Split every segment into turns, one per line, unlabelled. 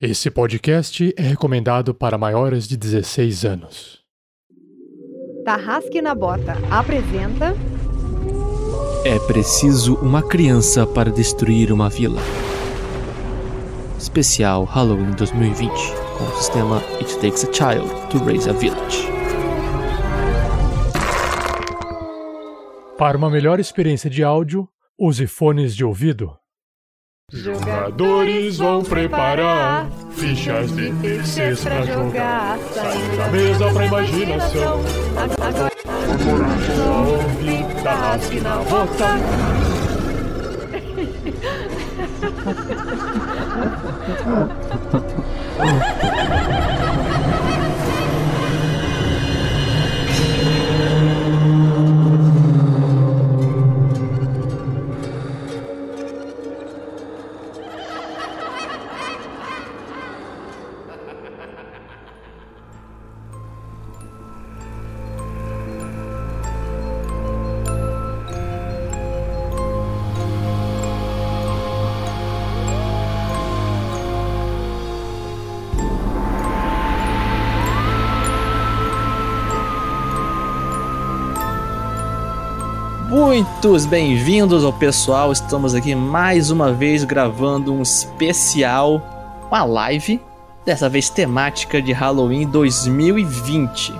Esse podcast é recomendado para maiores de 16 anos.
Tarrasque na Bota apresenta.
É preciso uma criança para destruir uma vila. Especial Halloween 2020 com o sistema It Takes a Child to Raise a Village.
Para uma melhor experiência de áudio, use fones de ouvido.
Jogadores vão preparar fichas de terceiros pra jogar. Saindo da mesa pra imaginação. Agora só ouvir Tarrasque na bota.
Muitos bem-vindos ao pessoal. Estamos aqui mais uma vez gravando um especial, uma live, dessa vez temática de Halloween 2020.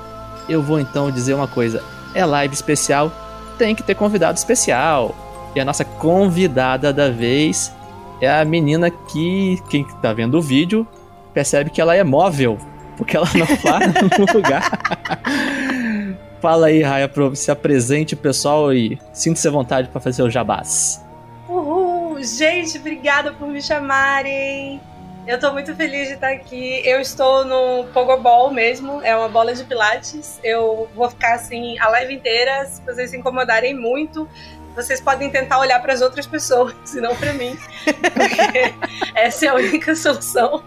Eu vou então dizer uma coisa: é live especial, tem que ter convidado especial. E a nossa convidada da vez é a menina que, quem tá vendo o vídeo, percebe que ela é móvel, porque ela não para no lugar. Fala aí, Raya, pro, se apresente pessoal e sinta-se à vontade para fazer o jabás.
Uhul! Gente, obrigada por me chamarem. Eu tô muito feliz de estar aqui. Eu estou no Pogobol mesmo, é uma bola de pilates. Eu vou ficar assim a live inteira, se vocês se incomodarem muito, vocês podem tentar olhar para as outras pessoas, e não para mim. Porque essa é a única solução.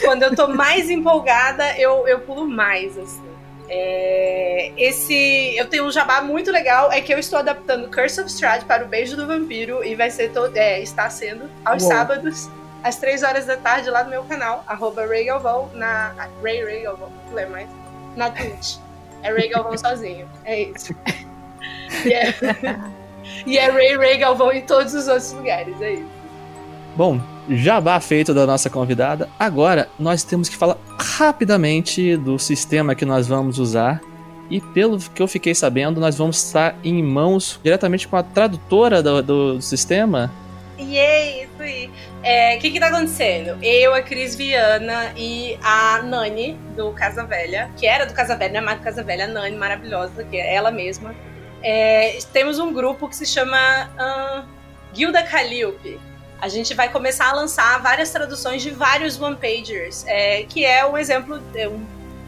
Quando eu tô mais empolgada, eu, eu pulo mais, assim. É, esse eu tenho um jabá muito legal é que eu estou adaptando Curse of Strahd para o Beijo do Vampiro e vai ser todo é, está sendo aos sábados às 3 horas da tarde lá no meu canal arroba na Ray Galvão não lembro mais na Twitch. É Ray Galvão sozinho é isso. E é, e é Ray Ray Galvão em todos os outros lugares é isso.
Bom, jabá feito da nossa convidada. Agora nós temos que falar rapidamente do sistema que nós vamos usar. E pelo que eu fiquei sabendo, nós vamos estar em mãos diretamente com a tradutora do, do sistema.
E é isso aí. É, O que que tá acontecendo? Eu, a Cris Viana e a Nani, do Casa Velha, que era do Casa Velha, não é mais do Casa Velha, a Nani, maravilhosa, que é ela mesma. é, temos um grupo que se chama ahn, Guilda Calliope. A gente vai começar a lançar várias traduções de vários one-pagers, é, que é um exemplo é, um-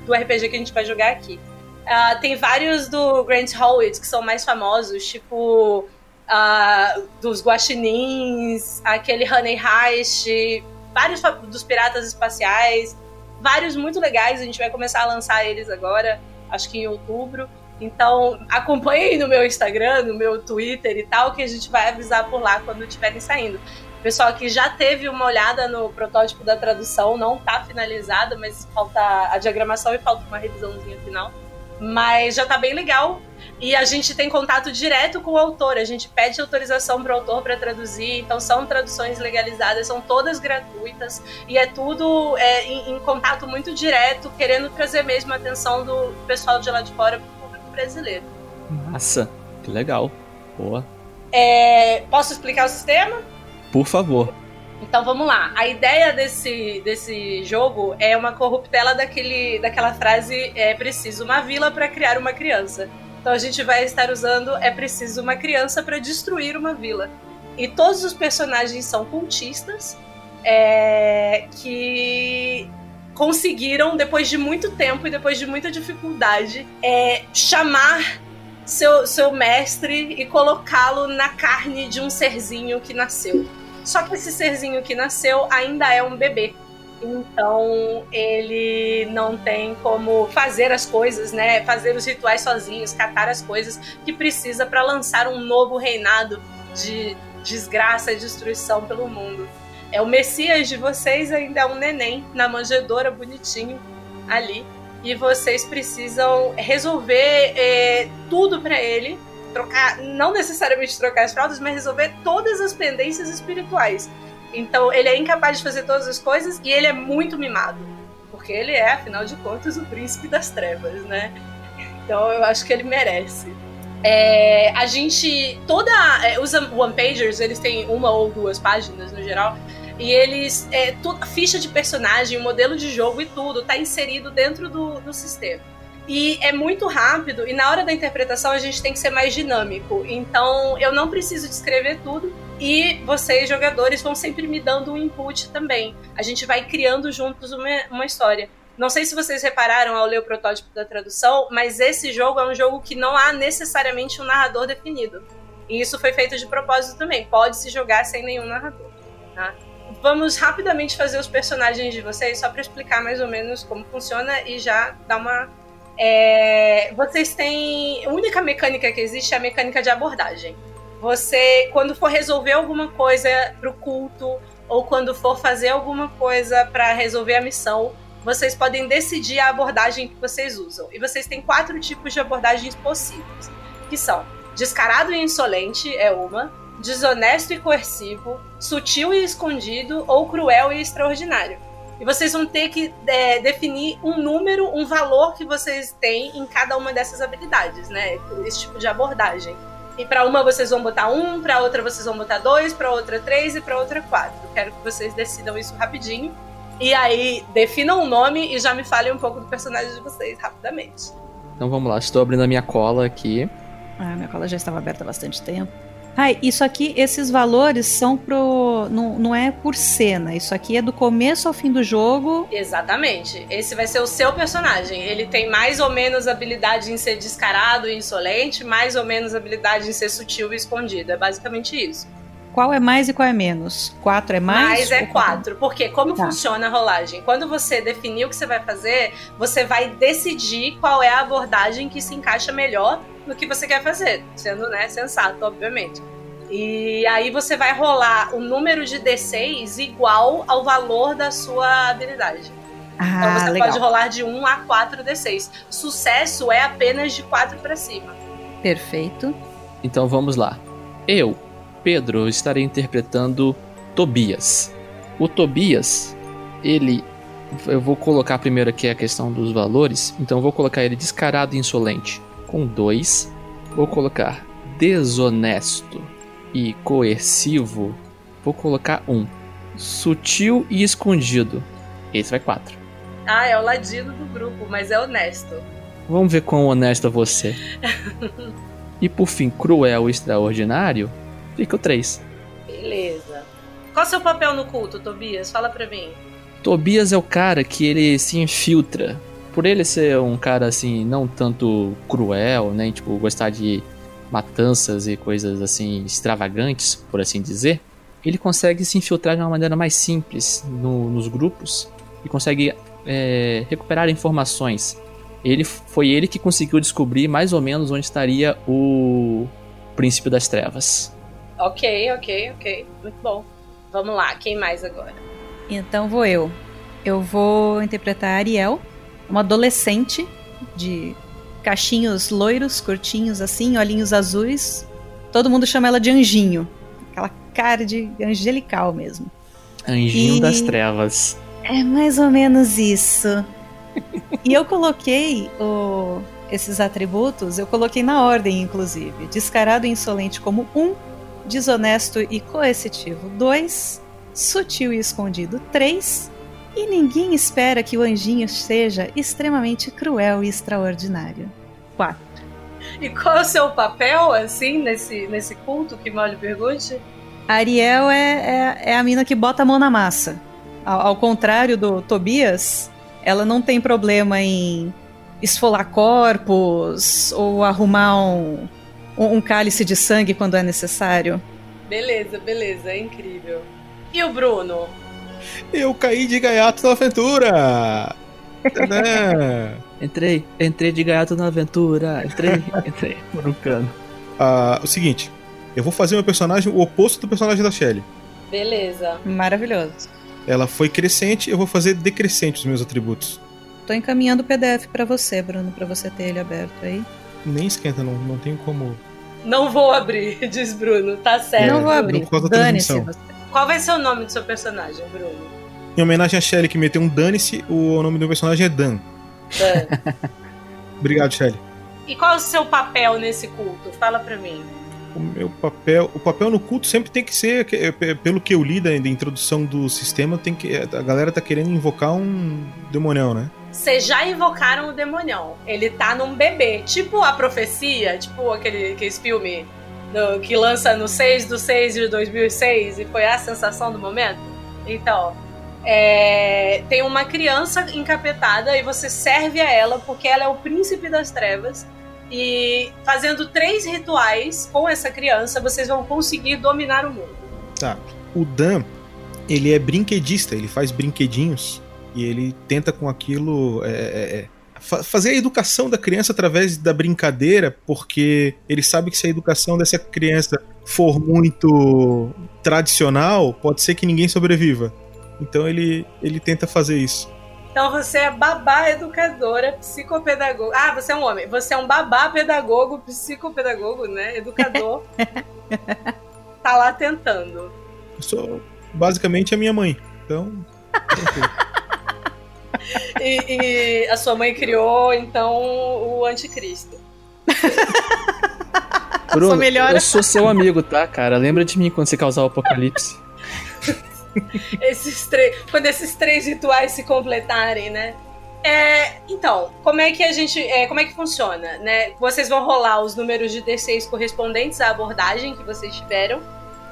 do RPG que a gente vai jogar aqui. Ah, tem vários do Grant Howitt que são mais famosos, tipo ah, dos guaxinins, aquele Honey Heist, vários dos piratas espaciais, vários muito legais. A gente vai começar a lançar eles agora, acho que em outubro. Então acompanhem no meu Instagram, no meu Twitter e tal, que a gente vai avisar por lá quando estiverem saindo. Pessoal que já teve uma olhada no protótipo da tradução, não tá finalizado, mas falta a diagramação e falta uma revisãozinha final. Mas já tá bem legal. E a gente tem contato direto com o autor. A gente pede autorização pro autor para traduzir. Então são traduções legalizadas, são todas gratuitas. E é tudo é, em, em contato muito direto, querendo trazer mesmo a atenção do pessoal de lá de fora pro público brasileiro.
Massa, que legal. Boa.
É, posso explicar o sistema?
Por favor.
Então vamos lá. A ideia desse, desse jogo é uma corruptela daquele, daquela frase é preciso uma vila para criar uma criança. Então a gente vai estar usando é preciso uma criança para destruir uma vila. E todos os personagens são cultistas é, que conseguiram, depois de muito tempo e depois de muita dificuldade, é, chamar seu, seu mestre e colocá-lo na carne de um serzinho que nasceu. Só que esse serzinho que nasceu ainda é um bebê. Então ele não tem como fazer as coisas, né? Fazer os rituais sozinhos, catar as coisas que precisa para lançar um novo reinado de desgraça e destruição pelo mundo. É o Messias de vocês ainda é um neném na manjedoura bonitinho ali e vocês precisam resolver é, tudo para ele, trocar, não necessariamente trocar as fraldas, mas resolver todas as pendências espirituais. Então ele é incapaz de fazer todas as coisas e ele é muito mimado, porque ele é, afinal de contas, o príncipe das trevas, né? Então eu acho que ele merece. É, a gente. Toda. É, os One Pagers, eles têm uma ou duas páginas no geral. E eles. É, a ficha de personagem, modelo de jogo e tudo tá inserido dentro do, do sistema. E é muito rápido, e na hora da interpretação a gente tem que ser mais dinâmico. Então eu não preciso descrever tudo. E vocês, jogadores, vão sempre me dando um input também. A gente vai criando juntos uma, uma história. Não sei se vocês repararam ao ler o protótipo da tradução, mas esse jogo é um jogo que não há necessariamente um narrador definido. E isso foi feito de propósito também. Pode se jogar sem nenhum narrador. Tá? Vamos rapidamente fazer os personagens de vocês, só para explicar mais ou menos como funciona e já dar uma. É... Vocês têm. A única mecânica que existe é a mecânica de abordagem. Você, quando for resolver alguma coisa pro culto, ou quando for fazer alguma coisa para resolver a missão, vocês podem decidir a abordagem que vocês usam. E vocês têm quatro tipos de abordagens possíveis, que são descarado e insolente é uma, desonesto e coercivo, sutil e escondido ou cruel e extraordinário. E vocês vão ter que é, definir um número, um valor que vocês têm em cada uma dessas habilidades, né? Esse tipo de abordagem. E para uma vocês vão botar um, para outra vocês vão botar dois, para outra três e para outra quatro. Quero que vocês decidam isso rapidinho. E aí, definam o um nome e já me falem um pouco do personagem de vocês rapidamente.
Então vamos lá, estou abrindo a minha cola aqui.
Ah, minha cola já estava aberta há bastante tempo. Ah, isso aqui, esses valores são pro. Não, não é por cena. Isso aqui é do começo ao fim do jogo.
Exatamente. Esse vai ser o seu personagem. Ele tem mais ou menos habilidade em ser descarado e insolente, mais ou menos habilidade em ser sutil e escondido. É basicamente isso.
Qual é mais e qual é menos? Quatro é mais?
Mais é quatro. Porque como tá. funciona a rolagem? Quando você definir o que você vai fazer, você vai decidir qual é a abordagem que se encaixa melhor no que você quer fazer. Sendo né, sensato, obviamente. E aí você vai rolar o número de D6 igual ao valor da sua habilidade. Ah, então você legal. pode rolar de 1 a 4 D6. Sucesso é apenas de 4 para cima.
Perfeito.
Então vamos lá. Eu Pedro estarei interpretando Tobias. O Tobias, ele. Eu vou colocar primeiro aqui a questão dos valores. Então, vou colocar ele descarado e insolente com 2. Vou colocar desonesto e coercivo. Vou colocar 1. Um. Sutil e escondido. Esse vai 4.
Ah, é o ladino do grupo, mas é honesto.
Vamos ver quão honesto é você. e por fim, cruel e extraordinário. Fica o 3.
Beleza. Qual é o seu papel no culto, Tobias? Fala pra mim.
Tobias é o cara que ele se infiltra. Por ele ser um cara assim, não tanto cruel, né? Tipo, gostar de matanças e coisas assim extravagantes, por assim dizer, ele consegue se infiltrar de uma maneira mais simples no, nos grupos e consegue é, recuperar informações. Ele foi ele que conseguiu descobrir mais ou menos onde estaria o Príncipe das Trevas.
Ok, ok, ok. Muito bom. Vamos lá, quem mais agora?
Então vou eu. Eu vou interpretar a Ariel, uma adolescente de cachinhos loiros, curtinhos assim, olhinhos azuis. Todo mundo chama ela de anjinho. Aquela cara de angelical mesmo.
Anjinho e... das trevas.
É mais ou menos isso. e eu coloquei o... esses atributos, eu coloquei na ordem, inclusive. Descarado e insolente como um, desonesto e coercitivo 2, sutil e escondido 3, e ninguém espera que o anjinho seja extremamente cruel e extraordinário 4.
E qual é o seu papel, assim, nesse, nesse culto que Molly pergunte?
Ariel é, é, é, a mina que bota a mão na massa. Ao, ao contrário do Tobias, ela não tem problema em esfolar corpos ou arrumar um, um cálice de sangue quando é necessário.
Beleza, beleza, é incrível. E o Bruno?
Eu caí de gaiato na aventura!
entrei, entrei de gaiato na aventura. Entrei, entrei, por um cano.
Ah, o seguinte, eu vou fazer meu personagem o oposto do personagem da Shelly.
Beleza.
Maravilhoso.
Ela foi crescente, eu vou fazer decrescente os meus atributos.
Tô encaminhando o PDF pra você, Bruno, pra você ter ele aberto aí.
Nem esquenta, não, não tem como.
Não vou abrir, diz Bruno. Tá certo.
não vou abrir.
por causa da
Dane-se
transmissão.
você.
Qual vai ser o nome do seu personagem, Bruno?
Em homenagem a Shelly que meteu um dane-se, o nome do meu personagem é Dan.
Dan.
Obrigado, Shelly.
e qual é o seu papel nesse culto? Fala pra mim.
O meu papel, o papel no culto sempre tem que ser, é, pe- pelo que eu li da, da introdução do sistema, tem que a galera tá querendo invocar um demonião, né?
Vocês já invocaram o demonião. Ele tá num bebê. Tipo a profecia, tipo aquele, aquele filme do- que lança no 6 do 6 de 2006 e foi a sensação do momento. Então, é, tem uma criança encapetada e você serve a ela porque ela é o príncipe das trevas. E fazendo três rituais com essa criança, vocês vão conseguir dominar o mundo.
Tá. O Dan, ele é brinquedista, ele faz brinquedinhos e ele tenta com aquilo é, é, é, fa- fazer a educação da criança através da brincadeira, porque ele sabe que se a educação dessa criança for muito tradicional, pode ser que ninguém sobreviva. Então ele, ele tenta fazer isso.
Então você é babá educadora, psicopedagogo. Ah, você é um homem. Você é um babá pedagogo, psicopedagogo, né? Educador. tá lá tentando.
Eu sou basicamente a minha mãe. Então.
E, e a sua mãe criou, então, o anticristo.
Bruno,
melhor.
eu sou seu amigo, tá, cara? Lembra de mim quando você causar o apocalipse.
Esses três, quando esses três rituais se completarem, né? É, então, como é que a gente, é, como é que funciona, né? Vocês vão rolar os números de D6 correspondentes à abordagem que vocês tiveram.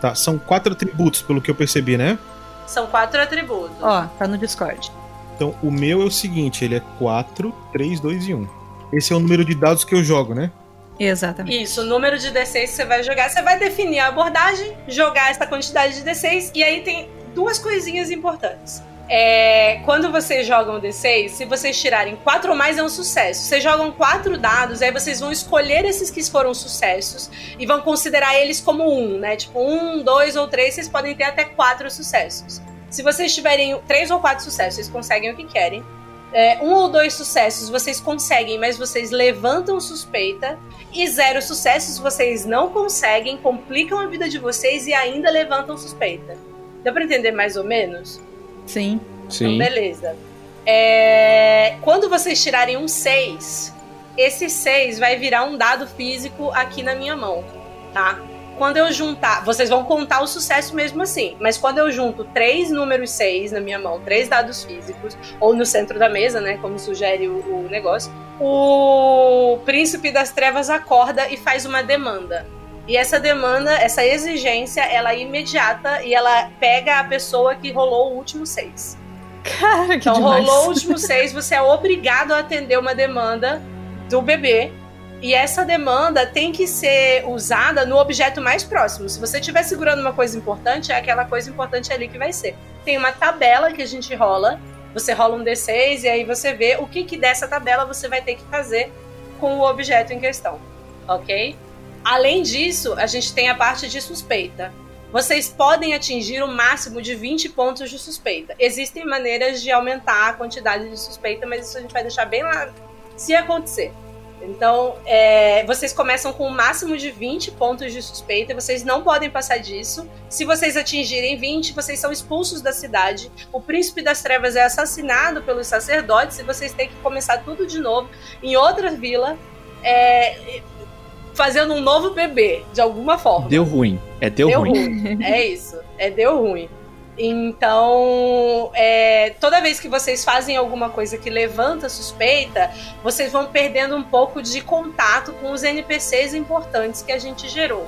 tá, são quatro atributos, pelo que eu percebi, né?
São quatro atributos.
Ó, tá no Discord.
Então, o meu é o seguinte: ele é 4, 3, 2 e 1. Esse é o número de dados que eu jogo, né?
Exatamente.
Isso, o número de D6 que você vai jogar, você vai definir a abordagem, jogar essa quantidade de D6, e aí tem duas coisinhas importantes. É, quando vocês jogam D6, se vocês tirarem 4 ou mais é um sucesso. Vocês jogam quatro dados, aí vocês vão escolher esses que foram sucessos e vão considerar eles como um, né? Tipo, um, dois ou três, vocês podem ter até quatro sucessos. Se vocês tiverem três ou quatro sucessos, vocês conseguem o que querem. É, um ou dois sucessos vocês conseguem, mas vocês levantam suspeita. E zero sucessos vocês não conseguem, complicam a vida de vocês e ainda levantam suspeita. Deu pra entender mais ou menos?
Sim.
Então, beleza. É, Quando vocês tirarem um 6, esse 6 vai virar um dado físico aqui na minha mão, tá? Quando eu juntar, vocês vão contar o sucesso mesmo assim, mas quando eu junto três números 6 na minha mão, três dados físicos, ou no centro da mesa, né, como sugere o, o negócio, o príncipe das trevas acorda e faz uma demanda. E essa demanda, essa exigência, ela é imediata e ela pega a pessoa que rolou o último 6.
Cara, que
Então,
demais.
rolou o último seis, você é obrigado a atender uma demanda do bebê. E essa demanda tem que ser usada no objeto mais próximo. Se você estiver segurando uma coisa importante, é aquela coisa importante ali que vai ser. Tem uma tabela que a gente rola. Você rola um D6 e aí você vê o que, que dessa tabela você vai ter que fazer com o objeto em questão. Ok? Além disso, a gente tem a parte de suspeita. Vocês podem atingir o máximo de 20 pontos de suspeita. Existem maneiras de aumentar a quantidade de suspeita, mas isso a gente vai deixar bem lá se acontecer. Então, é, vocês começam com o máximo de 20 pontos de suspeita, vocês não podem passar disso. Se vocês atingirem 20, vocês são expulsos da cidade. O príncipe das trevas é assassinado pelos sacerdotes e vocês têm que começar tudo de novo em outra vila, é, fazendo um novo bebê, de alguma forma.
Deu ruim. É deu,
Deu
ruim.
ruim. É isso. É deu ruim. Então, é, toda vez que vocês fazem alguma coisa que levanta suspeita, vocês vão perdendo um pouco de contato com os NPCs importantes que a gente gerou.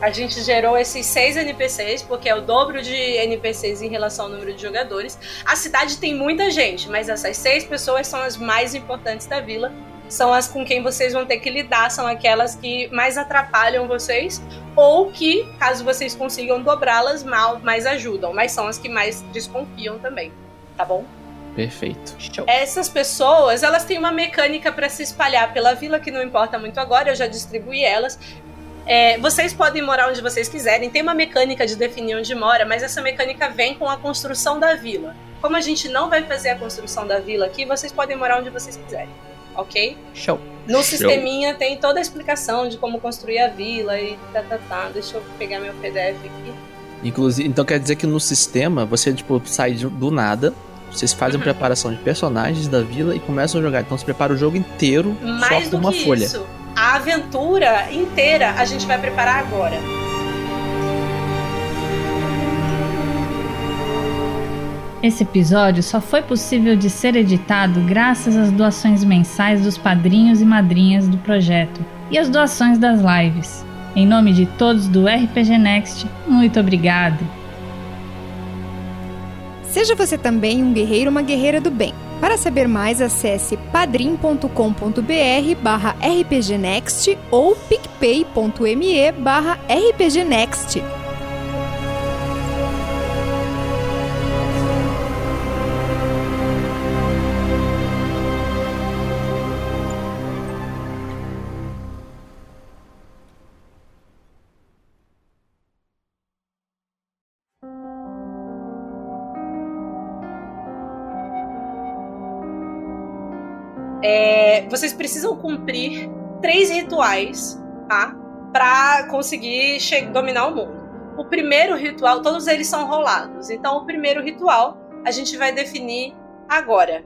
A gente gerou esses seis NPCs, porque é o dobro de NPCs em relação ao número de jogadores. A cidade tem muita gente, mas essas seis pessoas são as mais importantes da vila. São as com quem vocês vão ter que lidar, são aquelas que mais atrapalham vocês, ou que, caso vocês consigam dobrá-las, mal, mais ajudam, mas são as que mais desconfiam também, tá bom?
Perfeito.
Essas pessoas, elas têm uma mecânica para se espalhar pela vila que não importa muito agora, eu já distribuí elas. É, vocês podem morar onde vocês quiserem, tem uma mecânica de definir onde mora, mas essa mecânica vem com a construção da vila. Como a gente não vai fazer a construção da vila aqui, vocês podem morar onde vocês quiserem, ok?
Show.
No
Show.
sisteminha tem toda a explicação de como construir a vila e tá, tá, tá. Deixa eu pegar meu PDF aqui.
Inclusive, então quer dizer que no sistema você tipo sai do nada, vocês fazem
Uhum.
preparação de personagens da vila e começam a jogar. Então você prepara o jogo inteiro
Mais
só
do
com uma
que
folha.
isso, a aventura inteira a gente vai preparar agora.
Esse episódio só foi possível de ser editado graças às doações mensais dos padrinhos e madrinhas do projeto e às doações das lives. Em nome de todos do RPG Next, muito obrigado!
Seja você também um guerreiro ou uma guerreira do bem. Para saber mais, acesse padrim.com.br barra rpgnext ou picpay.me barra rpgnext.
Vocês precisam cumprir três rituais, tá? Pra conseguir dominar o mundo. O primeiro ritual, todos eles são rolados. Então, o primeiro ritual a gente vai definir agora.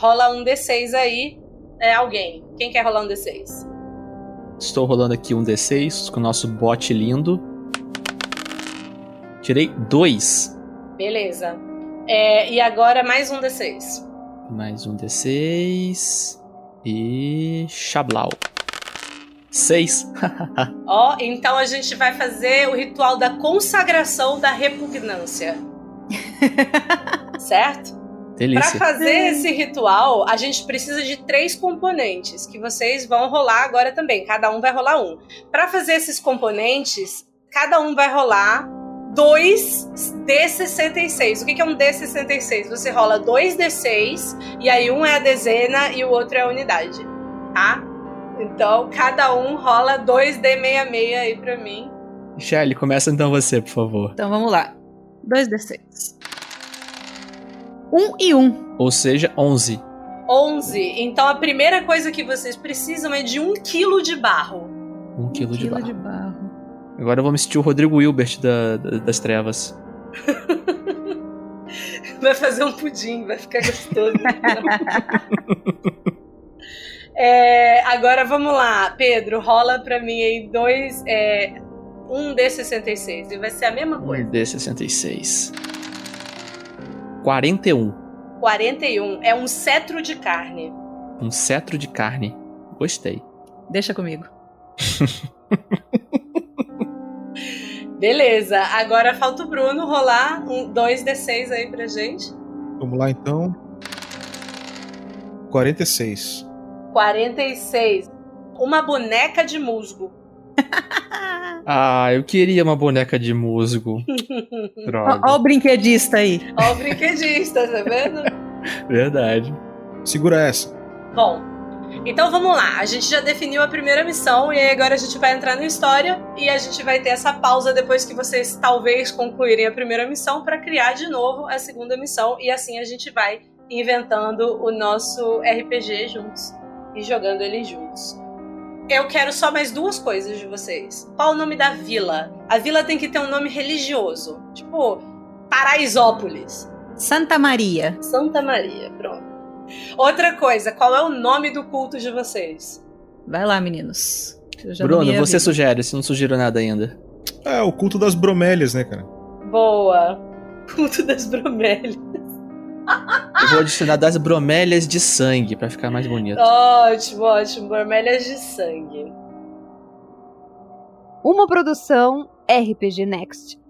Rola um D6 aí. É alguém. Quem quer rolar um D6?
Estou rolando aqui um D6 com o nosso bot lindo. Tirei dois.
Beleza. É, e agora mais um D6.
Mais um D6. E. Chablau. Seis.
Ó, então a gente vai fazer o ritual da consagração da repugnância. certo? Para fazer esse ritual, a gente precisa de três componentes que vocês vão rolar agora também. Cada um vai rolar um. Para fazer esses componentes, cada um vai rolar dois D66. O que é um D66? Você rola dois D6 e aí um é a dezena e o outro é a unidade, tá? Então, cada um rola dois D66 aí pra mim.
Shelly, começa então você, por favor.
Então vamos lá. 2d6. Um e um.
Ou seja, 11.
11. Então, a primeira coisa que vocês precisam é de um quilo de barro.
Um quilo, de,
quilo
barro.
de barro.
Agora eu vou me sentir o Rodrigo Wilbert da- da- das trevas.
Vai fazer um pudim, vai ficar gostoso. É, agora vamos lá, Pedro, rola pra mim aí dois. É, um D66. E vai ser a mesma
Um
coisa.
D66. 41.
41 é um cetro de carne.
Um cetro de carne. Gostei.
Deixa comigo.
Beleza, agora falta o Bruno rolar um 2D6 aí pra gente.
Vamos lá então. 46.
46. Uma boneca de musgo.
Ah, eu queria uma boneca de musgo. Droga.
Ó, ó o brinquedista aí.
Ó, o brinquedista, tá vendo?
Verdade.
Segura essa.
Bom, então vamos lá. A gente já definiu a primeira missão e agora a gente vai entrar na história e a gente vai ter essa pausa depois que vocês talvez concluírem a primeira missão para criar de novo a segunda missão e assim a gente vai inventando o nosso RPG juntos e jogando ele juntos. Eu quero só mais duas coisas de vocês. Qual o nome da vila? A vila tem que ter um nome religioso, tipo Paraisópolis.
Santa Maria.
Santa Maria, pronto. Outra coisa, qual é o nome do culto de vocês?
Vai lá, meninos. Eu já
Bruno, você
vila.
sugere, se não sugeriu nada ainda.
É, o culto das bromélias, né, cara?
Boa. Culto das bromélias.
Eu vou adicionar das bromélias de sangue pra ficar mais bonito.
Ótimo, ótimo. Bromélias de sangue.
Uma produção RPG Next.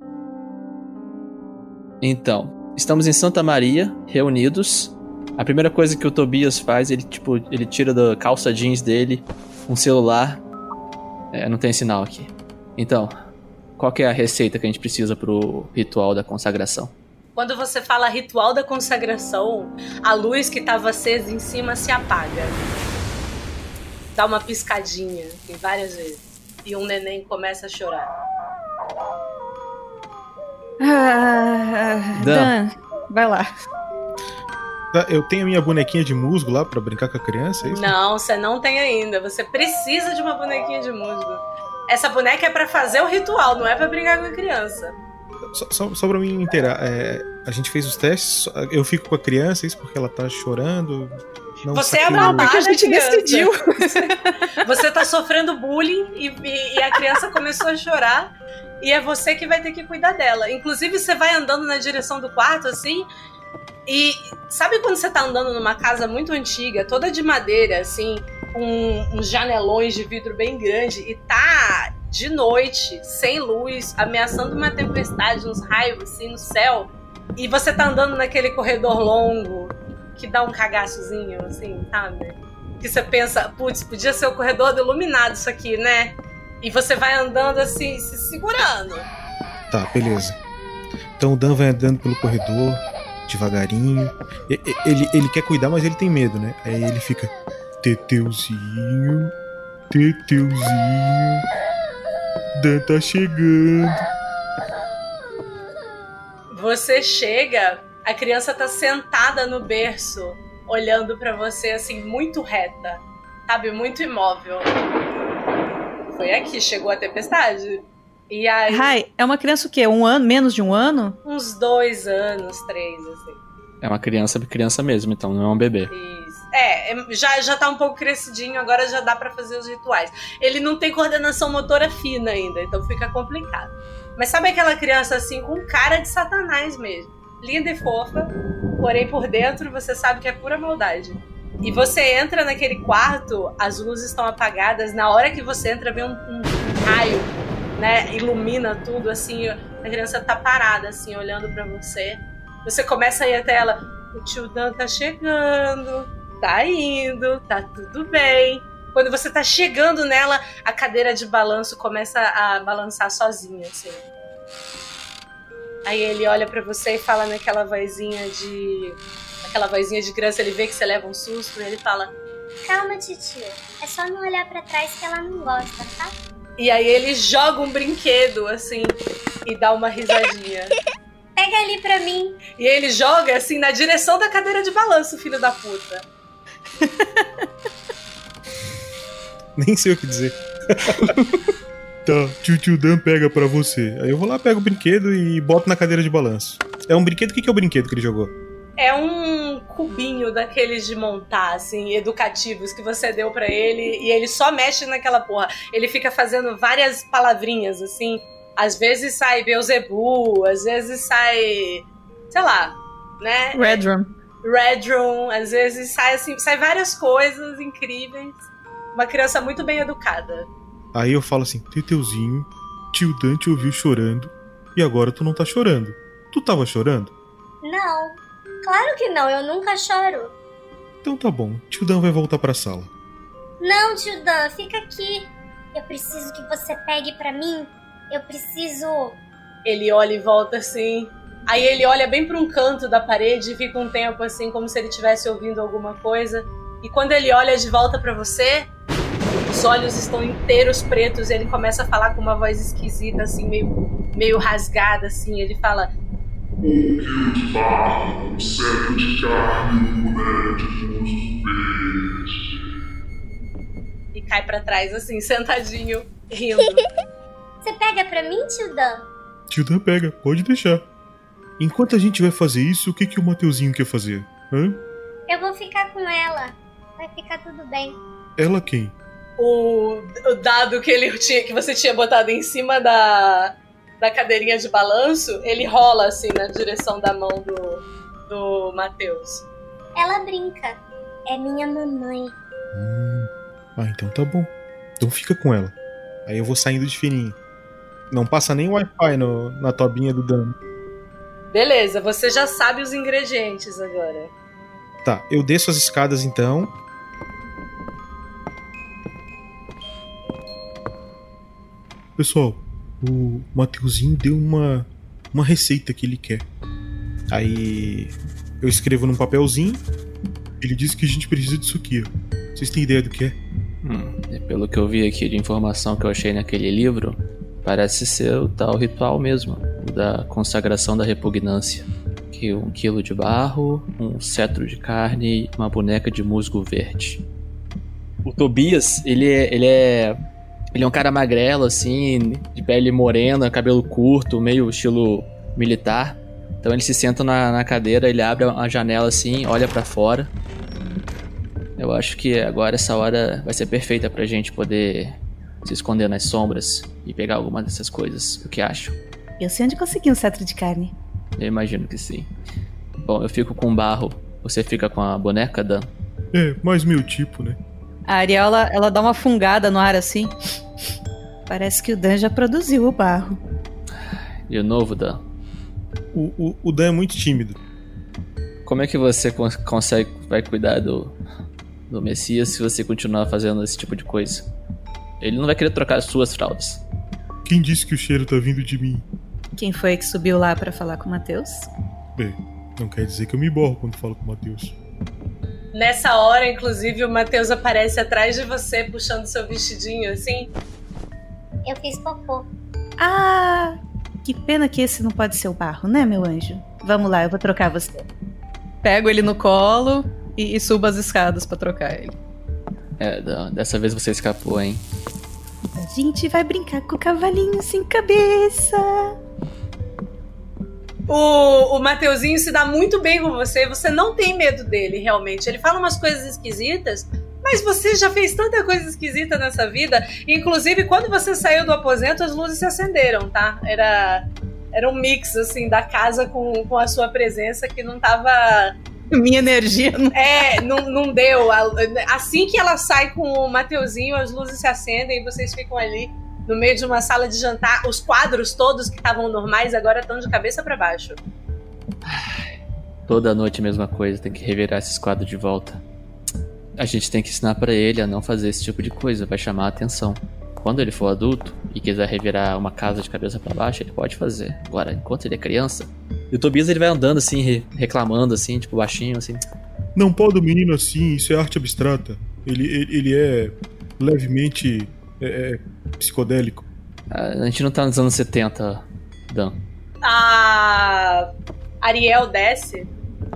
Então, estamos em Santa Maria, reunidos. A primeira coisa que o Tobias faz, ele tipo, ele tira da calça jeans dele um celular. É, não tem sinal aqui. Então, qual que é a receita que a gente precisa pro ritual da consagração?
Quando você fala ritual da consagração, a luz que estava acesa em cima se apaga. Dá uma piscadinha, tem várias vezes. e um neném começa a chorar.
Ah,
Dan.
Dan, vai lá.
Eu tenho a minha bonequinha de musgo lá pra brincar com a criança, é isso?
Não, você não tem ainda. Você precisa de uma bonequinha de musgo. Essa boneca é pra fazer o ritual, não é pra brincar com a criança.
Só, só, só pra mim inteirar, é, a gente fez os testes, eu fico com a criança, isso porque ela tá chorando. Não
Você é a babá
porque a gente
criança.
decidiu.
Você tá sofrendo bullying e, e- e a criança começou a chorar. E é você que vai ter que cuidar dela. Inclusive, você vai andando na direção do quarto, assim. E sabe quando você tá andando numa casa muito antiga, toda de madeira, assim, com uns janelões de vidro bem grande, e tá de noite, sem luz, ameaçando uma tempestade, uns raios, assim, no céu. E você tá andando naquele corredor longo, que dá um cagaçozinho, assim, sabe? que você pensa, putz, podia ser o corredor do iluminado isso aqui, né? E você vai andando assim, se segurando.
Tá, beleza. Então o Dan vai andando pelo corredor, devagarinho. Ele, ele quer cuidar, mas ele tem medo, né? Aí ele fica. Teteuzinho, Teteuzinho. Dan tá chegando.
Você chega, a criança tá sentada no berço, olhando pra você assim, muito reta, sabe? Muito imóvel. Foi aqui, chegou a tempestade. E aí,
Rai, é uma criança o quê? Um ano? Menos de um ano?
uns dois anos, três, assim.
É uma criança, criança mesmo, então não é um bebê.
Isso. É, é, já, já tá um pouco crescidinho, agora já dá pra fazer os rituais. Ele não tem coordenação motora fina ainda, então fica complicado. Mas sabe aquela criança assim, com cara de satanás mesmo? Linda e fofa, porém por dentro você sabe que é pura maldade. E você entra naquele quarto, as luzes estão apagadas, na hora que você entra vem um, um- um raio, né, ilumina tudo, assim, a criança tá parada, assim, olhando pra você. Você começa a ir até ela, o tio Dan tá chegando, tá indo, tá tudo bem. Quando você tá chegando nela, a cadeira de balanço começa a balançar sozinha, assim. Aí ele olha pra você e fala naquela vozinha de. Aquela vozinha de criança, ele vê que você leva um susto, e ele fala.
Calma, titio. É só não olhar pra trás que ela não gosta, tá?
E aí ele joga um brinquedo, assim, e dá uma risadinha.
Pega ali pra mim.
E ele joga, assim, na direção da cadeira de balanço, filho da puta.
Nem sei o que dizer. tá, tio tio Dan pega pra você. Aí eu vou lá, pego o brinquedo e boto na cadeira de balanço. É um brinquedo? O que que é o brinquedo que ele jogou?
É um cubinho daqueles de montar, assim, educativos que você deu pra ele e ele só mexe naquela porra. Ele fica fazendo várias palavrinhas, assim. Às vezes sai Beelzebub, às vezes sai. sei lá, né?
Red Room.
Red Room, às vezes sai assim, sai várias coisas incríveis. Uma criança muito bem educada.
Aí eu falo assim, Teteuzinho, tio Dan te ouviu chorando e agora tu não tá chorando. Tu tava chorando?
Não. Claro que não, eu nunca choro.
Então tá bom, tio Dan vai voltar pra sala.
Não, tio Dan, fica aqui. Eu preciso que você pegue pra mim. Eu preciso.
Ele olha e volta assim. Aí ele olha bem para um canto da parede e fica um tempo assim, como se ele estivesse ouvindo alguma coisa. E quando ele olha de volta para você, os olhos estão inteiros pretos e ele começa a falar com uma voz esquisita, assim, meio, meio rasgada, assim. Ele fala:
Pouquinho de barro, um cetro de carne e um boné de verde.
e cai para trás, assim, sentadinho, rindo.
Você pega pra mim, tio Dan?
Tio Dan pega, pode deixar. Enquanto a gente vai fazer isso, o que, que o Mateuzinho quer fazer? Hã?
Eu vou ficar com ela. Vai ficar tudo bem.
Ela quem?
o, o dado que ele tinha, que você tinha botado em cima da, da cadeirinha de balanço, ele rola assim na direção da mão do, do Matheus.
Ela brinca. É minha mamãe.
Hum. Ah, então tá bom. Então fica com ela. Aí eu vou saindo de fininho. Não passa nem Wi-Fi no, na tobinha do Dan.
Beleza, você já sabe os ingredientes agora.
Tá, eu desço as escadas então. Pessoal, o Mateuzinho deu uma, uma receita que ele quer. Aí eu escrevo num papelzinho. Ele disse que a gente precisa disso aqui. Vocês têm ideia do que é?
Hum, e pelo que eu vi aqui de informação que eu achei naquele livro, parece ser o tal ritual mesmo, o da consagração da repugnância. Que um quilo de barro, um cetro de carne e uma boneca de musgo verde. O Tobias, ele é, ele é ele é um cara magrelo, assim, de pele morena, cabelo curto, meio estilo militar. Então ele se senta na, na cadeira, ele abre a janela assim, olha para fora. Eu acho que agora essa hora vai ser perfeita pra gente poder se esconder nas sombras e pegar alguma dessas coisas. O que acham?
Eu sei onde consegui um cetro de carne.
Eu imagino que sim. Bom, eu fico com barro. Você fica com a boneca, Dan?
É, mais meu tipo, né?
A Ariel, ela, ela dá uma fungada no ar assim. Parece que o Dan já produziu o barro.
De novo, Dan.
O, o, o Dan é muito tímido.
Como é que você cons consegue vai cuidar do, do Messias se você continuar fazendo esse tipo de coisa? Ele não vai querer trocar as suas fraldas.
Quem disse que o cheiro tá vindo de mim?
Quem foi que subiu lá para falar com o Matheus?
Bem, não quer dizer que eu me borro quando falo com o Matheus.
Nessa hora, inclusive, o Matheus aparece atrás de você, puxando seu vestidinho assim.
Eu fiz cocô.
Ah, que pena que esse não pode ser o barro, né, meu anjo? Vamos lá, eu vou trocar você. Pego ele no colo e, e subo as escadas para trocar ele.
É, dessa vez você escapou, hein?
A gente vai brincar com o cavalinho sem cabeça.
O, o Mateuzinho se dá muito bem com você, você não tem medo dele, realmente. Ele fala umas coisas esquisitas, mas você já fez tanta coisa esquisita nessa vida. Inclusive, quando você saiu do aposento, as luzes se acenderam, tá? Era, era um mix, assim, da casa com, com a sua presença que não tava.
Minha energia não.
É, não, não deu. Assim que ela sai com o Mateuzinho, as luzes se acendem e vocês ficam ali no meio de uma sala de jantar. Os quadros todos que estavam normais agora estão de cabeça para baixo.
Toda noite a mesma coisa, tem que revirar esses quadros de volta. A gente tem que ensinar para ele a não fazer esse tipo de coisa, vai chamar a atenção. Quando ele for adulto e quiser revirar uma casa de cabeça para baixo, ele pode fazer. Agora, enquanto ele é criança, e o Tobias ele vai andando assim, re reclamando assim, tipo baixinho assim.
Não pode o menino assim, isso é arte abstrata. Ele, ele, ele é levemente é, é, psicodélico.
A gente não tá nos anos 70, Dan.
A Ariel desce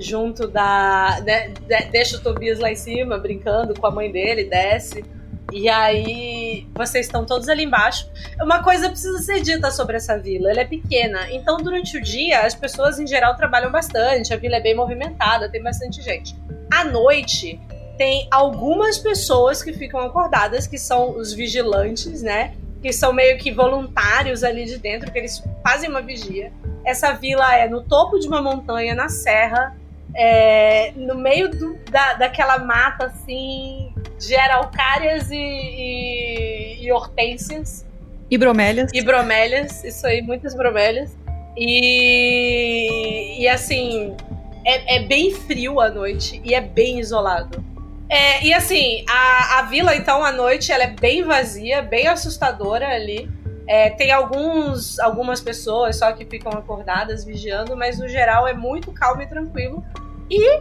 junto da. Né, deixa o Tobias lá em cima, brincando com a mãe dele, desce. E aí, vocês estão todos ali embaixo. Uma coisa precisa ser dita sobre essa vila: ela é pequena. Então, durante o dia, as pessoas em geral trabalham bastante, a vila é bem movimentada, tem bastante gente. À noite, tem algumas pessoas que ficam acordadas, que são os vigilantes, né? Que são meio que voluntários ali de dentro, que eles fazem uma vigia. Essa vila é no topo de uma montanha, na serra, é, no meio do, da, daquela mata assim de araucárias e, e, e hortênsias.
E bromélias.
E bromélias, isso aí, muitas bromélias. E, e assim, é, é bem frio à noite e é bem isolado. É, e assim, a, a vila, então, à noite, ela é bem vazia, bem assustadora ali. É, tem alguns, algumas pessoas só que ficam acordadas, vigiando, mas no geral é muito calmo e tranquilo. E,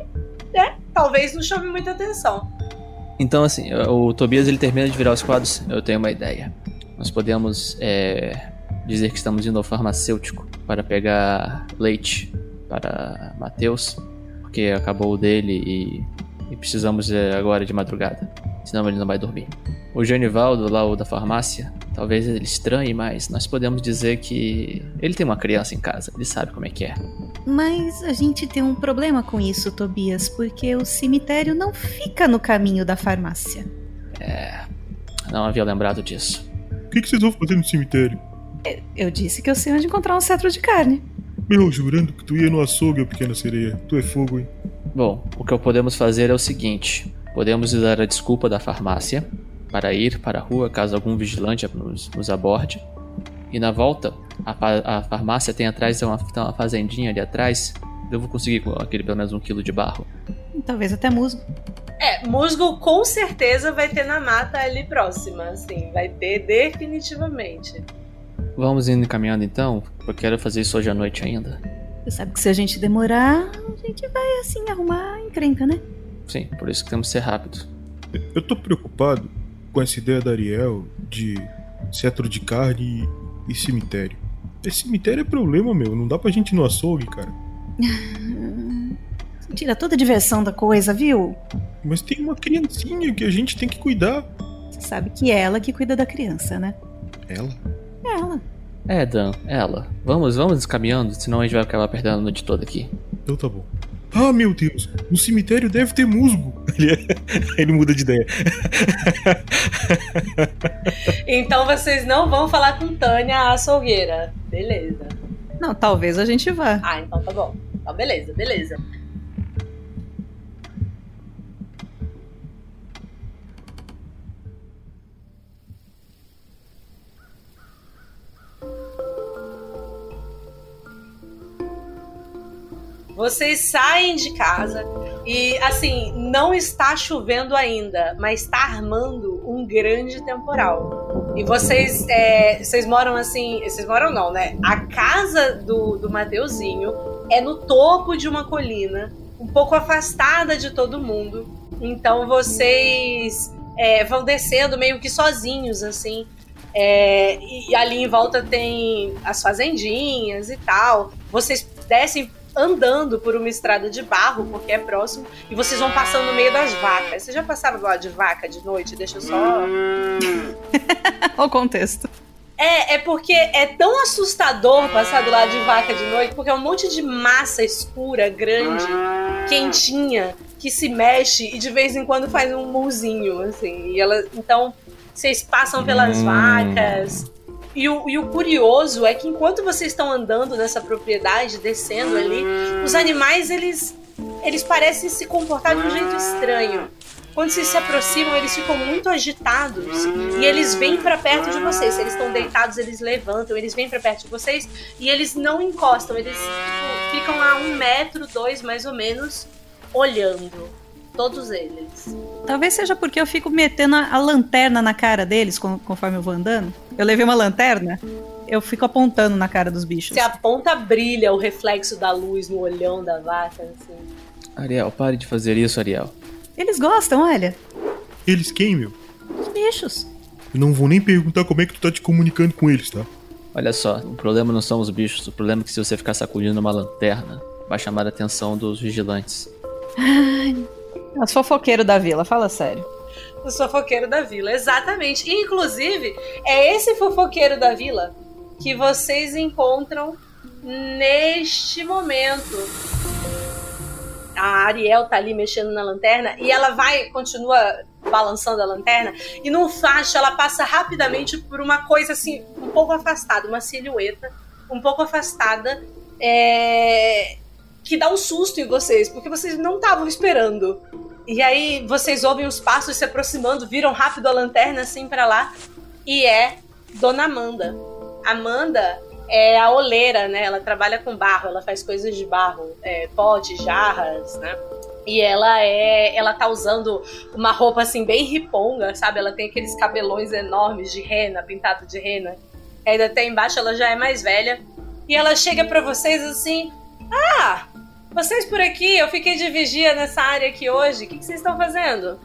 né, talvez não chame muita atenção.
Então, assim, o Tobias ele termina de virar os quadros. Eu tenho uma ideia. Nós podemos é, dizer que estamos indo ao farmacêutico para pegar leite para Mateus, porque acabou o dele e, e precisamos é, agora de madrugada. Senão ele não vai dormir. O Genivaldo, lá o da farmácia, talvez ele estranhe, mas nós podemos dizer que ele tem uma criança em casa, ele sabe como é que é.
Mas a gente tem um problema com isso, Tobias, porque o cemitério não fica no caminho da farmácia.
É. Não havia lembrado disso.
O que, que vocês vão fazer no cemitério?
Eu disse que eu sei onde encontrar um cetro de carne.
Meu, jurando que tu ia no açougue, pequena sereia. Tu é fogo, hein?
Bom, o que podemos fazer é o seguinte: podemos usar a desculpa da farmácia para ir para a rua caso algum vigilante nos, nos aborde. E na volta, a, a farmácia tem atrás, tem uma, tem uma fazendinha ali atrás. Eu vou conseguir aquele pelo menos um quilo de barro.
Talvez até musgo.
É, musgo com certeza vai ter na mata ali próxima, assim, vai ter definitivamente.
Vamos indo caminhando então, porque eu quero fazer isso hoje à noite ainda.
Você sabe que se a gente demorar, a gente vai assim arrumar a encrenca, né?
Sim, por isso que temos que ser rápido.
Eu tô preocupado com essa ideia da Ariel de cetro de carne e, e cemitério. Esse cemitério é problema, meu. Não dá pra gente ir no açougue, cara.
Tira toda a diversão da coisa, viu?
Mas tem uma criancinha que a gente tem que cuidar.
Você sabe que é ela que cuida da criança, né?
Ela?
É ela.
É, Dan, ela. Vamos, vamos descaminhando, senão a gente vai acabar perdendo a noite toda aqui.
Então tá bom. Ah, meu Deus, no cemitério deve ter musgo. Ele, ele muda de ideia.
Então vocês não vão falar com Tânia a açougueira. Beleza.
Não, talvez a gente vá.
Ah, então tá bom. Então beleza, beleza. Vocês saem de casa e, assim, não está chovendo ainda, mas está armando um grande temporal. E vocês, é, vocês moram assim, vocês moram não, né? A casa do, do Mateuzinho é no topo de uma colina, um pouco afastada de todo mundo. Então vocês é, vão descendo meio que sozinhos, assim. É, e ali em volta tem as fazendinhas e tal. Vocês descem andando por uma estrada de barro, porque é próximo, e vocês vão passando no meio das vacas. Você já passava do lado de vaca de noite? Deixa eu só.
Olha o contexto.
É, é porque é tão assustador passar do lado de vaca de noite, porque é um monte de massa escura, grande, quentinha, que se mexe e de vez em quando faz um muzinho, assim. E ela, então, vocês passam pelas
Hum.
vacas. E o, e o curioso é que enquanto vocês estão andando nessa propriedade, descendo ali, os animais, eles, eles parecem se comportar de um jeito estranho. Quando vocês se aproximam, eles ficam muito agitados e eles vêm pra perto de vocês. Se eles estão deitados, eles levantam, eles vêm pra perto de vocês e eles não encostam, eles tipo, ficam a um metro, dois mais ou menos, olhando. Todos eles.
Talvez seja porque eu fico metendo a, a lanterna na cara deles con- conforme eu vou andando. Eu levei uma lanterna, eu fico apontando na cara dos bichos.
Se a ponta brilha o reflexo da luz no olhão da vaca, assim.
Ariel, pare de fazer isso, Ariel.
Eles gostam, olha.
Eles quem, meu?
Os bichos.
Eu não vou nem perguntar como é que tu tá te comunicando com eles, tá?
Olha só, o problema não são os bichos, o problema é que se você ficar sacudindo uma lanterna, vai chamar a atenção dos vigilantes.
Os fofoqueiros da vila, fala sério.
O fofoqueiro da vila, exatamente. Inclusive, é esse fofoqueiro da vila que vocês encontram neste momento. A Ariel tá ali mexendo na lanterna e ela vai, continua balançando a lanterna e num flash ela passa rapidamente por uma coisa assim, um pouco afastada, uma silhueta um pouco afastada, é, que dá um susto em vocês, porque vocês não estavam esperando. E aí vocês ouvem os passos se aproximando, viram rápido a lanterna assim pra lá, e é Dona Amanda. Amanda é a oleira, né? Ela trabalha com barro, ela faz coisas de barro, é, potes, jarras, né? E ela é. Ela tá usando uma roupa assim, bem riponga, sabe? Ela tem aqueles cabelões enormes de rena, pintado de rena. Ainda até embaixo ela já é mais velha. E ela chega pra vocês assim: Ah, vocês por aqui, eu fiquei de vigia nessa área aqui hoje. O que, que vocês estão fazendo?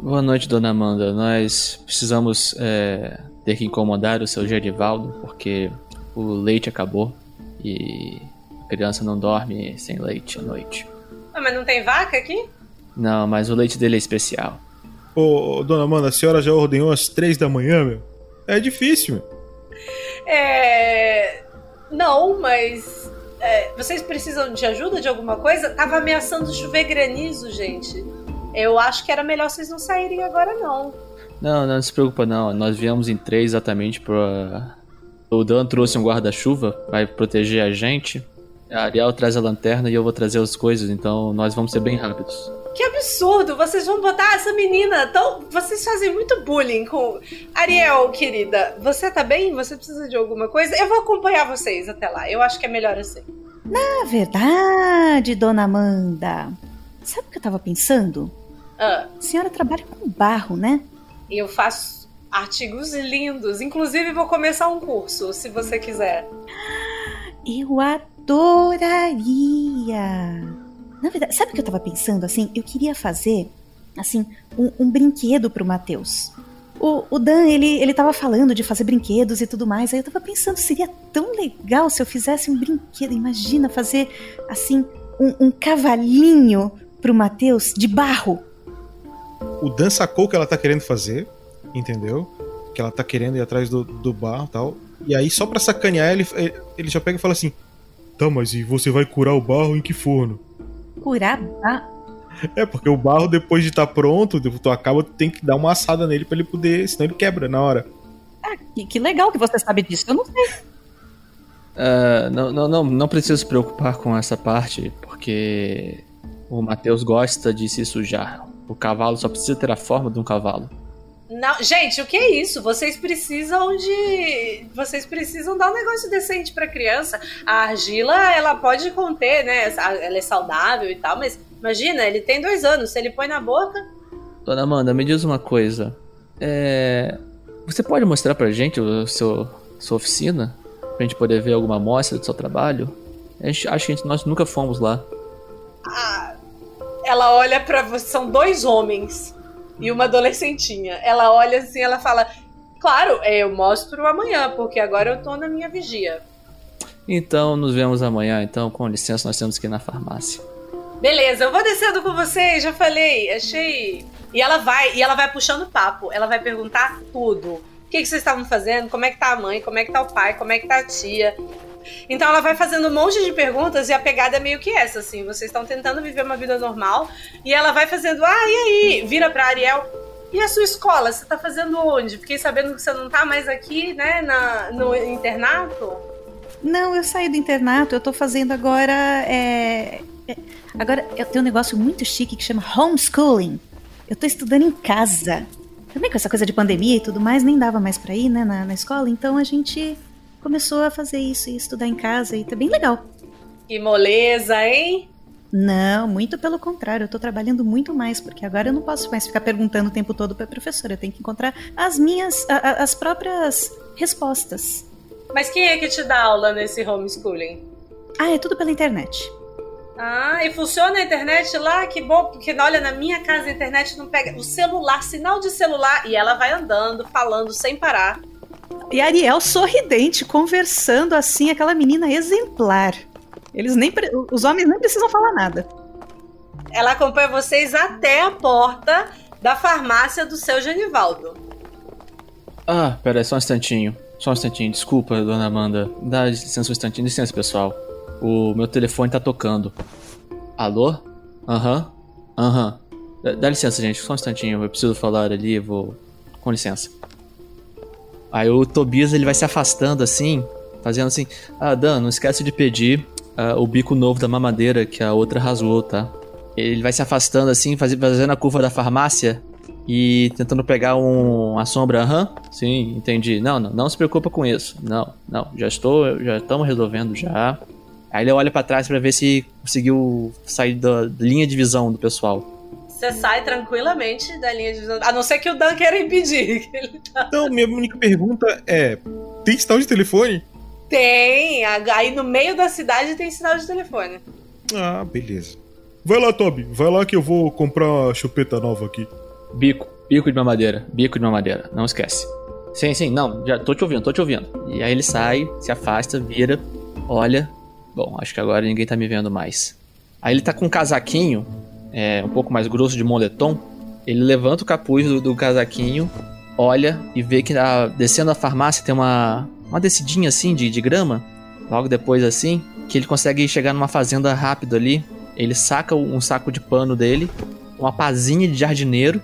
Boa noite, dona Amanda. Nós precisamos é, ter que incomodar o seu Gerivaldo, porque o leite acabou e a criança não dorme sem leite à noite.
Ah, mas não tem vaca aqui?
Não, mas o leite dele é especial.
Ô, ô, dona Amanda, a senhora já ordenhou às três da manhã, meu? É difícil, meu.
É. Não, mas. É, vocês precisam de ajuda de alguma coisa? Tava ameaçando chover granizo, gente. Eu acho que era melhor vocês não saírem agora, não.
Não, não se preocupa não. Nós viemos em três exatamente pra... O Dan trouxe um guarda-chuva, vai proteger a gente. A Ariel traz a lanterna e eu vou trazer as coisas, então nós vamos ser bem rápidos.
Que absurdo! Vocês vão botar essa menina tão. Vocês fazem muito bullying com. Ariel, querida, você tá bem? Você precisa de alguma coisa? Eu vou acompanhar vocês até lá. Eu acho que é melhor assim.
Na verdade, dona Amanda, sabe o que eu tava pensando?
Ah,
A senhora trabalha com barro, né?
eu faço artigos lindos. Inclusive, vou começar um curso, se você quiser.
Eu adoraria. Na verdade, sabe o que eu tava pensando assim? Eu queria fazer assim um, um brinquedo pro Matheus. o, o Dan, ele, ele tava falando de fazer brinquedos e tudo mais. Aí eu tava pensando, seria tão legal se eu fizesse um brinquedo. Imagina fazer, assim, um, um cavalinho pro Matheus de barro.
O Dan sacou o que ela tá querendo fazer, entendeu? Que ela tá querendo ir atrás do, do barro e tal. E aí, só pra sacanear, ele, ele já pega e fala assim: Tá, mas e você vai curar o barro em que forno?
Curar barro?
É, porque o barro, depois de estar tá pronto, tu acaba, tem que dar uma assada nele para ele poder. Senão ele quebra na hora.
Ah, que, que legal que você sabe disso, eu não sei.
Uh, não, não, não, não preciso se preocupar com essa parte, porque o Matheus gosta de se sujar. O cavalo só precisa ter a forma de um cavalo.
Não, gente, o que é isso? Vocês precisam de. Vocês precisam dar um negócio decente pra criança. A argila, ela pode conter, né? Ela é saudável e tal, mas imagina, ele tem dois anos. Se ele põe na boca.
Dona Amanda, me diz uma coisa. É. Você pode mostrar pra gente o seu, sua oficina? Pra gente poder ver alguma amostra do seu trabalho? A gente, acho que gente, nós nunca fomos lá.
Ah, ela olha para você, são dois homens e uma adolescentinha. Ela olha assim, ela fala: Claro, é, eu mostro amanhã, porque agora eu tô na minha vigia.
Então, nos vemos amanhã. Então, com licença, nós temos que ir na farmácia.
Beleza, eu vou descendo com vocês, já falei, achei. E ela vai, e ela vai puxando papo, ela vai perguntar tudo. O que, que vocês estavam fazendo? Como é que tá a mãe? Como é que tá o pai? Como é que tá a tia? Então ela vai fazendo um monte de perguntas e a pegada é meio que essa, assim. Vocês estão tentando viver uma vida normal e ela vai fazendo, ah, e aí? Vira pra Ariel. E a sua escola? Você tá fazendo onde? Fiquei sabendo que você não tá mais aqui, né, na, no internato?
Não, eu saí do internato, eu tô fazendo agora. É... é agora eu tenho um negócio muito chique que chama homeschooling. Eu tô estudando em casa. Também com essa coisa de pandemia e tudo mais, nem dava mais pra ir, né, na, na escola, então a gente começou a fazer isso e estudar em casa e tá bem legal.
Que moleza, hein?
Não, muito pelo contrário, eu tô trabalhando muito mais, porque agora eu não posso mais ficar perguntando o tempo todo pra professora, eu tenho que encontrar as minhas, a, a, as próprias respostas.
Mas quem é que te dá aula nesse homeschooling?
Ah, é tudo pela internet.
Ah, e funciona a internet lá? Que bom, porque olha, na minha casa a internet não pega o celular, sinal de celular, e ela vai andando, falando sem parar.
E Ariel sorridente, conversando assim, aquela menina exemplar. Eles nem os homens nem precisam falar nada.
Ela acompanha vocês até a porta da farmácia do seu Genivaldo.
Ah, pera aí, só um instantinho. Só um instantinho, desculpa, dona Amanda. Dá licença um instantinho, licença, pessoal. O meu telefone tá tocando. Alô? Aham. Uhum. Aham. Uhum. Dá licença, gente, só um instantinho. Eu preciso falar ali, vou. Com licença. Aí o Tobias ele vai se afastando assim, fazendo assim: Ah, Dan, não esquece de pedir uh, o bico novo da mamadeira que a outra rasgou, tá? Ele vai se afastando assim, fazendo a curva da farmácia e tentando pegar um, uma sombra. Aham, sim, entendi. Não, não, não se preocupa com isso. Não, não, já estou, já estamos resolvendo já. Aí ele olha para trás para ver se conseguiu sair da linha de visão do pessoal.
Você sai tranquilamente da linha de visão. A não ser que o Dan queira impedir.
Tá... Não, minha única pergunta é: tem sinal de telefone?
Tem. Aí no meio da cidade tem sinal de telefone.
Ah, beleza. Vai lá, Toby. Vai lá que eu vou comprar uma chupeta nova aqui.
Bico. Bico de mamadeira. Bico de mamadeira. Não esquece. Sim, sim. Não, já tô te ouvindo, tô te ouvindo. E aí ele sai, se afasta, vira, olha. Bom, acho que agora ninguém tá me vendo mais. Aí ele tá com um casaquinho é, um pouco mais grosso de moletom, ele levanta o capuz do, do casaquinho, olha e vê que a, descendo a farmácia tem uma, uma descidinha assim de, de grama, logo depois assim, que ele consegue chegar numa fazenda rápido ali. Ele saca um saco de pano dele, uma pazinha de jardineiro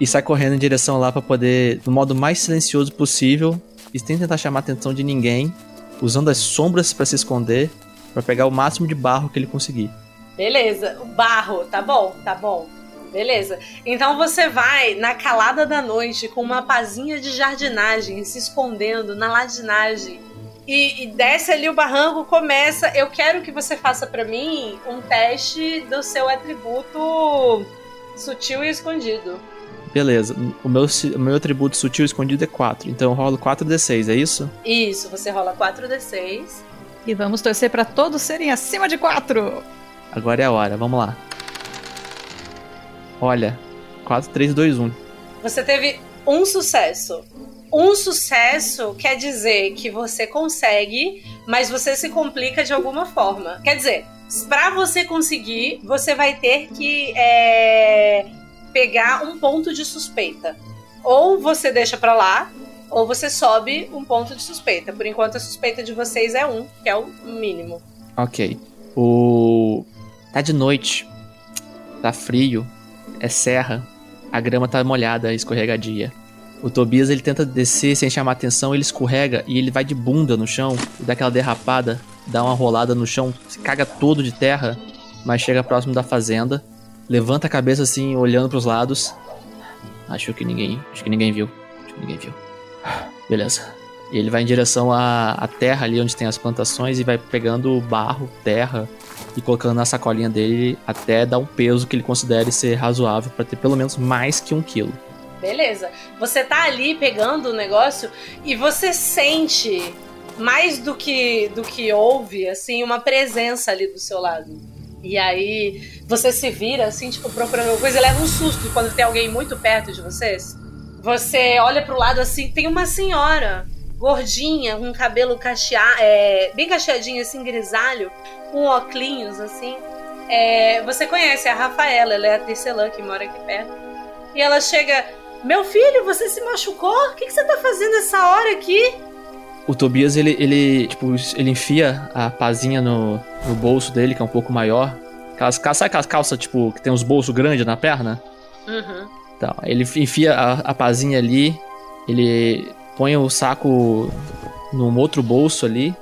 e sai correndo em direção lá para poder, do modo mais silencioso possível, e sem tentar chamar a atenção de ninguém, usando as sombras para se esconder, para pegar o máximo de barro que ele conseguir.
Beleza, o barro, tá bom, tá bom. Beleza. Então você vai na calada da noite com uma pazinha de jardinagem, se escondendo na ladinagem. E, e desce ali o barranco, começa. Eu quero que você faça para mim um teste do seu atributo sutil e escondido.
Beleza. O meu, o meu atributo sutil e escondido é 4. Então eu rolo 4d6, é isso?
Isso, você rola 4d6.
E vamos torcer para todos serem acima de 4.
Agora é a hora, vamos lá. Olha, 4, 3, 2, 1.
Você teve um sucesso. Um sucesso quer dizer que você consegue, mas você se complica de alguma forma. Quer dizer, para você conseguir, você vai ter que é, pegar um ponto de suspeita. Ou você deixa para lá, ou você sobe um ponto de suspeita. Por enquanto, a suspeita de vocês é um, que é o mínimo.
Ok. O. Tá de noite. Tá frio. É serra. A grama tá molhada, escorregadia. O Tobias ele tenta descer sem chamar atenção, ele escorrega e ele vai de bunda no chão, dá aquela derrapada, dá uma rolada no chão, se caga todo de terra, mas chega próximo da fazenda, levanta a cabeça assim, olhando para os lados. Acho que ninguém, acho que ninguém viu, acho que ninguém viu. Beleza. Ele vai em direção à, à terra ali onde tem as plantações e vai pegando barro, terra e colocando na sacolinha dele até dar um peso que ele considere ser razoável para ter pelo menos mais que um quilo.
Beleza. Você tá ali pegando o negócio e você sente mais do que do que ouve, assim, uma presença ali do seu lado. E aí você se vira assim, tipo, procurando alguma coisa, leva um susto quando tem alguém muito perto de vocês. Você olha pro lado assim, tem uma senhora gordinha, com cabelo cacheado, é, bem cacheadinho assim, grisalho, com óculos assim. É, você conhece a Rafaela, ela é a tecelã que mora aqui perto. E ela chega, meu filho, você se machucou? O que, que você tá fazendo essa hora aqui?
O Tobias, ele, ele, tipo, ele enfia a pazinha no, no bolso dele, que é um pouco maior. Aquelas, sabe aquelas calças, tipo, que tem uns bolsos grandes na perna?
Uhum.
Então, ele enfia a, a pazinha ali, ele põe o saco num outro bolso ali.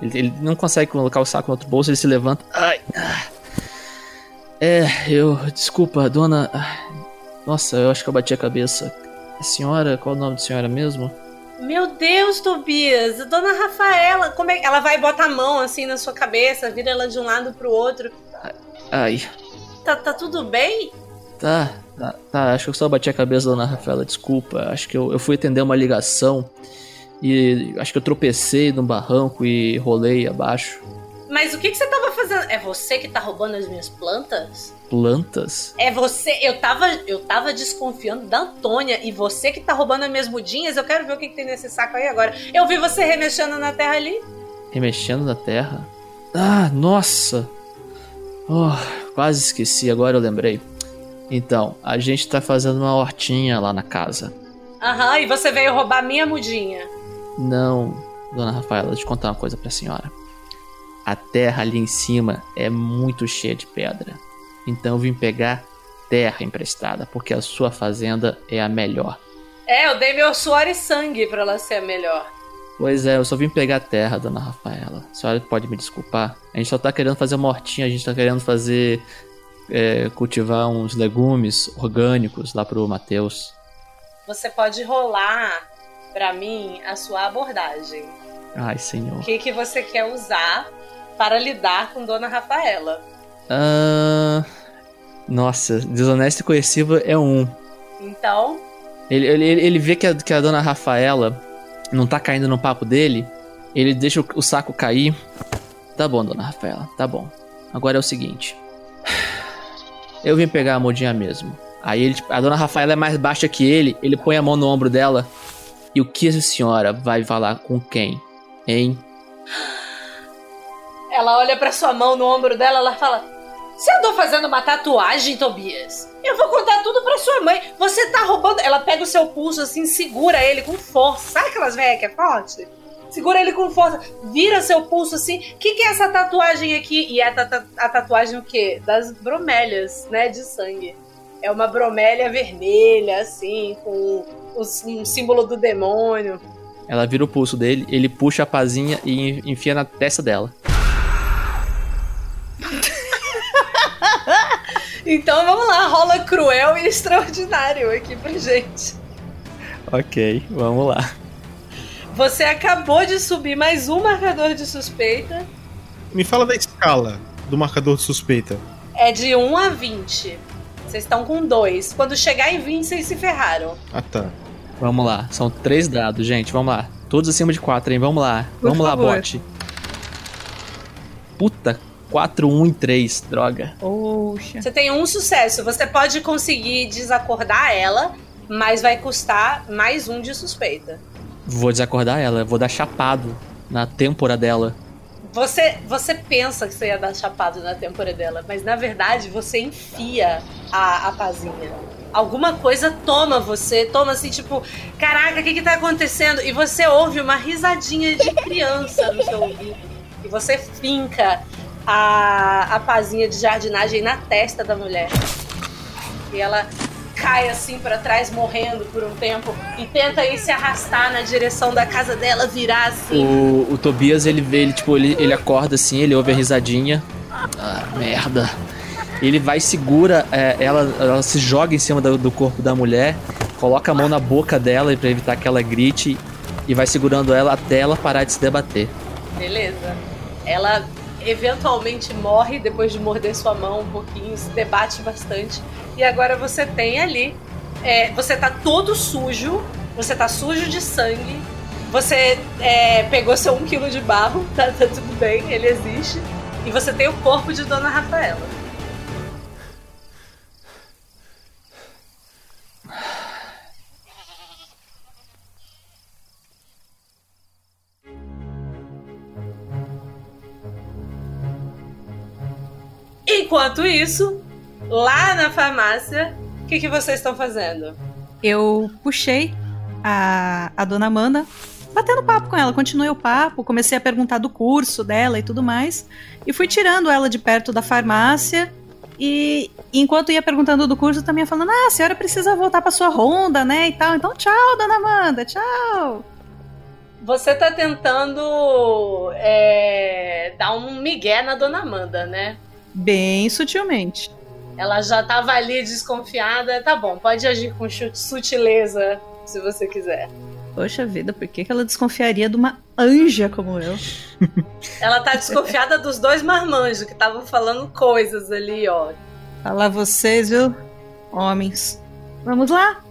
Ele, ele, não consegue colocar o saco no outro bolso, ele se levanta. Ai. Ah. É, eu. Desculpa, dona. Nossa, eu acho que eu bati a cabeça. A senhora, qual é o nome da senhora mesmo?
Meu Deus, Tobias, Dona Rafaela, como é ela vai botar a mão assim na sua cabeça, vira ela de um lado pro outro.
Ai.
Tá, tá tudo bem?
Tá, tá, tá, acho que eu só bati a cabeça Dona Rafaela, desculpa. Acho que eu, eu fui atender uma ligação e acho que eu tropecei num barranco e rolei abaixo.
Mas o que, que você tava fazendo? É você que tá roubando as minhas plantas?
Plantas?
É você. Eu tava, eu tava desconfiando da Antônia e você que tá roubando as minhas mudinhas. Eu quero ver o que, que tem nesse saco aí agora. Eu vi você remexendo na terra ali.
Remexendo na terra? Ah, nossa! Oh, quase esqueci, agora eu lembrei. Então, a gente tá fazendo uma hortinha lá na casa.
Aham, e você veio roubar minha mudinha.
Não, dona Rafaela, deixa eu contar uma coisa pra senhora. A terra ali em cima é muito cheia de pedra. Então eu vim pegar terra emprestada, porque a sua fazenda é a melhor.
É, eu dei meu suor e sangue para ela ser a melhor.
Pois é, eu só vim pegar terra, dona Rafaela. A senhora pode me desculpar? A gente só tá querendo fazer uma hortinha, a gente tá querendo fazer. É, cultivar uns legumes orgânicos lá pro Matheus.
Você pode rolar para mim a sua abordagem.
Ai, senhor.
O que, que você quer usar para lidar com Dona Rafaela?
Ah. Nossa, desonesto e coercivo é um.
Então.
Ele, ele, ele vê que a, que a dona Rafaela não tá caindo no papo dele. Ele deixa o, o saco cair. Tá bom, dona Rafaela, tá bom. Agora é o seguinte. Eu vim pegar a modinha mesmo. Aí ele, a dona Rafaela é mais baixa que ele, ele põe a mão no ombro dela. E o que essa senhora vai falar com quem? Hein?
Ela olha para sua mão no ombro dela, ela fala: "Você andou fazendo uma tatuagem, Tobias? Eu vou contar tudo para sua mãe. Você tá roubando?" Ela pega o seu pulso assim, segura ele com força. Sabe aquelas velhas que é forte? Segura ele com força, vira seu pulso assim. O que, que é essa tatuagem aqui? E é a, a tatuagem o quê? Das bromélias, né? De sangue. É uma bromélia vermelha, assim, com o, um símbolo do demônio.
Ela vira o pulso dele, ele puxa a pazinha e enfia na testa dela.
então vamos lá, rola cruel e extraordinário aqui pra gente.
Ok, vamos lá.
Você acabou de subir mais um marcador de suspeita.
Me fala da escala do marcador de suspeita.
É de 1 a 20. Vocês estão com 2. Quando chegar em 20, vocês se ferraram.
Ah, tá.
Vamos lá, são três dados, gente, vamos lá. Todos acima de 4, hein? Vamos lá.
Por
vamos
favor.
lá, bot. Puta, 4, 1 e 3, droga.
Poxa.
Você tem um sucesso. Você pode conseguir desacordar ela mas vai custar mais um de suspeita.
Vou desacordar ela, vou dar chapado na têmpora dela.
Você, você pensa que você ia dar chapado na têmpora dela, mas na verdade você enfia a, a pazinha. Alguma coisa toma você, toma assim, tipo, caraca, o que que tá acontecendo? E você ouve uma risadinha de criança no seu ouvido. E você finca a, a pazinha de jardinagem na testa da mulher. E ela cai assim para trás, morrendo por um tempo, e tenta ir se arrastar na direção da casa dela, virar assim.
O, o Tobias, ele vê, ele, tipo, ele, ele acorda assim, ele ouve a risadinha. Ah, merda. Ele vai segura, é, ela, ela se joga em cima do, do corpo da mulher, coloca a mão na boca dela para evitar que ela grite e vai segurando ela até ela parar de se debater.
Beleza. Ela eventualmente morre depois de morder sua mão um pouquinho, se debate bastante. E agora você tem ali. é, você tá todo sujo, você tá sujo de sangue. Você é, pegou seu um quilo de barro, tá, tá tudo bem, ele existe. E você tem o corpo de Dona Rafaela. Enquanto isso, lá na farmácia, o que, que vocês estão fazendo?
Eu puxei a, a dona Amanda, batendo papo com ela. Continuei o papo, comecei a perguntar do curso dela e tudo mais. E fui tirando ela de perto da farmácia. E enquanto ia perguntando do curso, também ia falando: Ah, a senhora precisa voltar pra sua ronda, né? E tal. Então, tchau, dona Amanda, tchau.
Você tá tentando é, dar um migué na dona Amanda, né?
Bem sutilmente.
Ela já tava ali desconfiada. Tá bom, pode agir com sutileza se você quiser.
Poxa vida, por que, que ela desconfiaria de uma anja como eu?
Ela tá desconfiada dos dois marmanjos que estavam falando coisas ali, ó.
Falar vocês, viu? Homens. Vamos lá?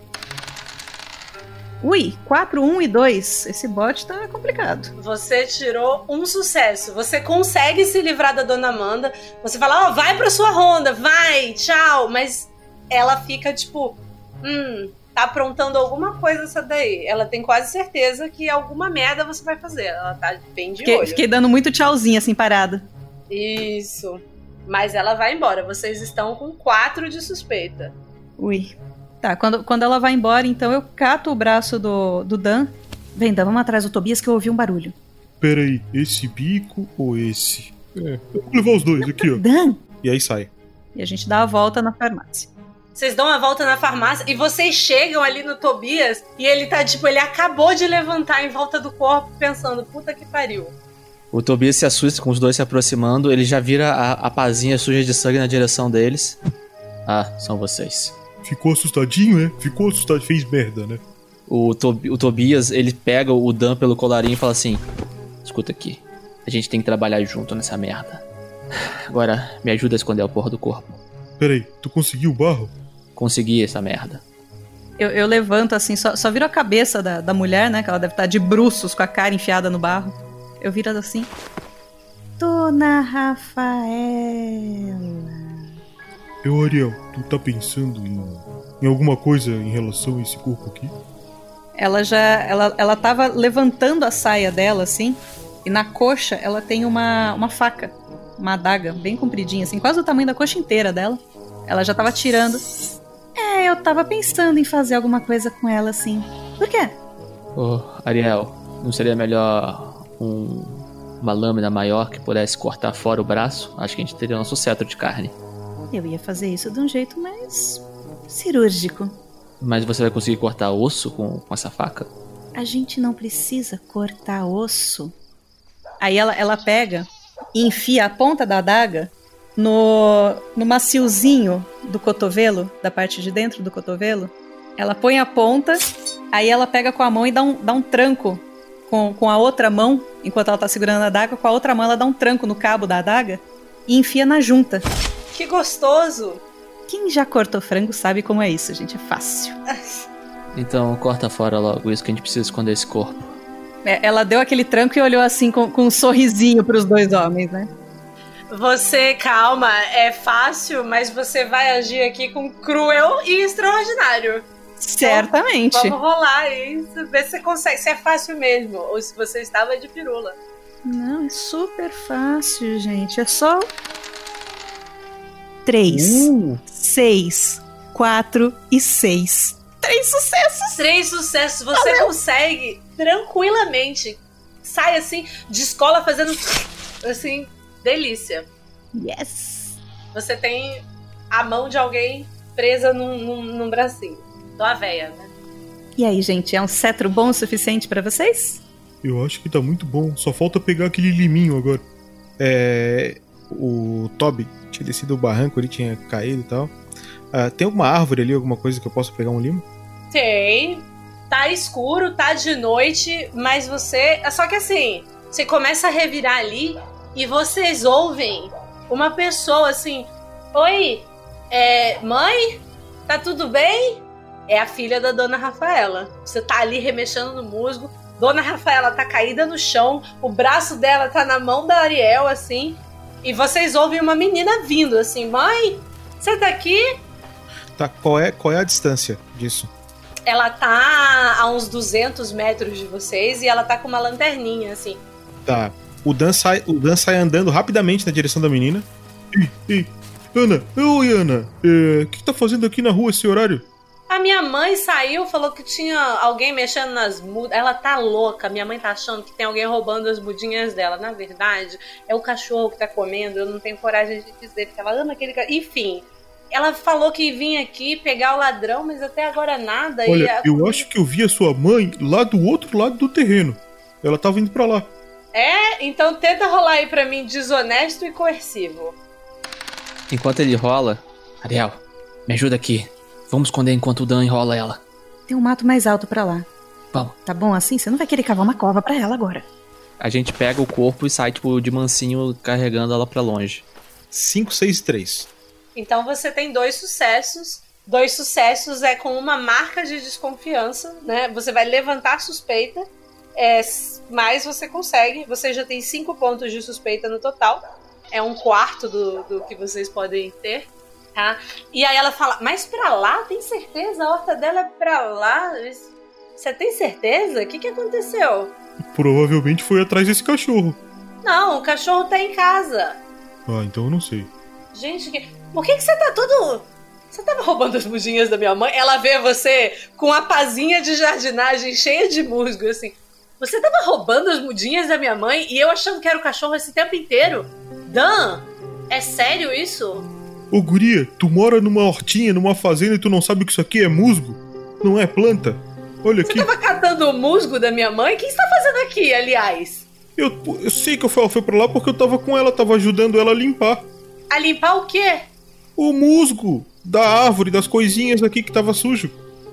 Ui, 4, 1 e 2. Esse bot tá complicado.
Você tirou um sucesso. Você consegue se livrar da dona Amanda. Você fala, ó, vai pra sua ronda, vai, tchau. Mas ela fica tipo, hum, tá aprontando alguma coisa essa daí. Ela tem quase certeza que alguma merda você vai fazer. Ela tá bem de
Fiquei,
olho.
fiquei dando muito tchauzinho assim, parada.
Isso. Mas ela vai embora. Vocês estão com quatro de suspeita.
Ui. Tá, quando, quando ela vai embora, então eu cato o braço do, do Dan. Vem, Dan, vamos atrás do Tobias que eu ouvi um barulho.
Peraí, esse bico ou esse? É, eu vou levar os dois aqui, ó.
Dan!
E aí sai.
E a gente dá a volta na farmácia.
Vocês dão uma volta na farmácia e vocês chegam ali no Tobias e ele tá tipo, ele acabou de levantar em volta do corpo pensando, puta que pariu.
O Tobias se assusta com os dois se aproximando, ele já vira a, a pazinha suja de sangue na direção deles. Ah, são vocês.
Ficou assustadinho, né? Ficou assustado, fez merda, né?
O, Tob- o Tobias, ele pega o Dan pelo colarinho e fala assim: Escuta aqui, a gente tem que trabalhar junto nessa merda. Agora, me ajuda a esconder a porra do corpo.
Peraí, tu conseguiu o barro?
Consegui essa merda.
Eu, eu levanto assim, só, só viro a cabeça da, da mulher, né? Que ela deve estar de bruços com a cara enfiada no barro. Eu viro assim. Dona Rafaela.
Eu, Ariel, tu tá pensando em, em alguma coisa em relação a esse corpo aqui?
Ela já. Ela, ela tava levantando a saia dela, assim. E na coxa ela tem uma, uma faca. Uma adaga, bem compridinha, assim, quase o tamanho da coxa inteira dela. Ela já tava tirando. É, eu tava pensando em fazer alguma coisa com ela, assim. Por quê?
Ô, Ariel, não seria melhor um- uma lâmina maior que pudesse cortar fora o braço? Acho que a gente teria nosso cetro de carne.
Eu ia fazer isso de um jeito mais cirúrgico.
Mas você vai conseguir cortar osso com, com essa faca?
A gente não precisa cortar osso. Aí ela, ela pega e enfia a ponta da adaga no, no maciozinho do cotovelo, da parte de dentro do cotovelo. Ela põe a ponta, aí ela pega com a mão e dá um, dá um tranco com, com a outra mão, enquanto ela tá segurando a adaga, com a outra mão ela dá um tranco no cabo da adaga e enfia na junta.
Que gostoso!
Quem já cortou frango sabe como é isso, gente. É fácil.
Então corta fora logo isso que a gente precisa esconder esse corpo.
É, ela deu aquele tranco e olhou assim com, com um sorrisinho pros dois homens, né?
Você, calma, é fácil, mas você vai agir aqui com cruel e extraordinário.
Certamente.
Vamos rolar e ver se você consegue, se é fácil mesmo, ou se você estava de pirula.
Não, é super fácil, gente. É só. Três,
Uh,
seis, quatro e seis. Três sucessos!
Três sucessos, você consegue tranquilamente. Sai assim, de escola fazendo assim, delícia.
Yes!
Você tem a mão de alguém presa num, num, num bracinho. Tua véia, né?
E aí, gente, é um cetro bom o suficiente pra vocês?
Eu acho que tá muito bom. Só falta pegar aquele liminho agora. É. O Toby tinha descido o barranco, ele tinha caído e tal. Ah, tem alguma árvore ali, alguma coisa que eu possa pegar um limo?
Tem. Tá escuro, tá de noite, mas você. Só que assim, você começa a revirar ali e vocês ouvem uma pessoa assim: Oi, é. Mãe? Tá tudo bem? É a filha da dona Rafaela. Você tá ali remexendo no musgo. Dona Rafaela tá caída no chão, o braço dela tá na mão da Ariel, assim. E vocês ouvem uma menina vindo, assim: Mãe, você tá aqui?
Tá, qual é, qual é a distância disso?
Ela tá a uns 200 metros de vocês e ela tá com uma lanterninha, assim.
Tá. O Dan sai, o Dan sai andando rapidamente na direção da menina. Ei, ei, Ana, oi Ana, É, o que, que tá fazendo aqui na rua esse horário?
A minha mãe saiu, falou que tinha alguém mexendo nas mudas. Ela tá louca. Minha mãe tá achando que tem alguém roubando as mudinhas dela. Na verdade, é o cachorro que tá comendo. Eu não tenho coragem de dizer, porque ela ama aquele cachorro. Enfim, ela falou que vinha aqui pegar o ladrão, mas até agora nada. e
Olha,
a-
eu acho que eu vi a sua mãe lá do outro lado do terreno. Ela tava indo pra lá.
É? Então tenta rolar aí pra mim desonesto e coercivo.
enquanto ele rola, Ariel, me ajuda aqui. Vamos esconder enquanto o Dan enrola ela.
Tem um mato mais alto pra lá.
Vamos.
Tá bom assim? Você não vai querer cavar uma cova pra ela agora.
A gente pega o corpo e sai, tipo, de mansinho carregando ela pra longe.
5, 6 3.
Então você tem dois sucessos. Dois sucessos é com uma marca de desconfiança, né? Você vai levantar a suspeita, é, mas você consegue. Você já tem cinco pontos de suspeita no total. É um quarto do, do que vocês podem ter, tá? E aí ela fala, mas pra lá? Tem certeza? A horta dela é pra lá? Você tem certeza? O que, que aconteceu?
Provavelmente foi atrás desse cachorro.
Não, o cachorro tá em casa.
Ah, então eu não sei.
Gente, que- por que, que você tá todo. Você tava roubando as mudinhas da minha mãe? Ela vê você com a pazinha de jardinagem cheia de musgo, assim. Você tava roubando as mudinhas da minha mãe e eu achando que era o cachorro esse tempo inteiro? Dan, é sério isso?
Ô guria, tu mora numa hortinha, numa fazenda e tu não sabe que isso aqui é musgo? Não é planta? Olha aqui,
Tava catando o musgo da minha mãe? O que você tá fazendo aqui, aliás?
eu, eu sei que eu fui, foi pra lá porque eu tava com ela, tava ajudando ela a limpar.
A limpar o quê?
O musgo da árvore, das coisinhas aqui que tava sujo.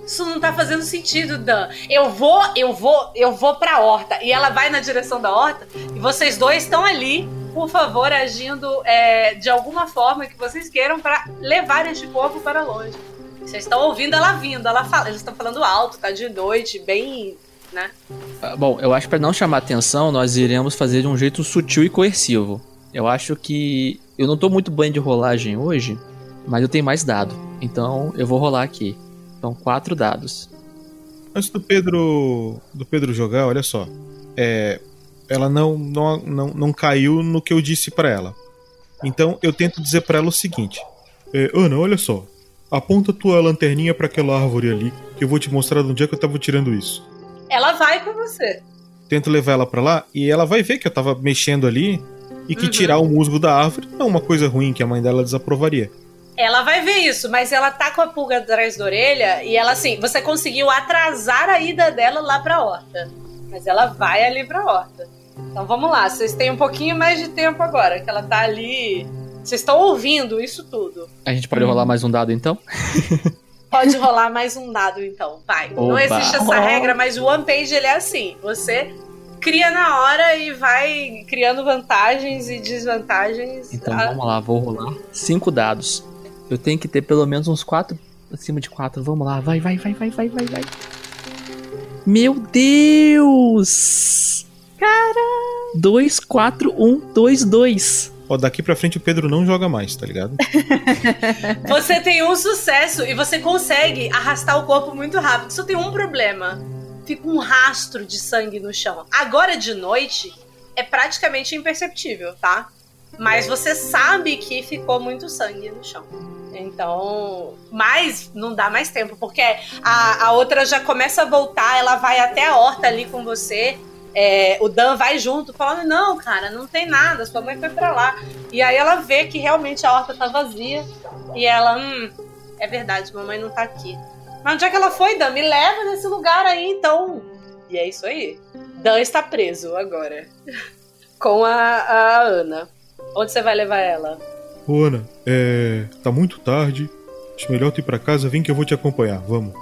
Isso não tá fazendo sentido, Dan. Eu vou, eu vou, eu vou pra horta. E ela vai na direção da horta. E vocês dois estão ali, por favor, agindo é, de alguma forma que vocês queiram pra levar este corpo para longe. Vocês estão ouvindo ela vindo, ela fala. Eles estão falando alto, tá de noite, bem. né?
Ah, Bom, eu acho que pra não chamar atenção, nós iremos fazer de um jeito sutil e coercivo. Eu acho que eu não tô muito bem de rolagem hoje, mas eu tenho mais dado. Então eu vou rolar aqui. São quatro dados.
Antes do Pedro do Pedro jogar, olha só. É, ela não, não, não, não caiu no que eu disse pra ela. Então eu tento dizer pra ela o seguinte: é, Ana, olha só. Aponta tua lanterninha pra aquela árvore ali, que eu vou te mostrar de onde é que eu tava tirando isso.
Ela vai com você.
Tento levar ela pra lá e ela vai ver que eu tava mexendo ali e que
Uhum.
tirar o musgo da árvore não é uma coisa ruim que a mãe dela desaprovaria.
Ela vai ver isso, mas ela tá com a pulga atrás da orelha e ela assim, você conseguiu atrasar a ida dela lá pra horta. Mas ela vai ali pra horta. Então vamos lá, vocês têm um pouquinho mais de tempo agora, que ela tá ali. Vocês estão ouvindo isso tudo.
A gente pode rolar mais um dado então?
Pode rolar mais um dado então, vai. Não
Oba.
existe essa regra, mas o One Page ele é assim. Você cria na hora e vai criando vantagens e desvantagens.
Então
Ah,
vamos lá, vou rolar cinco dados. Eu tenho que ter pelo menos uns quatro acima de quatro. Vamos lá, vai, vai, vai, vai, vai, vai, vai. Meu Deus! Cara! 2, 4, 1, 2, 2.
Ó, daqui pra frente o Pedro não joga mais, tá ligado?
Você tem um sucesso e você consegue arrastar o corpo muito rápido. Só tem um problema. Fica um rastro de sangue no chão. Agora de noite é praticamente imperceptível, tá? Mas você sabe que ficou muito sangue no chão. Então, mas não dá mais tempo, porque a, a outra já começa a voltar, ela vai até a horta ali com você. É, o Dan vai junto, falando: Não, cara, não tem nada, sua mãe foi pra lá. E aí ela vê que realmente a horta tá vazia. E ela, hum, é verdade, mamãe não tá aqui. Mas onde é que ela foi, Dan? Me leva nesse lugar aí, então. E é isso aí. Dan está preso agora. com a, a Ana. Onde você vai levar ela?
Ô, Ana, é. Tá muito tarde. Acho melhor tu ir pra casa, vem que eu vou te acompanhar, vamos.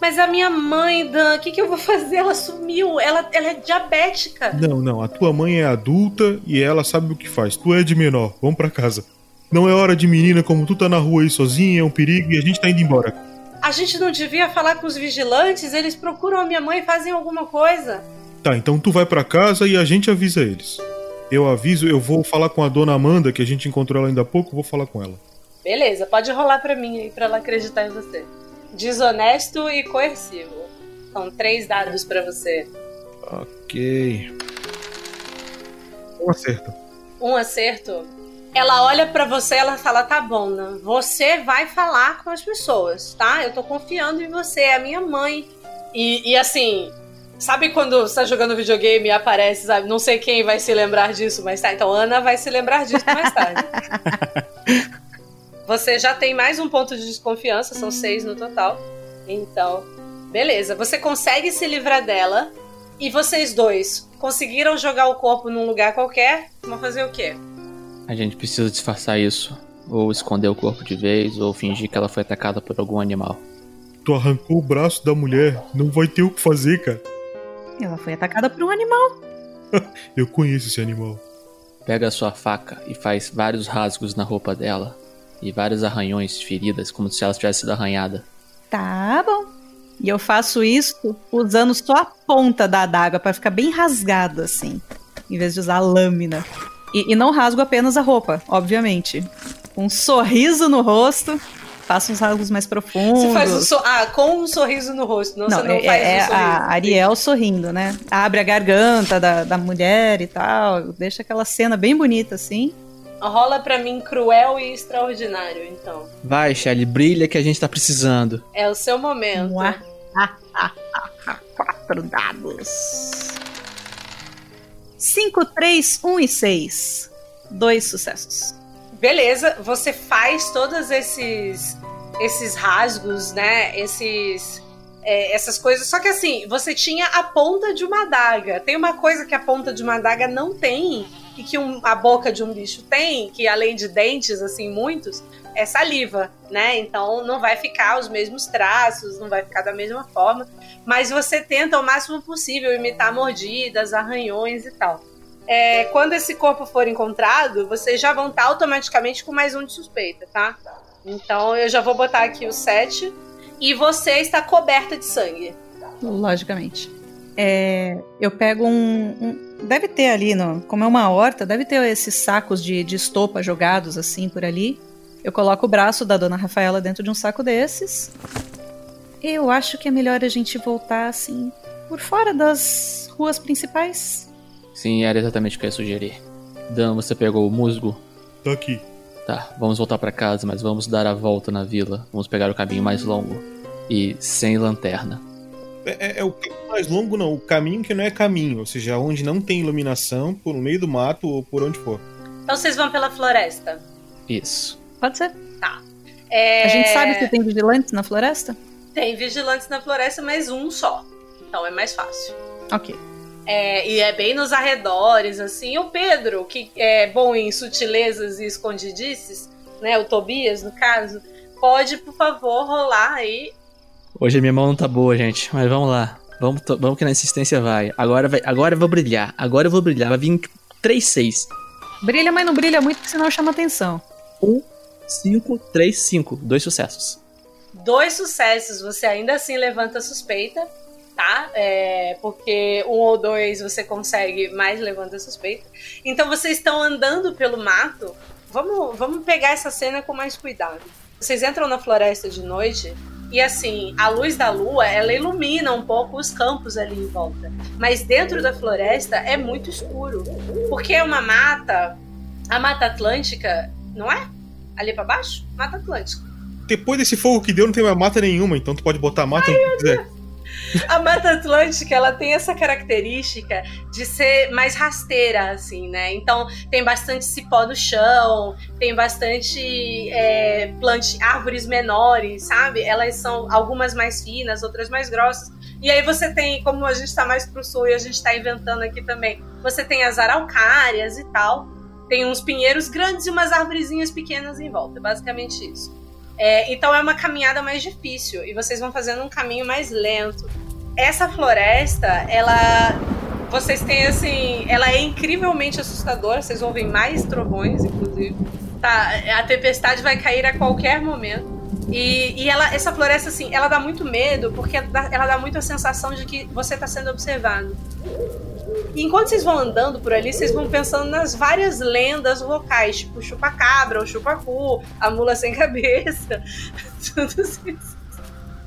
Mas a minha mãe, Dan, o que, que eu vou fazer? Ela sumiu, ela, ela é diabética.
Não, não, a tua mãe é adulta e ela sabe o que faz. Tu é de menor, vamos pra casa. Não é hora de menina como tu tá na rua aí sozinha, é um perigo e a gente tá indo embora.
A gente não devia falar com os vigilantes? Eles procuram a minha mãe e fazem alguma coisa.
Tá, então tu vai pra casa e a gente avisa eles. Eu aviso, eu vou falar com a dona Amanda, que a gente encontrou ela ainda há pouco, vou falar com ela.
Beleza, pode rolar pra mim aí, pra ela acreditar em você. Desonesto e coercivo. São três dados pra você.
Ok. Um acerto.
Um acerto. Ela olha pra você ela fala: tá bom, né? Você vai falar com as pessoas, tá? Eu tô confiando em você, é a minha mãe. E, e assim, Sabe quando você tá jogando videogame e aparece, sabe? Não sei quem vai se lembrar disso mais tarde. Então, Ana vai se lembrar disso mais tarde. você já tem mais um ponto de desconfiança, são seis no total. Então, beleza. Você consegue se livrar dela. E vocês dois conseguiram jogar o corpo num lugar qualquer? Vão fazer o quê?
A gente precisa disfarçar isso. Ou esconder o corpo de vez, ou fingir que ela foi atacada por algum animal.
Tu arrancou o braço da mulher, não vai ter o que fazer, cara.
Ela foi atacada por um animal.
Eu conheço esse animal.
Pega a sua faca e faz vários rasgos na roupa dela. E vários arranhões, feridas, como se ela tivesse sido arranhada.
Tá bom. E eu faço isso usando só a ponta da adaga para ficar bem rasgado assim, em vez de usar a lâmina. E, e não rasgo apenas a roupa, obviamente. Um sorriso no rosto, faço uns rasgos mais profundos. Você
faz um so ah, com um sorriso no rosto, não,
não
você não
é,
faz
é
um sorriso.
a Ariel sorrindo, né? Abre a garganta da, da mulher e tal, deixa aquela cena bem bonita assim.
Rola pra mim cruel e extraordinário, então.
Vai, Shelly, brilha que a gente tá precisando.
É o seu momento.
Quatro dados. 5, 3, 1 e 6. Dois sucessos.
Beleza, você faz todos esses esses rasgos, né? Esses é, essas coisas. Só que assim, você tinha a ponta de uma adaga. Tem uma coisa que a ponta de uma adaga não tem e que um, a boca de um bicho tem, que além de dentes, assim, muitos, é saliva, né? Então não vai ficar os mesmos traços, não vai ficar da mesma forma. Mas você tenta o máximo possível imitar mordidas, arranhões e tal. É, quando esse corpo for encontrado, vocês já vão estar automaticamente com mais um de suspeita, tá? Então eu já vou botar aqui o 7. E você está coberta de sangue.
Logicamente. É, eu pego um, um, Deve ter ali, no, como é uma horta, deve ter esses sacos de, de estopa jogados assim por ali. Eu coloco o braço da dona Rafaela dentro de um saco desses. Eu acho que é melhor a gente voltar assim por fora das ruas principais.
Sim, era exatamente o que eu ia sugerir. Dan, você pegou o musgo?
Tá aqui.
Tá, vamos voltar para casa, mas vamos dar a volta na vila. Vamos pegar o caminho mais longo. E sem lanterna.
É, é, é o caminho mais longo, não. O caminho que não é caminho. Ou seja, onde não tem iluminação, por no meio do mato ou por onde for.
Então vocês vão pela floresta.
Isso.
Pode ser.
Tá. É...
A gente sabe se tem vigilantes na floresta?
Tem vigilantes na floresta, mas um só. Então é mais fácil.
Ok.
É, e é bem nos arredores, assim. O Pedro, que é bom em sutilezas e escondidices, né? O Tobias, no caso, pode, por favor, rolar aí.
Hoje a minha mão não tá boa, gente, mas vamos lá. Vamos, vamos que na insistência vai. Agora, vai. agora eu vou brilhar. Agora eu vou brilhar. Vai vir 3, 6.
Brilha, mas não brilha muito, porque senão chama atenção.
1, 5, 3, 5. Dois sucessos.
Dois sucessos. Você ainda assim levanta a suspeita. Tá? É, porque um ou dois você consegue, mais levanta suspeita. Então vocês estão andando pelo mato. Vamos, vamos pegar essa cena com mais cuidado. Vocês entram na floresta de noite e assim, a luz da lua, ela ilumina um pouco os campos ali em volta. Mas dentro da floresta é muito escuro. Porque é uma mata, a Mata Atlântica, não é? Ali para baixo? Mata Atlântica.
Depois desse fogo que deu, não tem mais mata nenhuma, então tu pode botar a mata onde quiser.
A Mata Atlântica, ela tem essa característica de ser mais rasteira, assim, né? Então, tem bastante cipó no chão, tem bastante é, plante, árvores menores, sabe? Elas são algumas mais finas, outras mais grossas. E aí você tem, como a gente tá mais pro sul e a gente tá inventando aqui também, você tem as araucárias e tal. Tem uns pinheiros grandes e umas arvorezinhas pequenas em volta. É basicamente isso. É, então é uma caminhada mais difícil e vocês vão fazendo um caminho mais lento. Essa floresta, ela. Vocês têm assim. Ela é incrivelmente assustadora. Vocês ouvem mais trovões, inclusive. Tá, a tempestade vai cair a qualquer momento. E, e ela, essa floresta, assim, ela dá muito medo, porque ela dá muito a sensação de que você está sendo observado. E enquanto vocês vão andando por ali, vocês vão pensando nas várias lendas locais, tipo chupa-cabra, o chupa-cu, a mula sem cabeça, tudo isso.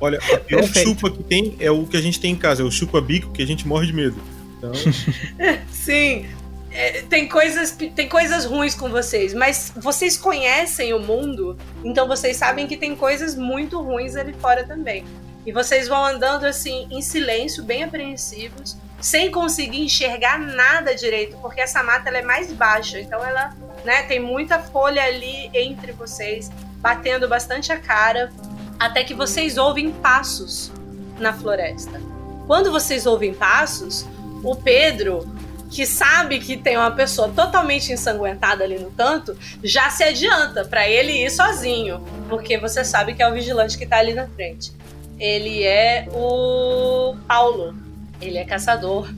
Olha, a pior Perfeito. chupa que tem é o que a gente tem em casa, é o chupa-bico, que a gente morre de medo. Então...
Sim, é, tem coisas tem coisas ruins com vocês, mas vocês conhecem o mundo, então vocês sabem que tem coisas muito ruins ali fora também. E vocês vão andando assim em silêncio, bem apreensivos, sem conseguir enxergar nada direito, porque essa mata ela é mais baixa, então ela, né, tem muita folha ali entre vocês, batendo bastante a cara, até que vocês ouvem passos na floresta. Quando vocês ouvem passos, o Pedro, que sabe que tem uma pessoa totalmente ensanguentada ali no canto, já se adianta para ele ir sozinho, porque você sabe que é o vigilante que tá ali na frente. Ele é o Paulo, ele é caçador.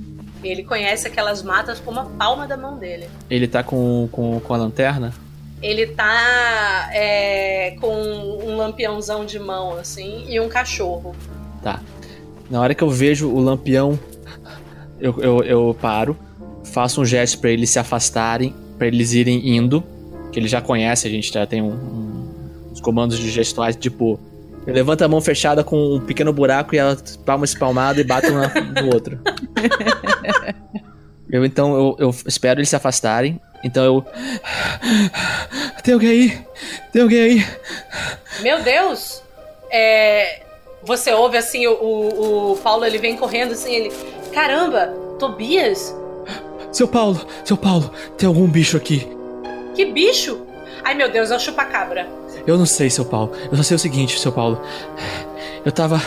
Ele conhece aquelas matas como a palma da mão dele.
Ele tá com, com, com a lanterna?
Ele tá é, com um lampiãozão de mão, assim, e um cachorro.
Tá. Na hora que eu vejo o lampião, eu, eu, eu paro, faço um gesto para eles se afastarem, para eles irem indo, que ele já conhece, a gente já tem um, um, uns comandos de gestuais, tipo, Levanta a mão fechada com um pequeno buraco e a palma espalmada e bate um no outro. eu então eu, eu, espero eles se afastarem. Então eu. Tem alguém aí? Tem alguém aí?
Meu Deus! É, você ouve assim, o, o, o Paulo ele vem correndo assim, ele. Caramba, Tobias?
Seu Paulo, seu Paulo, tem algum bicho aqui?
Que bicho? Ai meu Deus, é o chupacabra.
Eu não sei, seu Paulo. Eu só sei o seguinte, seu Paulo. Eu tava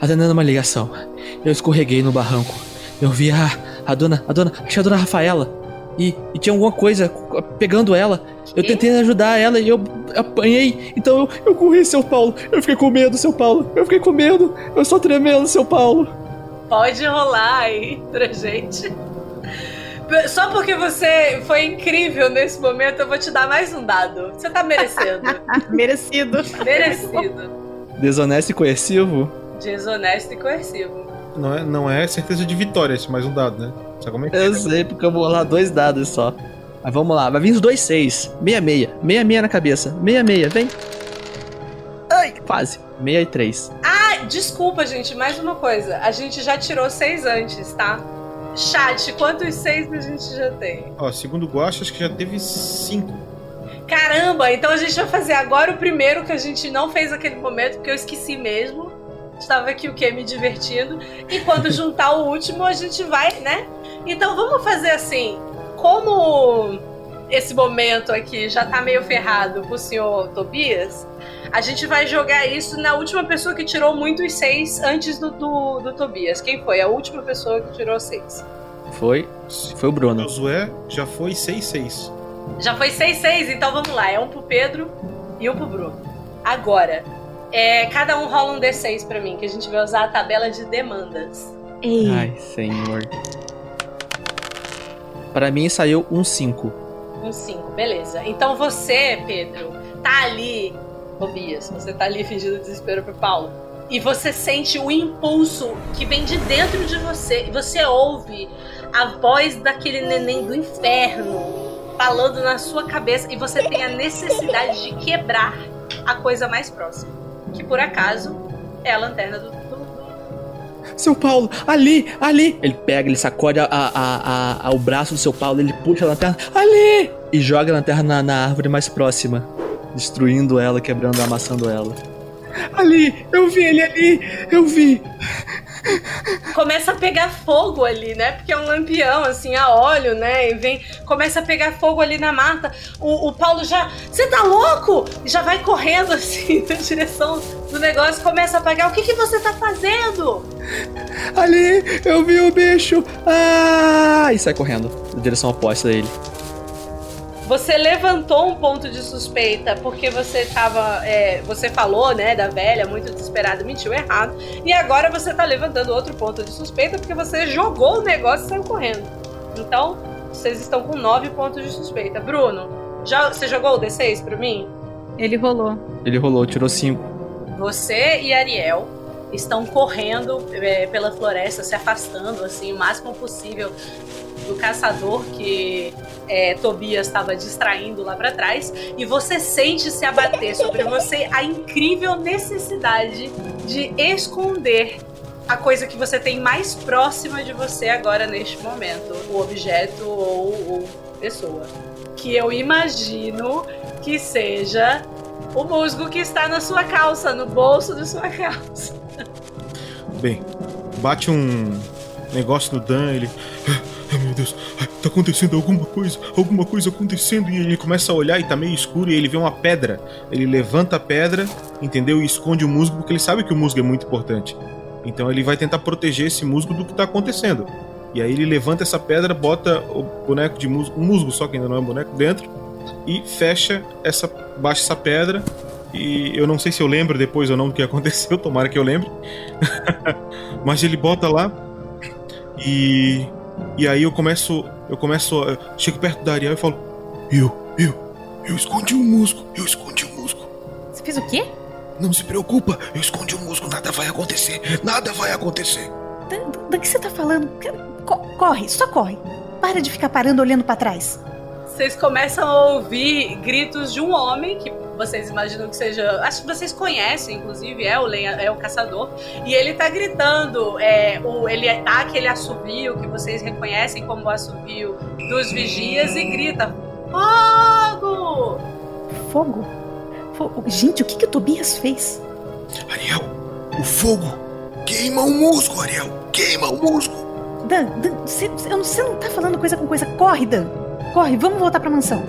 atendendo uma ligação. Eu escorreguei no barranco. Eu vi a, a dona. A dona. Achei a dona Rafaela. E, e tinha alguma coisa pegando ela. Eu tentei ajudar ela e eu apanhei. Então eu, eu corri, seu Paulo. Eu fiquei com medo, seu Paulo. Eu fiquei com medo. Eu estou tremendo, seu Paulo.
Pode rolar aí pra gente. Só porque você foi incrível nesse momento, eu vou te dar mais um dado. Você tá merecendo.
Merecido.
Merecido.
Desonesto e coercivo?
Desonesto e coercivo.
Não é, não é certeza de vitória esse mais um dado, né?
Sabe como é que Eu é? sei, porque eu vou rolar dois dados só. Mas vamos lá, vai vir os dois seis. Meia meia. Meia meia na cabeça. Meia meia, vem. Ai, quase. Meia e três.
Ah, desculpa, gente, mais uma coisa. A gente já tirou seis antes, tá? Chat, quantos seis a gente já tem?
Ó, segundo o Guacha, acho que já teve cinco.
Caramba, então a gente vai fazer agora o primeiro que a gente não fez naquele momento, porque eu esqueci mesmo. Estava aqui o que? Me divertindo. E quando juntar o último, a gente vai, né? Então vamos fazer assim. Como esse momento aqui já tá meio ferrado pro senhor Tobias, a gente vai jogar isso na última pessoa que tirou muitos seis antes do, do, do Tobias. Quem foi? A última pessoa que tirou seis.
Foi. Foi o Bruno. O
Josué já foi 6-6.
Já foi 6-6, então vamos lá. É um pro Pedro e um pro Bruno. Agora, é, cada um rola um D6 pra mim, que a gente vai usar a tabela de demandas.
Ei. Ai, senhor. Para mim saiu um 5.
Um 5, beleza. Então você, Pedro, tá ali Tobias, você tá ali fingindo desespero pro Paulo. e você sente o impulso que vem de dentro de você e você ouve a voz daquele neném do inferno falando na sua cabeça e você tem a necessidade de quebrar a coisa mais próxima, que por acaso é a lanterna do.
Seu Paulo, ali, ali! Ele pega, ele sacode a, a, a, o braço do seu Paulo, ele puxa a lanterna, ali! E joga a lanterna na, na árvore mais próxima, destruindo ela, quebrando, amassando ela. Ali, eu vi ele ali, eu vi.
Começa a pegar fogo ali, né? Porque é um lampião, assim, a óleo, né? E vem, começa a pegar fogo ali na mata. O, o Paulo já. Você tá louco? Já vai correndo, assim, na direção do negócio, começa a apagar. O que, que você tá fazendo?
Ali, eu vi o bicho. Ah! E sai correndo, na direção oposta dele.
Você levantou um ponto de suspeita porque você tava. É, você falou, né, da velha, muito desesperada, mentiu errado. E agora você tá levantando outro ponto de suspeita porque você jogou o negócio e saiu correndo. Então, vocês estão com nove pontos de suspeita. Bruno, já, você jogou o D6 pra mim?
Ele rolou.
Ele rolou, tirou cinco.
Você e Ariel estão correndo é, pela floresta, se afastando assim o máximo possível do caçador que é, Tobias estava distraindo lá para trás, e você sente se abater sobre você a incrível necessidade de esconder a coisa que você tem mais próxima de você agora neste momento, o objeto ou, ou pessoa. Que eu imagino que seja o musgo que está na sua calça, no bolso de sua calça.
Bem, bate um negócio no Dan, ele. Ai meu Deus, tá acontecendo alguma coisa, alguma coisa acontecendo. E ele começa a olhar e tá meio escuro e ele vê uma pedra. Ele levanta a pedra, entendeu? E esconde o musgo, porque ele sabe que o musgo é muito importante. Então ele vai tentar proteger esse musgo do que tá acontecendo. E aí ele levanta essa pedra, bota o boneco de musgo, um musgo só que ainda não é um boneco, dentro e fecha essa, baixa essa pedra. E eu não sei se eu lembro depois ou não do que aconteceu, tomara que eu lembre. Mas ele bota lá e e aí eu começo. Eu começo. Eu chego perto da Ariel e falo: Eu, eu, eu escondi o um musgo, eu escondi o um musgo.
Você fez o quê?
Não se preocupa, eu escondi o um musgo, nada vai acontecer, nada vai acontecer.
Do, do que você tá falando? Corre, só corre. Para de ficar parando olhando para trás.
Vocês começam a ouvir gritos de um homem que vocês imaginam que seja. Acho que vocês conhecem, inclusive, é o, lenha, é o caçador. E ele tá gritando. É, o, ele tá aquele assovio que vocês reconhecem como o assovio dos vigias e grita: Fogo!
Fogo? Fogo? Gente, o que, que o Tobias fez?
Ariel, o fogo queima o musgo, Ariel! Queima o musgo!
Dan, Dan, você não tá falando coisa com coisa. Corre, Dan! Corre, vamos voltar pra mansão.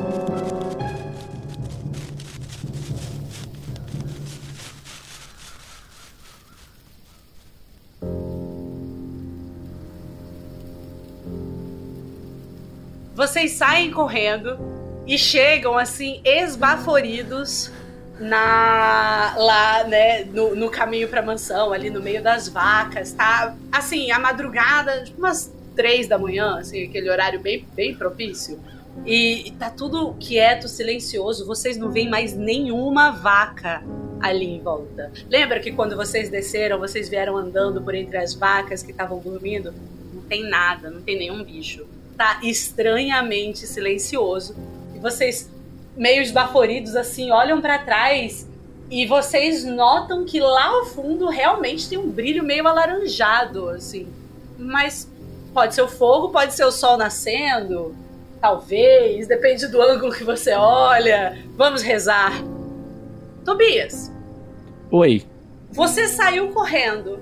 Vocês saem correndo e chegam assim esbaforidos na lá, né, no, no caminho para mansão, ali no meio das vacas, tá? Assim, a madrugada, tipo umas três da manhã, assim, aquele horário bem, bem propício. E, tá tudo quieto, silencioso. Vocês não veem mais nenhuma vaca ali em volta. Lembra que quando vocês desceram, vocês vieram andando por entre as vacas que estavam dormindo? Não tem nada, não tem nenhum bicho tá estranhamente silencioso. E vocês, meio esbaforidos assim, olham para trás e vocês notam que lá ao fundo realmente tem um brilho meio alaranjado, assim. Mas pode ser o fogo, pode ser o sol nascendo, talvez, depende do ângulo que você olha. Vamos rezar. Tobias.
Oi.
Você saiu correndo.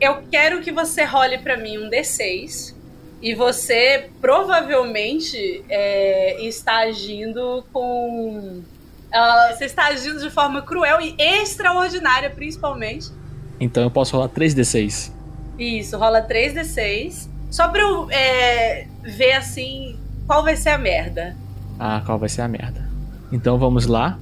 Eu quero que você role para mim um D6 e você provavelmente é, está agindo com. Uh, você está agindo de forma cruel e extraordinária, principalmente.
Então eu posso rolar 3d6.
Isso, rola 3d6. Só pra eu é, ver assim qual vai ser a merda.
Ah, qual vai ser a merda. Então vamos lá.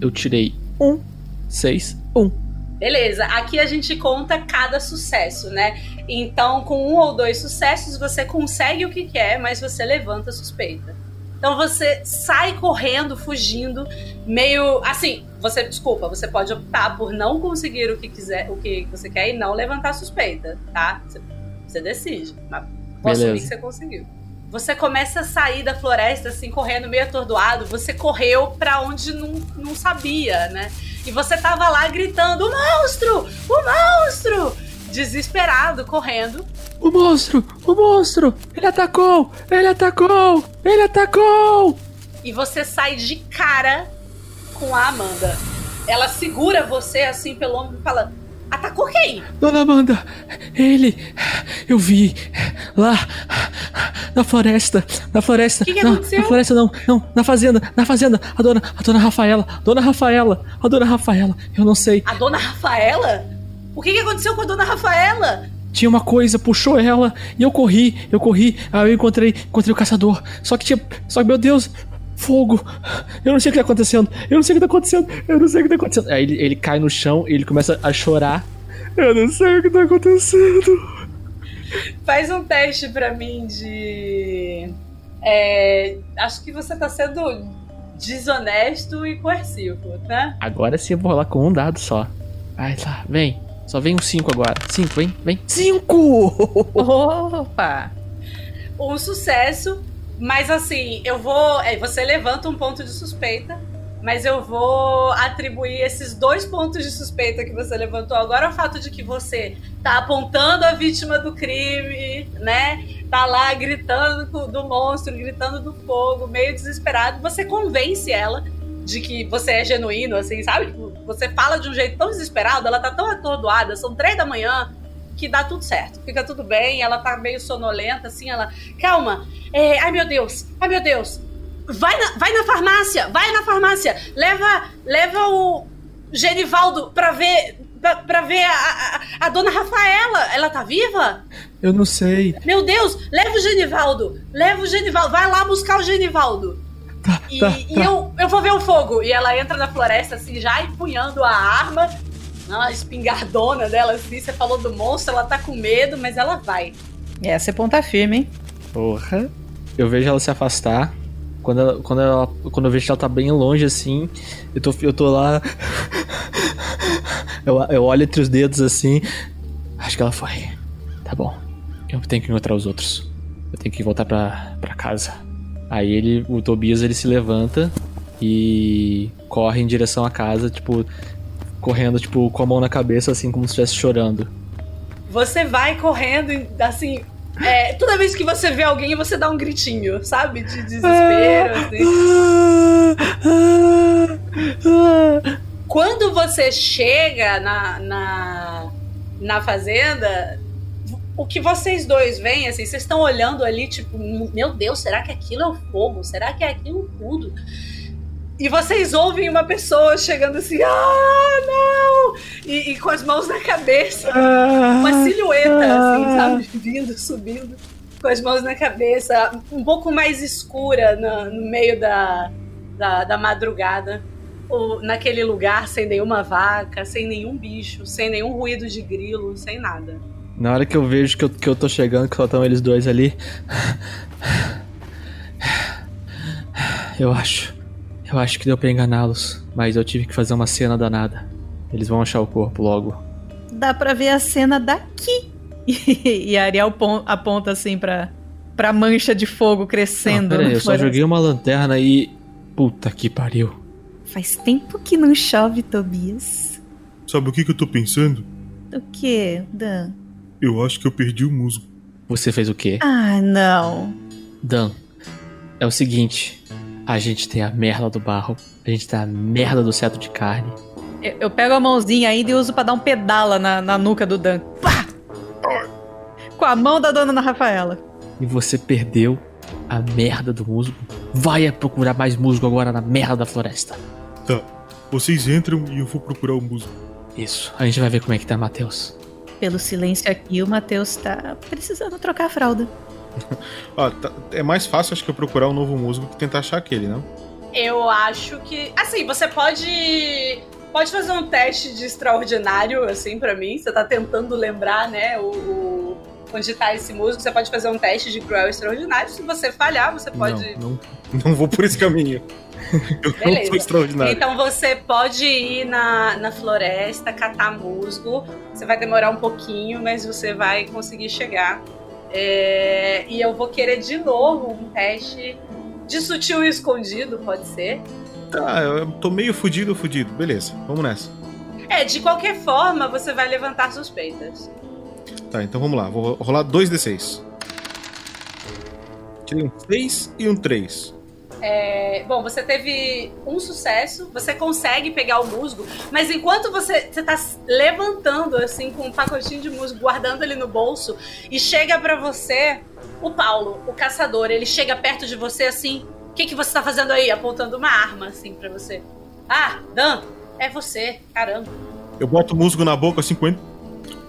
Eu tirei um, seis, um.
Beleza, aqui a gente conta cada sucesso, né? Então, com um ou dois sucessos, você consegue o que quer, mas você levanta a suspeita. Então você sai correndo, fugindo, meio assim, você, desculpa, você pode optar por não conseguir o que quiser, o que você quer e não levantar suspeita, tá? Você, você decide. Mas vou assumir que você conseguiu. Você começa a sair da floresta, assim, correndo meio atordoado. Você correu para onde não, não sabia, né? E você tava lá gritando: o monstro! O monstro! Desesperado, correndo.
O monstro! O monstro! Ele atacou! Ele atacou! Ele atacou!
E você sai de cara com a Amanda. Ela segura você assim pelo ombro e fala: Atacou quem?
Dona Amanda, ele. Eu vi. Lá. Na floresta. Na floresta.
O que, que
não,
aconteceu?
Na floresta não. Não, na fazenda. Na fazenda. A dona. A dona Rafaela. Dona Rafaela. A dona Rafaela. Eu não sei.
A dona Rafaela? O que, que aconteceu com a dona Rafaela?
Tinha uma coisa, puxou ela e eu corri, eu corri, aí eu encontrei, encontrei o caçador. Só que tinha. Só que, meu Deus, fogo! Eu não sei o que tá acontecendo, eu não sei o que tá acontecendo, eu não sei o que tá acontecendo. Aí ele, ele cai no chão, ele começa a chorar. Eu não sei o que tá acontecendo.
Faz um teste pra mim de. É, acho que você tá sendo desonesto e coercivo, tá?
Agora sim eu vou rolar com um dado só. Vai lá, vem. Só vem um 5 agora. 5, vem, vem. 5!
Opa!
Um sucesso, mas assim, eu vou. é, você levanta um ponto de suspeita, mas eu vou atribuir esses dois pontos de suspeita que você levantou agora ao fato de que você tá apontando a vítima do crime, né? Tá lá gritando do monstro, gritando do fogo, meio desesperado. Você convence ela de que você é genuíno, assim, sabe? Tipo, você fala de um jeito tão desesperado, ela tá tão atordoada, são três da manhã, que dá tudo certo. Fica tudo bem, ela tá meio sonolenta, assim, ela. Calma! É, ai meu Deus! Ai meu Deus! Vai na, vai na farmácia! Vai na farmácia! Leva, leva o Genivaldo pra ver. Pra, pra ver a, a, a dona Rafaela. Ela tá viva?
Eu não sei.
Meu Deus, leva o Genivaldo! Leva o Genivaldo! Vai lá buscar o Genivaldo! e
tá,
e
tá.
eu, eu vou ver o fogo! E ela entra na floresta, assim, já empunhando a arma. A espingardona dela, assim, você falou do monstro, ela tá com medo, mas ela vai.
Essa é ponta firme, hein?
Porra. Eu vejo ela se afastar. Quando, ela, quando, ela, quando eu vejo que ela tá bem longe assim, eu tô, eu tô lá. Eu, eu olho entre os dedos assim. Acho que ela foi. Tá bom. Eu tenho que encontrar os outros. Eu tenho que voltar pra, pra casa. Aí ele, o Tobias, ele se levanta e corre em direção à casa, tipo, correndo, tipo, com a mão na cabeça, assim, como se estivesse chorando.
Você vai correndo, e, assim. é, toda vez que você vê alguém, você dá um gritinho, sabe? De desespero, assim. Quando você chega na, na, na fazenda, o que vocês dois veem, assim, vocês estão olhando ali, tipo, meu Deus, será que aquilo é o fogo? Será que é aquilo tudo? E vocês ouvem uma pessoa chegando assim, ah, não! E, e com as mãos na cabeça. Uma silhueta, assim, sabe? Vindo, subindo, com as mãos na cabeça, um pouco mais escura no, no meio da, da, da madrugada. Ou naquele lugar sem nenhuma vaca, sem nenhum bicho, sem nenhum ruído de grilo, sem nada.
Na hora que eu vejo que eu, que eu tô chegando, que só estão eles dois ali. Eu acho. Eu acho que deu pra enganá-los. Mas eu tive que fazer uma cena danada. Eles vão achar o corpo logo.
Dá pra ver a cena daqui. E a Ariel pon- aponta assim pra, pra mancha de fogo crescendo.
Pera aí, eu só joguei uma lanterna e. Puta que pariu.
Faz tempo que não chove, Tobias.
Sabe o que, que eu tô pensando?
O quê, Dan?
Eu acho que eu perdi o musgo.
Você fez o quê?
Ah, não.
Dan, é o seguinte. A gente tem a merda do barro. A gente tem a merda do cetro de carne.
Eu, eu pego a mãozinha ainda e uso pra dar um pedala na, na nuca do Dan. Pá! Com a mão da dona Ana Rafaela.
E você perdeu a merda do musgo. Vai procurar mais musgo agora na merda da floresta.
Tá. Vocês entram e eu vou procurar o musgo.
Isso. A gente vai ver como é que tá, Matheus.
Pelo silêncio aqui, o Matheus tá precisando trocar a fralda.
Ah, tá- é mais fácil, acho que eu procurar um novo musgo que tentar achar aquele, não?
Eu acho que. Assim, você pode. Pode fazer um teste de extraordinário, assim, pra mim. Você tá tentando lembrar, né, o. o- onde tá esse músico. Você pode fazer um teste de cruel extraordinário. Se você falhar, você pode.
Não, não, não vou por esse caminho. Eu não
Beleza.
sou extraordinário.
Então você pode ir na, na floresta, catar musgo. Você vai demorar um pouquinho, mas você vai conseguir chegar. É, e eu vou querer de novo um teste de sutil e escondido, pode ser.
Tá, eu tô meio fudido, fudido. Beleza, vamos nessa.
É, de qualquer forma, você vai levantar suspeitas.
Tá, então vamos lá. Vou rolar 2d6. Tirei um 6 e um 3.
É, bom, você teve um sucesso, você consegue pegar o musgo, mas enquanto você, você tá levantando assim com um pacotinho de musgo, guardando ele no bolso, e chega pra você o Paulo, o caçador, ele chega perto de você assim, o que, que você tá fazendo aí? Apontando uma arma assim pra você. Ah, Dan, é você, caramba.
Eu boto o musgo na boca assim com ele.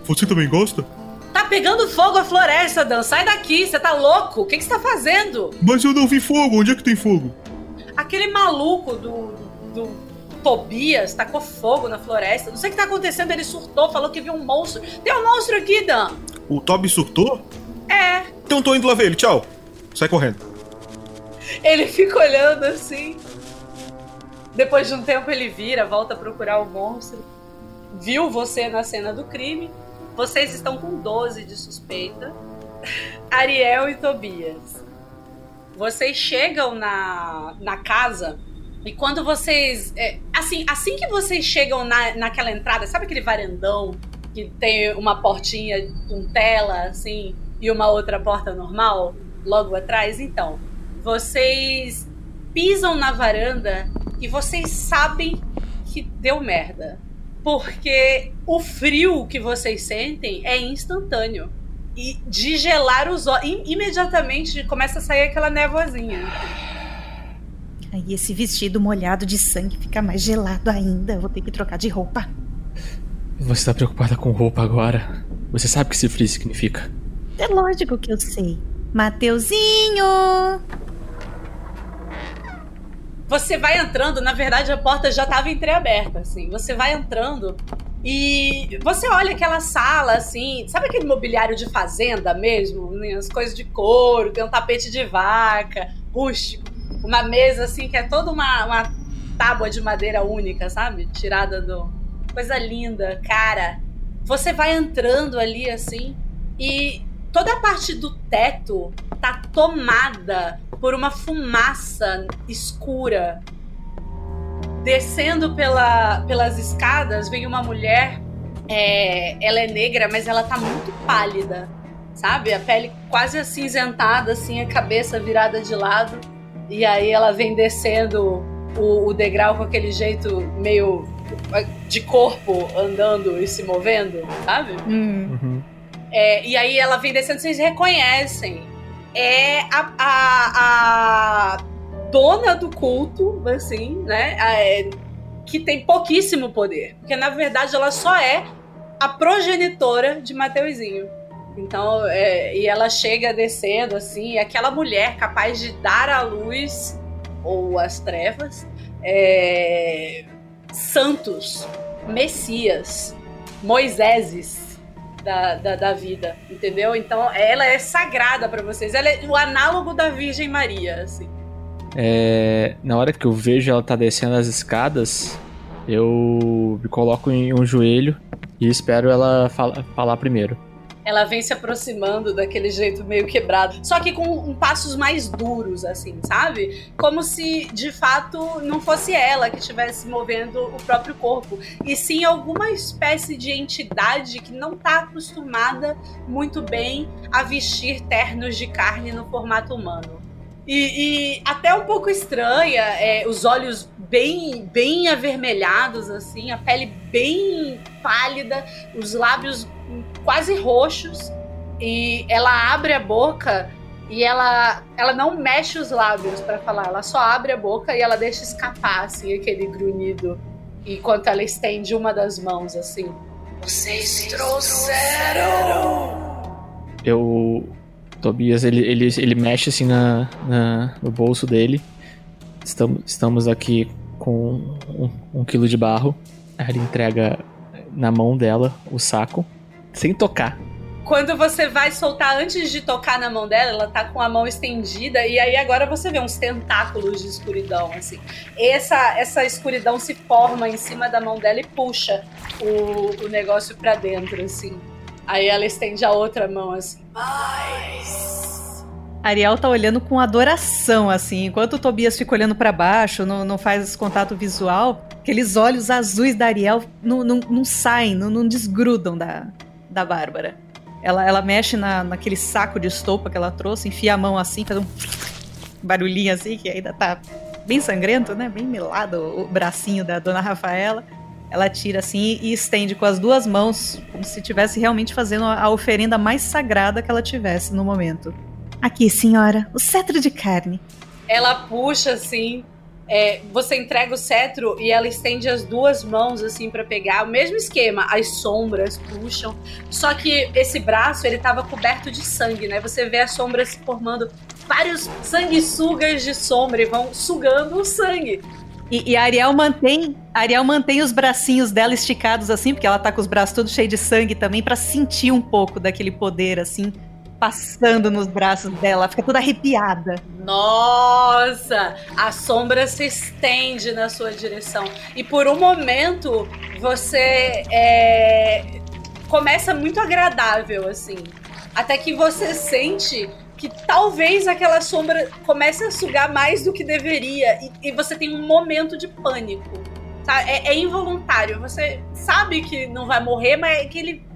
Você também gosta?
Tá pegando fogo a floresta, Dan, sai daqui, você tá louco? O que, que você tá fazendo?
Mas eu não vi fogo, onde é que tem fogo?
Aquele maluco do, do Tobias tacou fogo na floresta. Não sei o que tá acontecendo, ele surtou, falou que viu um monstro. Tem um monstro aqui, Dan.
O Toby surtou?
É.
Então tô indo lá ver ele, tchau. Sai correndo.
Ele fica olhando assim. Depois de um tempo ele vira, volta a procurar o monstro. Viu você na cena do crime. Vocês estão com 12 de suspeita. Ariel e Tobias. Vocês chegam na, na casa e quando vocês. é, assim, assim que vocês chegam na, naquela entrada, sabe aquele varandão que tem uma portinha com tela, assim, e uma outra porta normal logo atrás? Então, vocês pisam na varanda e vocês sabem que deu merda. Porque o frio que vocês sentem é instantâneo. E de gelar os olhos. Imediatamente começa a sair aquela névoazinha.
Aí esse vestido molhado de sangue fica mais gelado ainda. Eu Vou ter que trocar de roupa.
Você tá preocupada com roupa agora? Você sabe o que esse frio significa?
É lógico que eu sei. Mateuzinho!
Você vai entrando, na verdade a porta já estava entreaberta, assim. Você vai entrando e você olha aquela sala, assim, sabe aquele mobiliário de fazenda mesmo? Né, As coisas de couro, tem um tapete de vaca, rústico, uma mesa, assim, que é toda uma, uma tábua de madeira única, sabe? Tirada do. Coisa linda, cara. Você vai entrando ali, assim, e toda a parte do teto tá tomada por uma fumaça escura. Descendo pela, pelas escadas, vem uma mulher. é, ela é negra, mas ela tá muito pálida, sabe? A pele quase acinzentada, assim, a cabeça virada de lado. E aí ela vem descendo o, o degrau com aquele jeito meio de corpo andando e se movendo, sabe? É, e aí ela vem descendo, vocês reconhecem. É a, a, a dona do culto, assim, né? É, que tem pouquíssimo poder. Porque na verdade ela só é a progenitora de Mateuzinho. Então, é, e ela chega descendo, assim, aquela mulher capaz de dar à luz, ou às trevas, é, santos, messias, Moiséses da, da, da vida, entendeu? Então ela é sagrada pra vocês. Ela é o análogo da Virgem Maria, assim.
É, na hora que eu vejo ela tá descendo as escadas, eu me coloco em um joelho e espero ela fala- falar primeiro.
Ela vem se aproximando daquele jeito meio quebrado, só que com um passos mais duros, assim, sabe? Como se de fato não fosse ela que estivesse movendo o próprio corpo, e sim alguma espécie de entidade que não tá acostumada muito bem a vestir ternos de carne no formato humano. E, e até um pouco estranha, é, os olhos bem, bem avermelhados, assim, a pele bem pálida, os lábios quase roxos. E ela abre a boca e ela, ela não mexe os lábios pra falar, ela só abre a boca e ela deixa escapar, assim, aquele grunhido. Enquanto ela estende uma das mãos, assim. Vocês trouxeram!
Eu. Tobias, ele, ele, ele mexe assim na, na- no bolso dele. Estamos, estamos aqui com um, um quilo de barro. Ele entrega na mão dela o saco, sem tocar.
quando você vai soltar antes de tocar na mão dela, ela tá com a mão estendida e aí agora você vê uns tentáculos de escuridão assim. Essa essa escuridão se forma em cima da mão dela e puxa o, o negócio para dentro assim. Aí ela estende a outra mão assim. Mais.
Ariel tá olhando com adoração, assim, enquanto o Tobias fica olhando para baixo, não, não faz esse contato visual, aqueles olhos azuis da Ariel não, não, não saem, não, não desgrudam da, da Bárbara. Ela, ela mexe na, naquele saco de estopa que ela trouxe, enfia a mão assim, faz um barulhinho assim, que ainda tá bem sangrento, né? Bem melado o bracinho da dona Rafaela. Ela tira assim e estende com as duas mãos, como se estivesse realmente fazendo a oferenda mais sagrada que ela tivesse no momento. Aqui, senhora, o cetro de carne.
Ela puxa assim, é, você entrega o cetro e ela estende as duas mãos assim para pegar. O mesmo esquema, as sombras puxam. Só que esse braço ele tava coberto de sangue, né? Você vê as sombras se formando vários sanguessugas de sombra e vão sugando o sangue.
E, e, a Ariel mantém, a Ariel mantém os bracinhos dela esticados assim, porque ela tá com os braços todos cheios de sangue também, para sentir um pouco daquele poder assim passando nos braços dela, fica toda arrepiada.
Nossa! A sombra se estende na sua direção. E por um momento você é, começa muito agradável, assim. Até que você sente que talvez aquela sombra comece a sugar mais do que deveria. E, e você tem um momento de pânico. Tá? É, é involuntário. Você sabe que não vai morrer, mas é que ele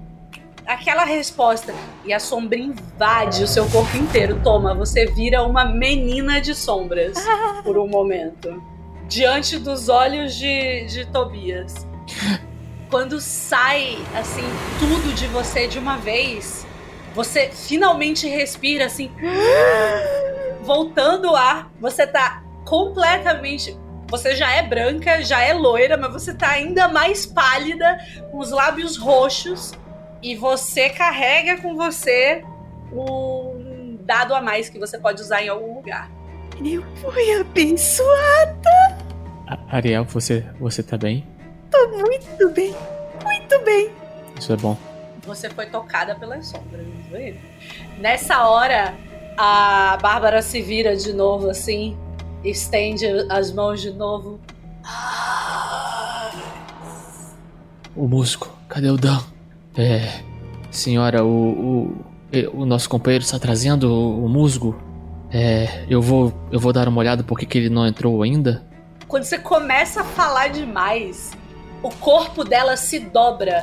aquela resposta e a sombra invade o seu corpo inteiro. Toma, você vira uma menina de sombras por um momento. Diante dos olhos de, de Tobias. Quando sai, assim, tudo de você de uma vez, você finalmente respira, assim, voltando ar. Você tá completamente você já é branca, já é loira, mas você tá ainda mais pálida, com os lábios roxos e você carrega com você um dado a mais que você pode usar em algum lugar.
Eu fui abençoada!
Ariel, você, você tá bem?
Tô muito bem, muito bem.
Isso é bom.
Você foi tocada pelas sombras, viu? Nessa hora, a Bárbara se vira de novo assim, estende as mãos de novo.
O músico, cadê o Dan? É. Senhora, o, o, o nosso companheiro está trazendo o, o musgo. É. Eu vou, eu vou dar uma olhada porque que ele não entrou ainda.
Quando você começa a falar demais, o corpo dela se dobra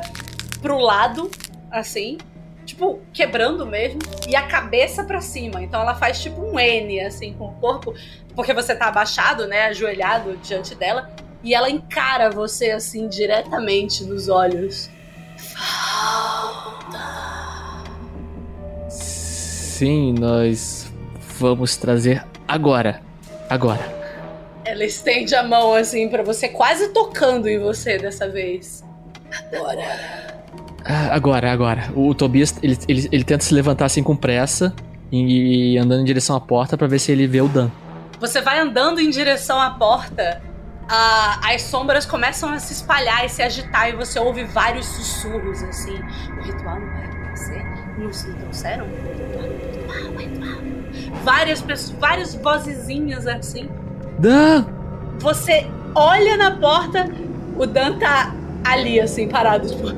pro lado, assim, tipo, quebrando mesmo, e a cabeça para cima. Então ela faz tipo um N, assim, com o corpo, porque você tá abaixado, né, ajoelhado diante dela, e ela encara você, assim, diretamente nos olhos.
Sim, nós vamos trazer agora. Agora.
Ela estende a mão assim para você, quase tocando em você dessa vez. Agora.
Ah, agora, agora. O Tobias, ele, ele, ele tenta se levantar assim com pressa e, e andando em direção à porta para ver se ele vê o Dan.
Você vai andando em direção à porta a, as sombras começam a se espalhar e se agitar, e você ouve vários sussurros assim. O ritual não vai acontecer? Não se trouxeram? Várias pessoas, várias vozezinhas assim.
Dan!
Você olha na porta, o Dan tá ali, assim, parado, tipo.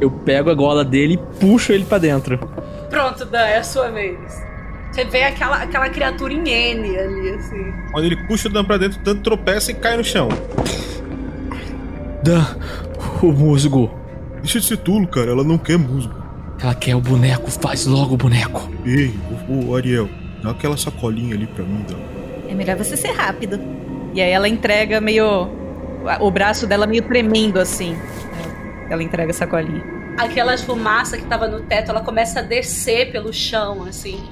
Eu pego a gola dele e puxo ele para dentro.
Pronto, Dan, é a sua vez. Você vê aquela, aquela criatura em N ali, assim.
Quando ele puxa o Dan pra dentro, o Dan tropeça e cai no chão.
Dan, o musgo.
Deixa de ser tulo, cara. Ela não quer musgo.
Ela quer o boneco, faz logo o boneco.
Ei, o, o Ariel, dá aquela sacolinha ali pra mim, Dan.
É melhor você ser rápido. E aí ela entrega meio. O braço dela meio tremendo assim. Ela entrega a sacolinha.
Aquela fumaça que tava no teto, ela começa a descer pelo chão, assim.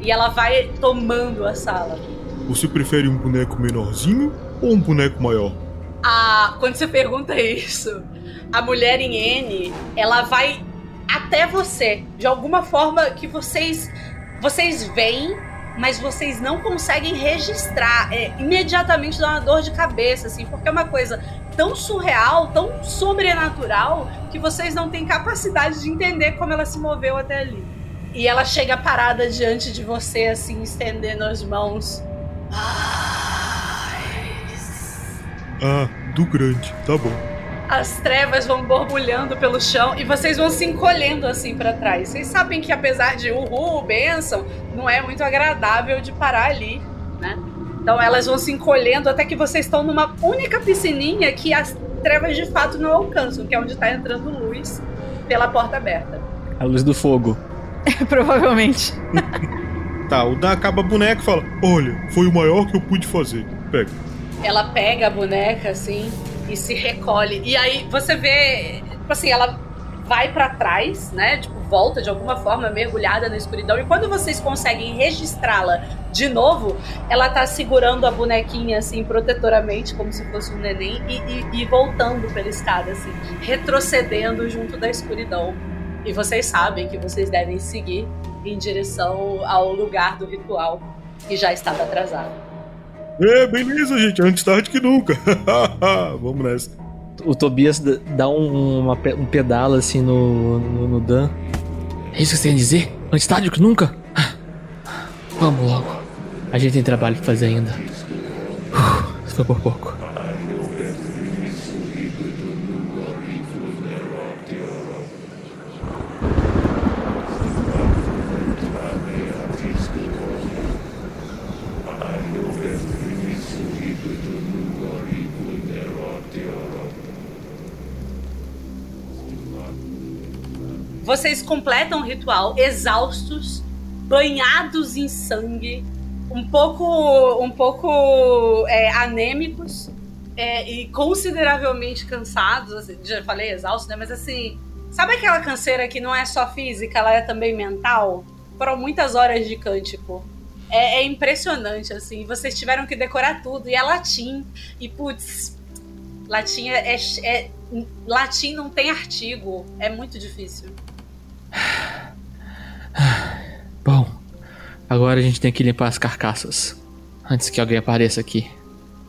E ela vai tomando a sala.
Você prefere um boneco menorzinho ou um boneco maior?
Ah, quando você pergunta isso, a mulher em N, ela vai até você, de alguma forma que vocês vocês veem, mas vocês não conseguem registrar. É, imediatamente dá uma dor de cabeça, assim, porque é uma coisa tão surreal, tão sobrenatural, que vocês não têm capacidade de entender como ela se moveu até ali. E ela chega parada diante de você, assim, estendendo as mãos.
Ah, do grande, tá bom.
As trevas vão borbulhando pelo chão e vocês vão se encolhendo assim para trás. Vocês sabem que apesar de uhul, benção, não é muito agradável de parar ali, né? Então elas vão se encolhendo até que vocês estão numa única piscininha que as trevas de fato não alcançam, que é onde tá entrando luz pela porta aberta.
A luz do fogo.
Provavelmente.
Tá, o Dan acaba a boneca e fala: Olha, foi o maior que eu pude fazer. Pega.
Ela pega a boneca assim e se recolhe. E aí você vê, tipo assim, ela vai para trás, né? Tipo, volta de alguma forma mergulhada na escuridão. E quando vocês conseguem registrá-la de novo, ela tá segurando a bonequinha assim protetoramente, como se fosse um neném, e, e, e voltando pela escada, assim, retrocedendo junto da escuridão. E vocês sabem que vocês devem seguir em direção ao lugar do ritual que já estava atrasado.
É, beleza, gente. Antes tarde que nunca. Vamos nessa.
O Tobias dá um, uma um pedala assim no, no, no Dan. É isso que você tem a dizer? Antes tarde que nunca? Vamos logo. A gente tem trabalho pra fazer ainda. Uf, Isso foi por pouco.
Completam o ritual exaustos, banhados em sangue, um pouco, um pouco é, anêmicos é, e consideravelmente cansados. assim, já falei exaustos, né? Mas assim, sabe aquela canseira que não é só física, ela é também mental? Foram muitas horas de cântico. É, é impressionante, assim. Vocês tiveram que decorar tudo. E é latim. E, putz, latim é, é, é- Latim não tem artigo. É muito difícil.
Bom, agora a gente tem que limpar as carcaças. Antes que alguém apareça aqui.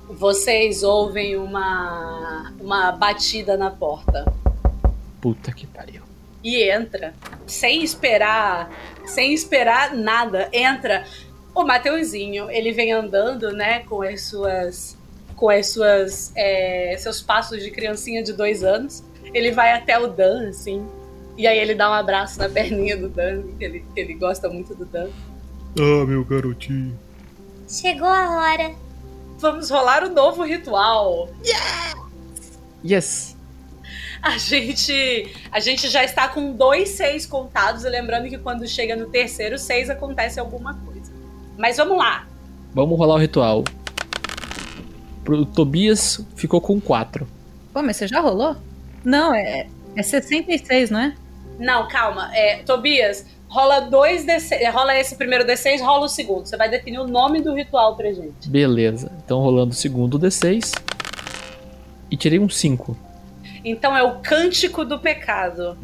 Vocês ouvem uma, uma batida na porta.
Puta que pariu.
E entra. Sem esperar. Sem esperar nada. Entra. O Mateuzinho, ele vem andando, né, com as suas. Com as suas. é, seus passos de criancinha de dois anos. Ele vai até o Dan, assim. E aí ele dá um abraço na perninha do Dan, que ele, que ele gosta muito do Dan.
Ah, meu garotinho.
Chegou a hora.
Vamos rolar o novo ritual.
Yes!
A gente, a gente já está com dois seis contados, e lembrando que quando chega no terceiro seis acontece alguma coisa. Mas vamos lá.
Vamos rolar o ritual. Pro Tobias ficou com 4.
Pô, mas você já rolou? Não, é, é 66, não é?
Não, calma. É, Tobias, rola dois D6, rola esse primeiro D6, rola o segundo. Você vai definir o nome do ritual pra gente.
Beleza. Então rolando o segundo D6. E tirei um 5.
Então é o cântico do pecado.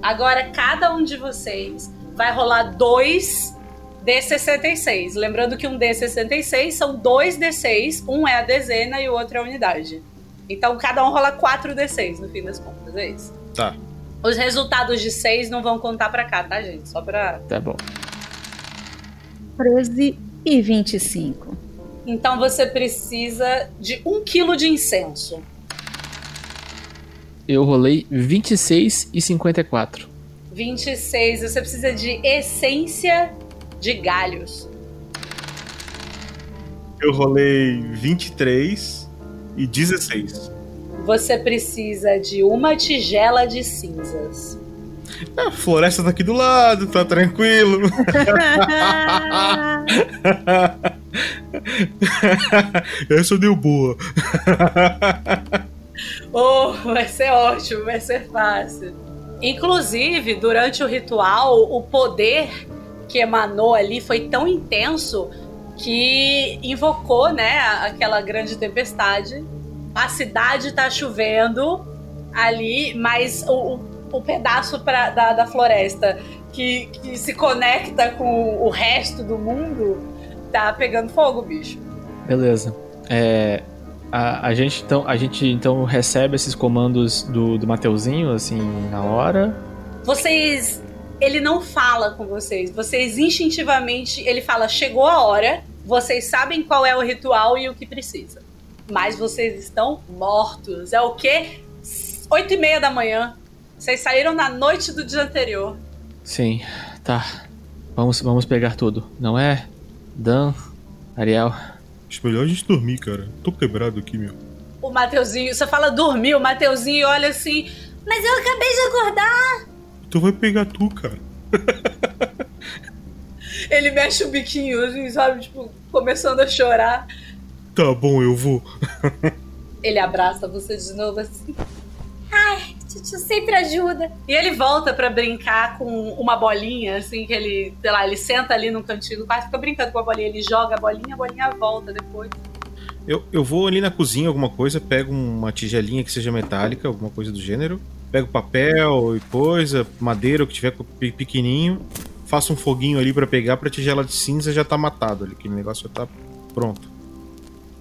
Agora cada um de vocês vai rolar dois D66. Lembrando que um D66 são dois D6, um é a dezena e o outro é a unidade. Então cada um rola 4 D6 no fim das contas, é isso.
Tá.
Os resultados de 6 não vão contar pra cá, tá, gente? Só pra.
Tá bom.
13 e 25.
Então você precisa de 1 quilo de incenso.
Eu rolei 26 e 54.
26, você precisa de essência de galhos.
Eu rolei 23 e 16.
Você precisa de uma tigela de cinzas.
A floresta tá aqui do lado, tá tranquilo. Essa deu boa.
Oh, vai ser ótimo, vai ser fácil. Inclusive, durante o ritual, o poder que emanou ali foi tão intenso que invocou, né, aquela grande tempestade. A cidade tá chovendo ali, mas o, o, o pedaço pra, da, da floresta que, que se conecta com o resto do mundo tá pegando fogo, bicho.
Beleza. É, A, a gente então a gente então recebe esses comandos do, do Mateuzinho assim na hora.
Vocês. Ele não fala com vocês. Vocês instintivamente. Ele fala: chegou a hora. Vocês sabem qual é o ritual e o que precisa. Mas vocês estão mortos. É o quê? Oito e meia da manhã. Vocês saíram na noite do dia anterior.
Sim, tá. Vamos, vamos pegar tudo, não é? Dan, Ariel.
Acho melhor a gente dormir, cara. Tô quebrado aqui, meu.
O Mateuzinho, você fala dormir, o Mateuzinho olha assim. Mas eu acabei de acordar.
Tu vai pegar tu, cara.
Ele mexe o biquinho, assim, sabe? Tipo, começando a chorar.
Tá bom, eu vou.
Ele abraça você de novo assim.
Ai, Tio sempre ajuda.
E ele volta pra brincar com uma bolinha, assim, que ele, sei lá, ele senta ali no cantinho do quarto, fica brincando com a bolinha, ele joga a bolinha, a bolinha volta depois.
Eu, eu vou ali na cozinha, alguma coisa, pego uma tigelinha que seja metálica, alguma coisa do gênero, pego papel e coisa, madeira, o que tiver pe- pequenininho, faço um foguinho ali pra pegar, pra tigela de cinza já tá matado ali, aquele negócio já tá pronto.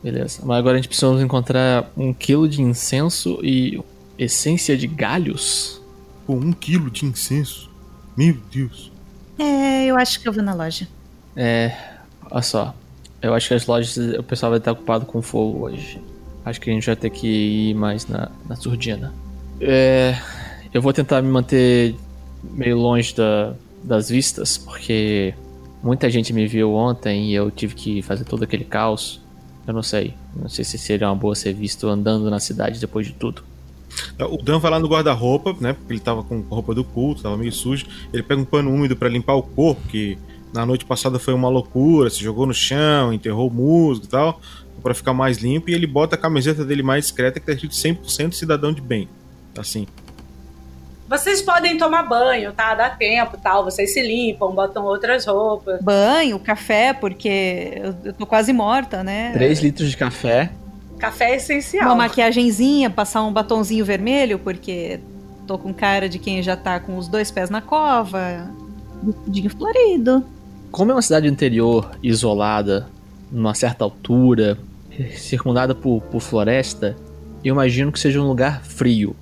Beleza. Mas agora a gente precisa encontrar um quilo de incenso e essência de galhos.
Pô, um quilo de incenso. Meu Deus.
É, eu acho que eu vou na loja.
É. Olha só. Eu acho que as lojas, o pessoal vai estar ocupado com fogo hoje. Acho que a gente vai ter que ir mais na, na surdina. É. Eu vou tentar me manter meio longe da, das vistas, porque muita gente me viu ontem e eu tive que fazer todo aquele caos. Eu não sei. Não sei se seria uma boa ser visto andando na cidade depois de tudo.
O Dan vai lá no guarda-roupa, né? Porque ele tava com roupa do culto, tava meio sujo. Ele pega um pano úmido pra limpar o corpo, que na noite passada foi uma loucura, se jogou no chão, enterrou o musgo e tal, pra ficar mais limpo. E ele bota a camiseta dele mais discreta, que tá escrito 100% cidadão de bem. Assim.
Vocês podem tomar banho, tá? Dá tempo tal. Vocês se limpam, botam outras roupas.
Banho, café, porque eu, tô quase morta, né?
3 litros de café.
Café é essencial.
Uma maquiagenzinha, passar um batonzinho vermelho, porque tô com cara de quem já tá com os dois pés na cova. Vestidinho florido.
Como é uma cidade interior, isolada, numa certa altura, circundada por, por floresta, eu imagino que seja um lugar frio.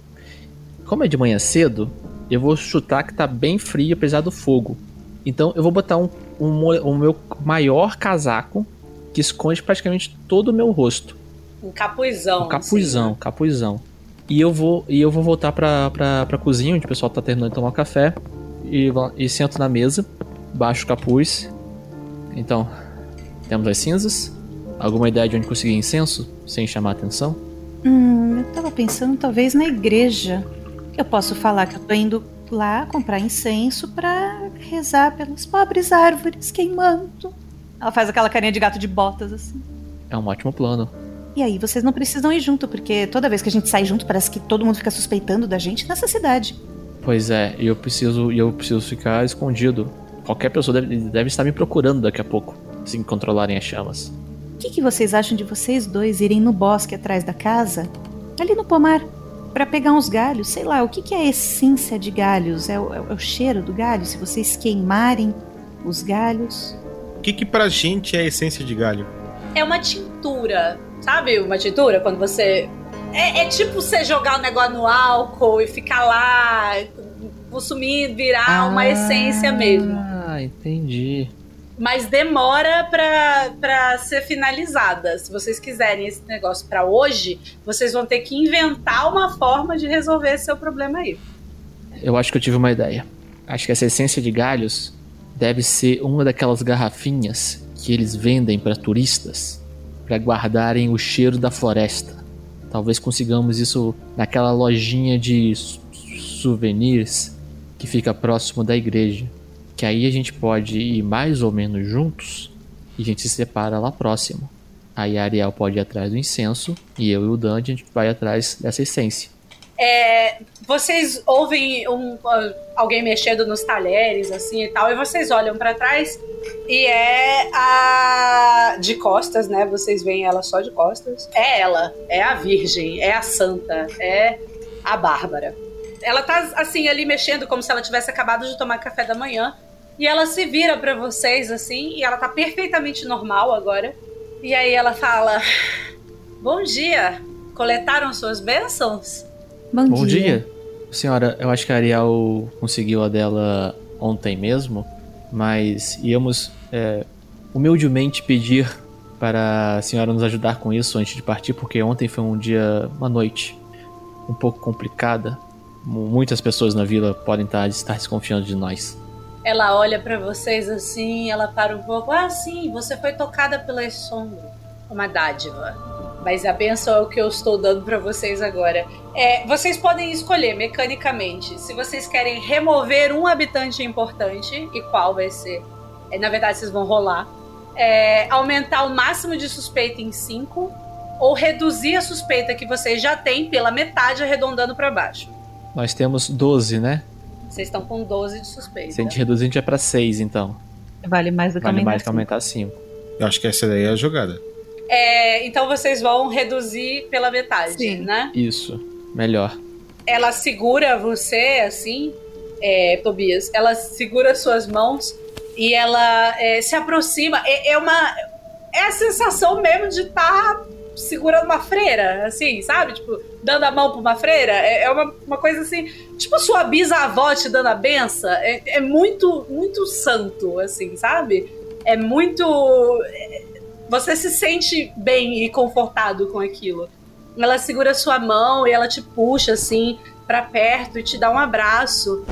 Como é de manhã cedo, eu vou chutar que tá bem frio apesar do fogo. Então eu vou botar um, um, o meu maior casaco que esconde praticamente todo o meu rosto.
Um capuzão.
Um capuzão, capuzão. E eu vou e eu vou voltar pra, pra, pra cozinha, onde o pessoal tá terminando de tomar café. E, e sento na mesa, baixo o capuz. Então, temos as cinzas. Alguma ideia de onde conseguir incenso, sem chamar atenção?
Hum, eu tava pensando talvez na igreja. Eu posso falar que eu tô indo lá comprar incenso pra rezar pelas pobres árvores queimando. Ela faz aquela carinha de gato de botas assim.
É um ótimo plano.
E aí vocês não precisam ir junto, porque toda vez que a gente sai junto parece que todo mundo fica suspeitando da gente nessa cidade.
Pois é, e eu preciso, eu preciso ficar escondido. Qualquer pessoa deve, deve estar me procurando daqui a pouco, se controlarem as chamas.
O que, que vocês acham de vocês dois irem no bosque atrás da casa, ali no pomar, Pra pegar uns galhos? Sei lá, o que, que é a essência de galhos? É o, é o cheiro do galho? Se vocês queimarem os galhos?
O que que pra gente é a essência de galho?
É uma tintura. Sabe uma tintura? Quando você. É, é tipo você jogar o negócio no álcool e ficar lá consumindo, virar uma essência mesmo.
Ah, entendi.
Mas demora pra ser finalizada. Se vocês quiserem esse negócio pra hoje, vocês vão ter que inventar uma forma de resolver esse seu problema aí.
Eu acho que eu tive uma ideia. Acho que essa essência de galhos deve ser uma daquelas garrafinhas que eles vendem para turistas para guardarem o cheiro da floresta. Talvez consigamos isso naquela lojinha de souvenirs que fica próximo da igreja. Que aí a gente pode ir mais ou menos juntos e a gente se separa lá próximo. Aí a Ariel pode ir atrás do incenso e eu e o Dan a gente vai atrás dessa essência.
É, vocês ouvem um- alguém mexendo nos talheres, assim e tal, e vocês olham pra trás e é a. de costas, né? Vocês veem ela só de costas. É ela, é a Virgem, é a Santa, é a Bárbara. Ela tá assim ali mexendo como se ela tivesse acabado de tomar café da manhã. E ela se vira pra vocês assim, e ela tá perfeitamente normal agora. E aí ela fala: Bom dia. Coletaram suas bênçãos?
Bom,
Bom dia. Senhora, eu acho que a Ariel conseguiu a dela ontem mesmo, mas íamos é, humildemente pedir para a senhora nos ajudar com isso antes de partir, porque ontem foi um dia, uma noite um pouco complicada. Mu- Muitas pessoas na vila podem estar, estar desconfiando de nós.
Ela olha pra vocês assim, ela para um pouco. Ah, sim, você foi tocada pela sombra. Uma dádiva. Mas a benção é o que eu estou dando pra vocês agora. É, vocês podem escolher mecanicamente se vocês querem remover um habitante importante e qual vai ser. É, na verdade, vocês vão rolar. É, aumentar o máximo de suspeita em 5 ou reduzir a suspeita que vocês já têm pela metade, arredondando pra baixo.
Nós temos 12, né?
Vocês estão com 12 de suspeita.
Se a gente reduzir, a gente é pra 6, então.
Vale mais do que
Vale
aumentar
mais que
cinco.
aumentar 5.
Eu acho que essa daí é a jogada.
É, então vocês vão reduzir pela metade,
Sim.
né?
Isso. Melhor.
Ela segura você, assim, é, Tobias. Ela segura suas mãos e ela é, se aproxima. É, é uma. É a sensação mesmo de estar segurando uma freira, assim, sabe? Tipo, dando a mão pra uma freira. É, é uma, uma coisa assim. Tipo, sua bisavó te dando a benção. É, é muito, muito santo, assim, sabe? É muito. é, Você se sente bem e confortado com aquilo. Ela segura sua mão e ela te puxa assim pra perto e te dá um abraço.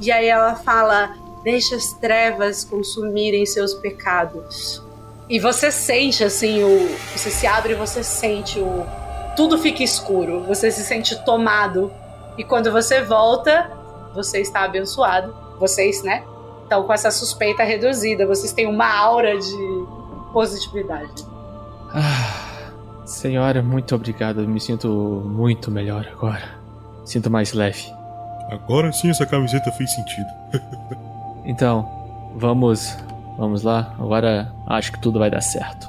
E aí ela fala: "Deixa as trevas consumirem seus pecados". E você sente assim o você se abre e você sente o tudo fica escuro. Você se sente tomado. E quando você volta, você está abençoado. Vocês, né? Estão com essa suspeita reduzida. Vocês têm uma aura de positividade.
Ah, senhora, muito obrigado. Eu me sinto muito melhor agora. Sinto mais leve.
Agora sim essa camiseta fez sentido.
Então, vamos. Vamos lá. Agora acho que tudo vai dar certo.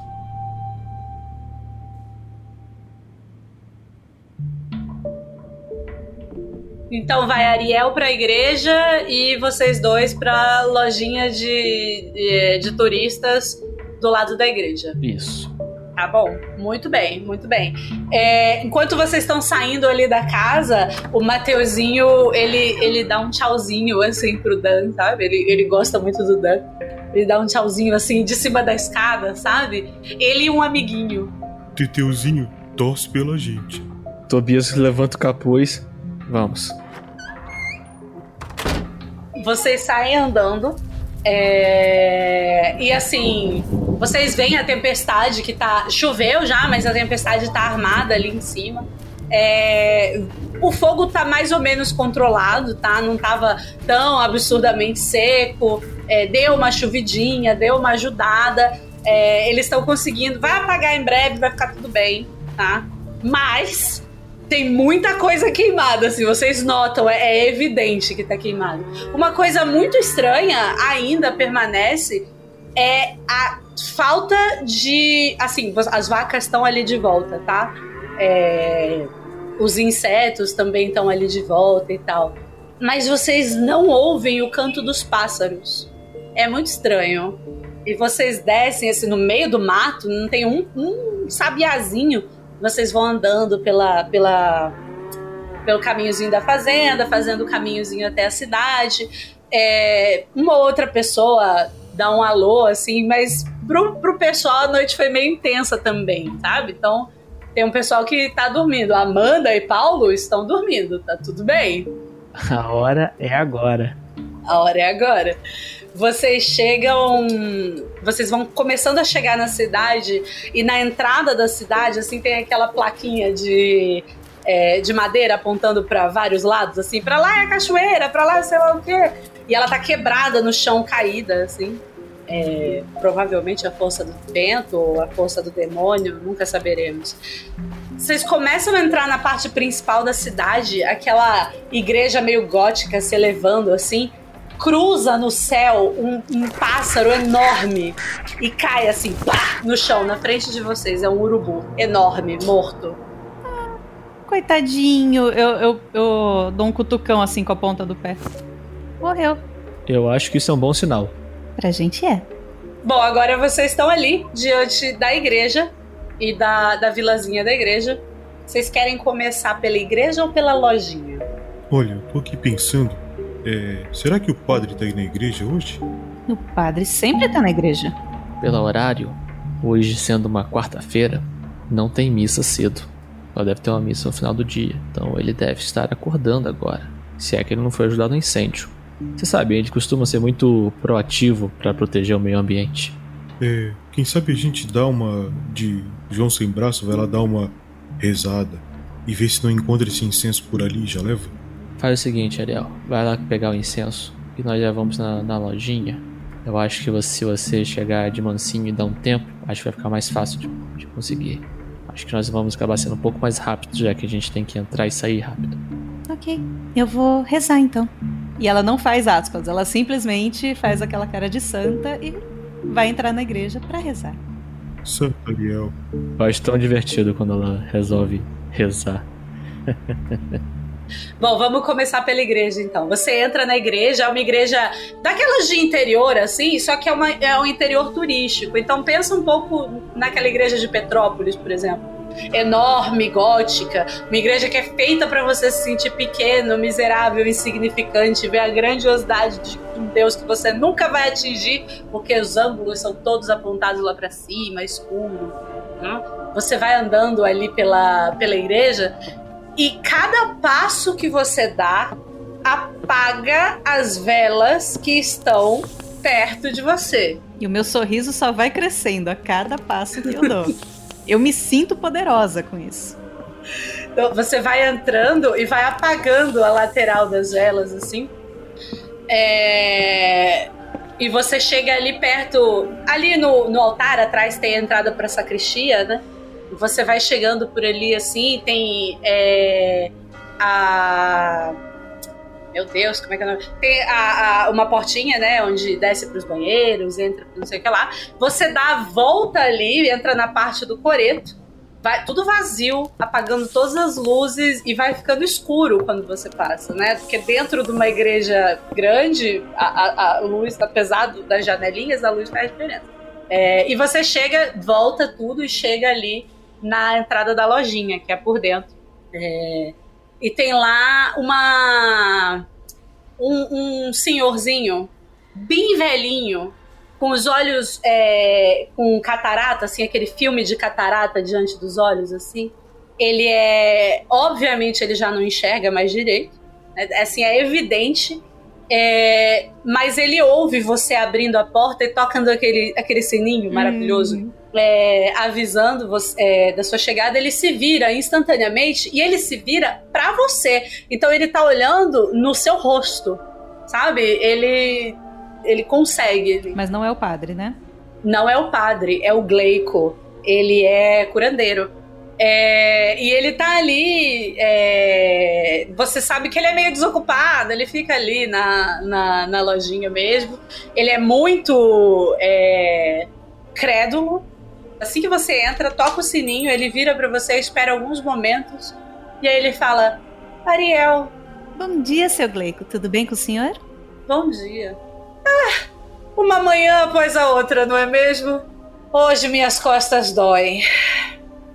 Então vai Ariel pra igreja e vocês dois pra lojinha de, de, de turistas do lado da igreja.
Isso.
Tá bom, muito bem, muito bem. É, enquanto vocês estão saindo ali da casa, o Mateuzinho, ele, ele dá um tchauzinho assim pro Dan, sabe? Ele, ele gosta muito do Dan. Ele dá um tchauzinho assim de cima da escada, sabe? Ele e um amiguinho.
Teteuzinho, torce pela gente.
Tobias levanta o capuz. Vamos.
Vocês saem andando. é, E assim, vocês veem a tempestade que tá. Choveu já, mas a tempestade tá armada ali em cima. É, O fogo tá mais ou menos controlado, tá? Não tava tão absurdamente seco. É, Deu uma chuvidinha, deu uma ajudada. É, Eles estão conseguindo. Vai apagar em breve, vai ficar tudo bem, tá? Mas tem muita coisa queimada, assim, vocês notam, é, é evidente que tá queimado. Uma coisa muito estranha ainda permanece é a falta de. Assim, as vacas estão ali de volta, tá? É, os insetos também estão ali de volta e tal. Mas vocês não ouvem o canto dos pássaros. É muito estranho. E vocês descem assim no meio do mato, não tem um, um sabiazinho vocês vão andando pela, pela, pelo caminhozinho da fazenda, fazendo o caminhozinho até a cidade. É, uma outra pessoa dá um alô, assim, mas pro, pro pessoal a noite foi meio intensa também, sabe? Então tem um pessoal que tá dormindo. Amanda e Paulo estão dormindo, tá tudo bem.
A hora é agora.
A hora é agora. Vocês chegam. Vocês vão começando a chegar na cidade, e na entrada da cidade, assim, tem aquela plaquinha de. é, de madeira apontando para vários lados, assim, pra lá é a cachoeira, pra lá é sei lá o quê. E ela tá quebrada no chão, caída, assim. É, provavelmente a força do vento ou a força do demônio, nunca saberemos. Vocês começam a entrar na parte principal da cidade, aquela igreja meio gótica se elevando assim cruza no céu um, um pássaro enorme e cai assim, pá, no chão, na frente de vocês. É um urubu enorme, morto.
Coitadinho, eu, eu, eu dou um cutucão assim com a ponta do pé. Morreu.
Eu acho que isso é um bom sinal.
Pra gente é.
Bom, agora vocês estão ali, diante da igreja. e da, da vilazinha da igreja. Vocês querem começar pela igreja ou pela lojinha?
Olha, eu tô aqui pensando. É, será que o padre tá aí na igreja hoje?
O padre sempre tá na igreja.
Pelo horário, hoje sendo uma quarta-feira, não tem missa cedo. Só deve ter uma missa no final do dia, então ele deve estar acordando agora. Se é que ele não foi ajudar no incêndio. Você sabe, ele costuma ser muito proativo para proteger o meio ambiente.
É, quem sabe a gente dá uma de João sem braço, vai lá dar uma rezada e ver se não encontra esse incenso por ali, já leva?
Faz o seguinte, Ariel, vai lá pegar o incenso e nós já vamos na, na lojinha. Eu acho que você, se você chegar de mansinho e dar um tempo, acho que vai ficar mais fácil de, de conseguir. Acho que nós vamos acabar sendo um pouco mais rápido, já que a gente tem que entrar e sair rápido.
Ok, eu vou rezar então. E ela não faz aspas, ela simplesmente faz aquela cara de santa e vai entrar na igreja para rezar.
Santo Ariel.
Eu acho tão divertido quando ela resolve rezar.
Bom, vamos começar pela igreja então. Você entra na igreja, é uma igreja daquelas de interior, assim, só que é, uma, é um interior turístico. Então pensa um pouco naquela igreja de Petrópolis, por exemplo. Enorme, gótica, uma igreja que é feita para você se sentir pequeno, miserável, insignificante, ver a grandiosidade de um Deus que você nunca vai atingir, porque os ângulos são todos apontados lá para cima, escuro. Né? Você vai andando ali pela, pela igreja e cada passo que você dá apaga as velas que estão perto de você.
E o meu sorriso só vai crescendo a cada passo que eu dou. eu me sinto poderosa com isso.
Então, você vai entrando e vai apagando a lateral das velas, assim. É... E você chega ali perto. Ali no, no altar atrás tem a entrada para sacristia, né? Você vai chegando por ali assim, tem é, a. Meu Deus, como é que é o nome? Tem a, a, uma portinha, né? Onde desce para os banheiros, entra não sei o que lá. Você dá a volta ali, entra na parte do coreto. Vai tudo vazio, apagando todas as luzes e vai ficando escuro quando você passa, né? Porque dentro de uma igreja grande, a, a, a luz, apesar das janelinhas, a luz faz diferença. É, e você chega, volta tudo e chega ali na entrada da lojinha, que é por dentro. É, e tem lá uma um, um, senhorzinho bem velhinho, com os olhos é, com catarata, assim, aquele filme de catarata diante dos olhos, assim. Ele é. Obviamente, ele já não enxerga mais direito. Né? Assim, é evidente. É, mas ele ouve você abrindo a porta e tocando aquele, aquele sininho maravilhoso. Hum é, avisando você, é, da sua chegada, ele se vira instantaneamente e ele se vira para você. Então ele tá olhando no seu rosto, sabe? Ele ele consegue.
Mas não é o padre, né?
Não é o padre, é o Gleico. Ele é curandeiro. É, e ele tá ali. É, você sabe que ele é meio desocupado, ele fica ali na, na, na lojinha mesmo. Ele é muito é, crédulo, Assim que você entra, toca o sininho, ele vira para você, espera alguns momentos e aí ele fala: Ariel.
Bom dia, seu Gleico. Tudo bem com o senhor?
Bom dia. Ah, uma manhã após a outra, não é mesmo? Hoje minhas costas doem.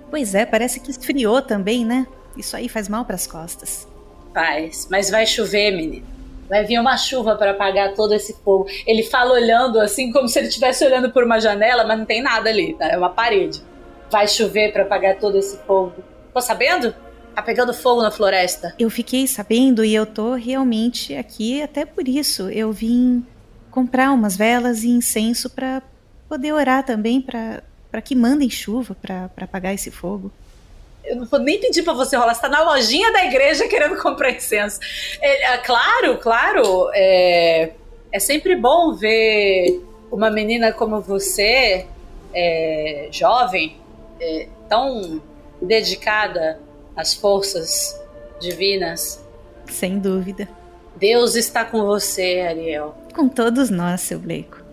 Pois é, parece que esfriou também, né? Isso aí faz mal para as costas.
Faz, mas vai chover, menino. Vai vir uma chuva para apagar todo esse fogo. Ele fala olhando assim, como se ele estivesse olhando por uma janela, mas não tem nada ali, tá? É uma parede. Vai chover para apagar todo esse fogo. Tô sabendo? Tá pegando fogo na floresta.
Eu fiquei sabendo e eu tô realmente aqui até por isso. Eu vim comprar umas velas e incenso para poder orar também para que mandem chuva para apagar esse fogo
eu não vou nem pedir para você rolar, você tá na lojinha da igreja querendo comprar incenso. É, é, claro, claro, é, é sempre bom ver uma menina como você, é, jovem, é, tão dedicada às forças divinas.
Sem dúvida.
Deus está com você, Ariel.
Com todos nós, seu Bleico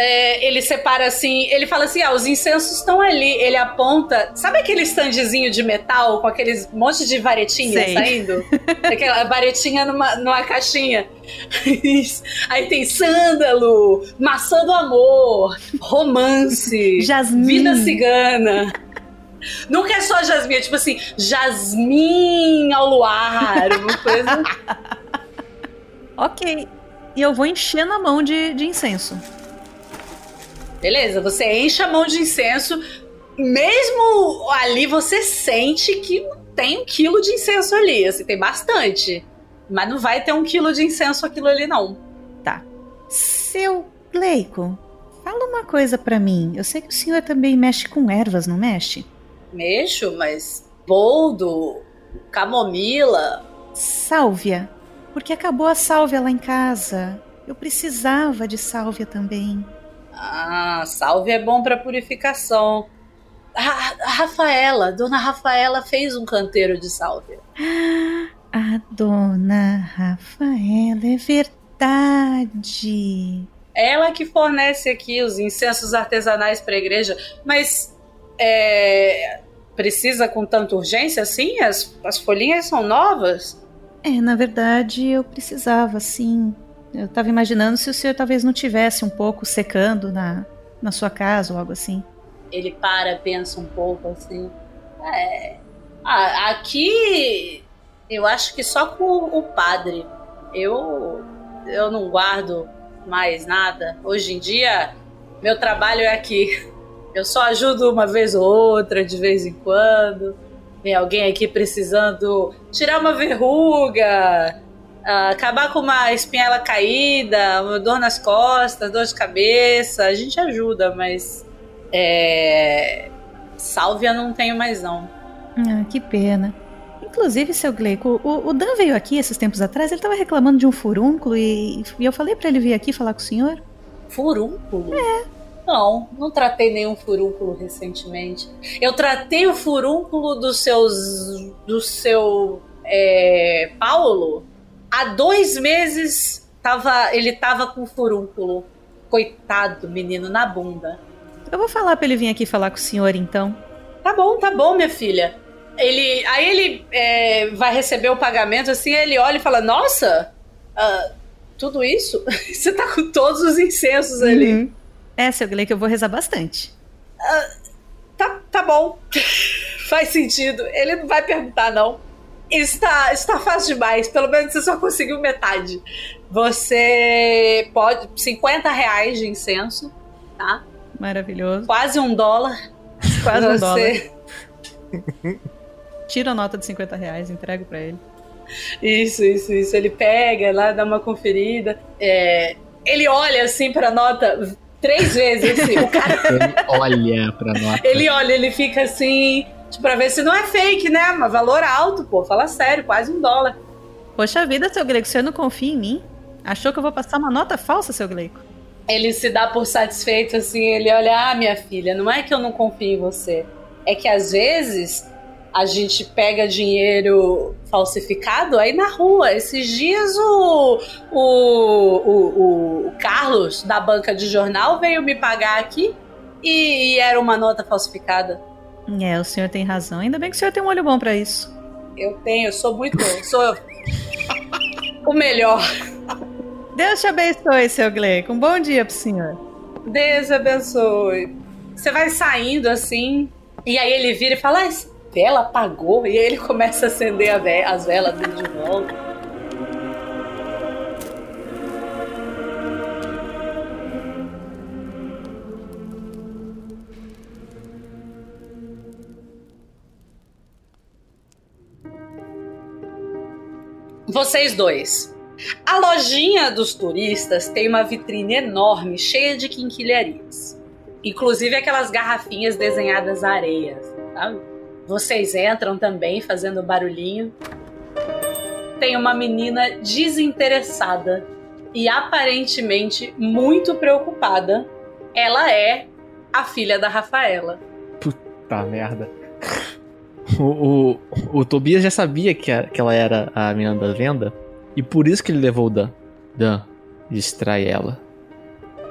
é, ele separa assim, ele fala assim: ah, os incensos estão ali. Ele aponta. Sabe aquele standzinho de metal com aqueles monte de varetinha Sei. saindo? Aquela varetinha numa, numa caixinha. Aí tem sândalo, maçã do amor, romance,
Jasmine.
vida cigana. Nunca é só Jasmine, é tipo assim, Jasmine ao luar, uma coisa.
Ok. E eu vou enchendo a mão de, de incenso.
Beleza, você enche a mão de incenso. Mesmo ali, você sente que tem um quilo de incenso ali. Assim, tem bastante. Mas não vai ter um quilo de incenso aquilo ali, não.
Tá. Seu Gleico, fala uma coisa pra mim. Eu sei que o senhor também mexe com ervas, não mexe?
Mexo, mas boldo, camomila.
Sálvia. Porque acabou a sálvia lá em casa. Eu precisava de sálvia também.
Ah, sálvia é bom pra purificação. A, a Rafaela, dona Rafaela fez um canteiro de sálvia.
A dona Rafaela, é verdade.
Ela que fornece aqui os incensos artesanais para a igreja, mas é, precisa com tanta urgência assim? As, as folhinhas são novas?
É, na verdade, eu precisava, sim. Eu tava imaginando se o senhor talvez não tivesse um pouco secando na, na sua casa ou algo assim.
Ele para, pensa um pouco assim. É. Aqui eu acho que só com o padre. Eu eu não guardo mais nada. Hoje em dia, meu trabalho é aqui. Eu só ajudo uma vez ou outra, de vez em quando. Vem alguém aqui precisando tirar uma verruga, ah, acabar com uma espinhela caída, uma dor nas costas, dor de cabeça. A gente ajuda, mas. É... Sálvia não tenho mais, não.
Ah, que pena. Inclusive, seu Gleico, o, o Dan veio aqui esses tempos atrás, ele tava reclamando de um furúnculo e, e eu falei para ele vir aqui falar com o senhor.
Furúnculo?
É.
Não, não tratei nenhum furúnculo recentemente. Eu tratei o furúnculo dos seus. do seu. É, Paulo. Há dois meses tava, ele tava com furúnculo. Coitado, menino, na bunda.
Eu vou falar para ele vir aqui falar com o senhor então.
Tá bom, tá bom, minha filha. Ele, aí ele é, vai receber o pagamento, assim, ele olha e fala: Nossa, ah, tudo isso? Você tá com todos os incensos ali.
Uhum. É, seu Gleico, eu vou rezar bastante.
Ah, tá, tá bom. Faz sentido. Ele não vai perguntar, não. Está, está fácil demais. Pelo menos você só conseguiu metade. Você pode. 50 reais de incenso, tá?
Maravilhoso.
Quase um dólar.
Quase um
Você-
dólar. Tiro a nota de 50 reais, entrego para ele.
Isso, isso, isso. Ele pega lá, dá uma conferida. É, ele olha assim pra nota três vezes. Assim, o cara,
Ele olha pra nós.
ele olha, ele fica assim, tipo, pra ver se não é fake, né? Mas valor alto, pô. Fala sério, quase um dólar.
Poxa vida, seu Gleico, você não confia em mim? Achou que eu vou passar uma nota falsa, seu Gleico?
Ele se dá por satisfeito, assim, ele olha, ah, minha filha, não é que eu não confio em você. É que às vezes a gente pega dinheiro falsificado aí na rua. Esses dias o, o, o, o Carlos, da banca de jornal, veio me pagar aqui e, e era uma nota falsificada.
É, o senhor tem razão. Ainda bem que o senhor tem um olho bom para isso.
Eu tenho, eu sou muito. sou o melhor.
Deus te abençoe, seu Gleico. Um bom dia pro senhor.
Deus abençoe. Você vai saindo assim, e aí ele vira e fala: ah, vela apagou. E aí ele começa a acender a ve- as velas dele de volta. Vocês dois. A lojinha dos turistas tem uma vitrine enorme, cheia de quinquilharias. Inclusive aquelas garrafinhas desenhadas à areia, sabe? Vocês entram também fazendo barulhinho. Tem uma menina desinteressada e aparentemente muito preocupada. Ela é a filha da Rafaela.
Tá, merda. O, o, o Tobias já sabia que, a- que ela era a menina da venda. E por isso que ele levou o Dan. Dan, distrai ela.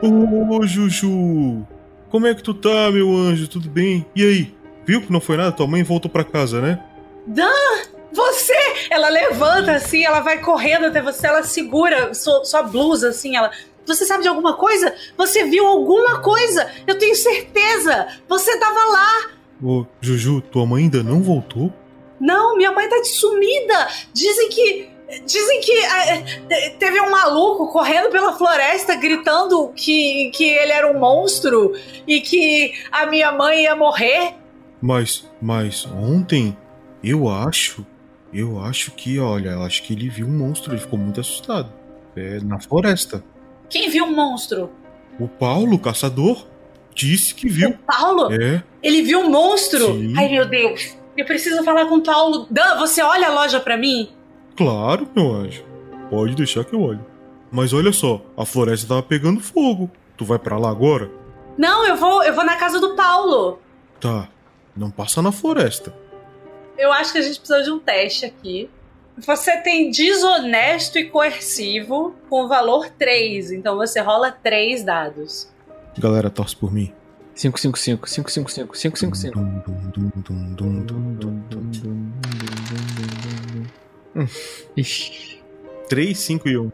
Ô, Juju! Como é que tu tá, meu anjo? Tudo bem? E aí? Viu que não foi nada? Tua mãe voltou pra casa, né?
Dan, você! Ela levanta assim, ela vai correndo até você, ela segura sua, sua blusa assim, ela. Você sabe de alguma coisa? Você viu alguma coisa? Eu tenho certeza! Você tava lá!
Ô, Juju, tua mãe ainda não voltou?
Não, minha mãe tá sumida. Dizem que. Dizem que é, te- teve um maluco correndo pela floresta gritando que, que ele era um monstro e que a minha mãe ia morrer.
Mas, mas ontem, eu acho, eu acho que, olha, eu acho que ele viu um monstro, ele ficou muito assustado. É, na floresta.
Quem viu um monstro?
O Paulo, o caçador, disse que
O
viu.
Paulo?
É,
Ele viu um monstro?
Sim.
Ai, meu Deus. Eu preciso falar com o Paulo. Dan, você olha a loja pra mim?
claro, meu anjo. Pode deixar que eu olho. Mas olha só, a floresta tava pegando fogo. Tu vai pra lá agora?
Não, eu vou, eu vou na casa do Paulo.
Tá. Não passa na floresta.
Eu acho que a gente precisa de um teste aqui. Você tem desonesto e coercivo com valor 3. Então você rola 3 dados.
Galera, torce por mim.
555, 555, 555.
Dum, dum, dum, dum, dum, dum, dum, dum.
Ixi.
3, 5 e 1.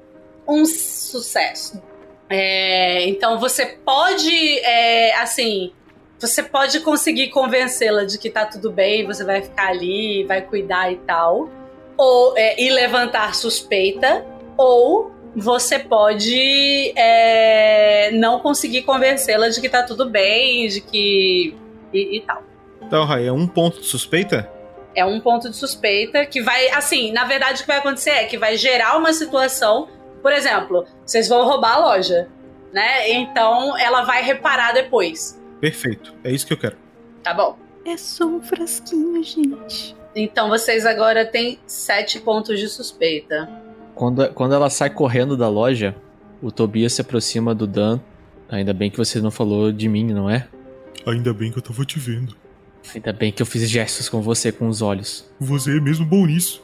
Um sucesso. É, então você pode, é, assim, você pode conseguir convencê-la de que tá tudo bem, você vai ficar ali, vai cuidar e tal. Ou é, e levantar suspeita. Ou você pode é, não conseguir convencê-la de que tá tudo bem, de que. e, e tal.
Então, Rai, é um ponto de suspeita?
É um ponto de suspeita que vai, assim, na verdade o que vai acontecer é que vai gerar uma situação, por exemplo, vocês vão roubar a loja, né? Então ela vai reparar depois,
Perfeito. É isso que eu quero.
tá bom?
É só um frasquinho, gente.
Então vocês agora têm sete pontos de suspeita.
Quando, quando ela sai correndo da loja, o Tobias se aproxima do Dan. Ainda bem que você não falou de mim, não é?
Ainda bem que eu tava te vendo.
Ainda bem que eu fiz gestos com você com os olhos.
Você é mesmo bom nisso.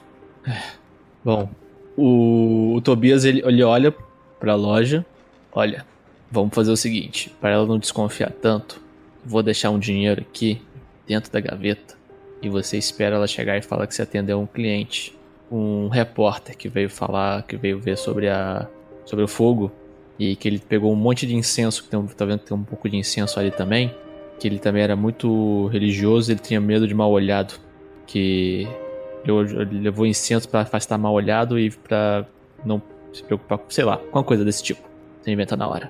Bom, o, o Tobias ele, ele olha pra loja. Olha, vamos fazer o seguinte: para ela não desconfiar tanto, vou deixar um dinheiro aqui dentro da gaveta e você espera ela chegar e falar que você atendeu um cliente, um repórter que veio falar, que veio ver sobre a sobre o fogo e que ele pegou um monte de incenso, que tem, tá vendo que tem um pouco de incenso ali também, que ele também era muito religioso, ele tinha medo de mal olhado, que ele levou incenso pra afastar mal olhado e pra não se preocupar com, sei lá, com uma coisa desse tipo. Você inventa na hora.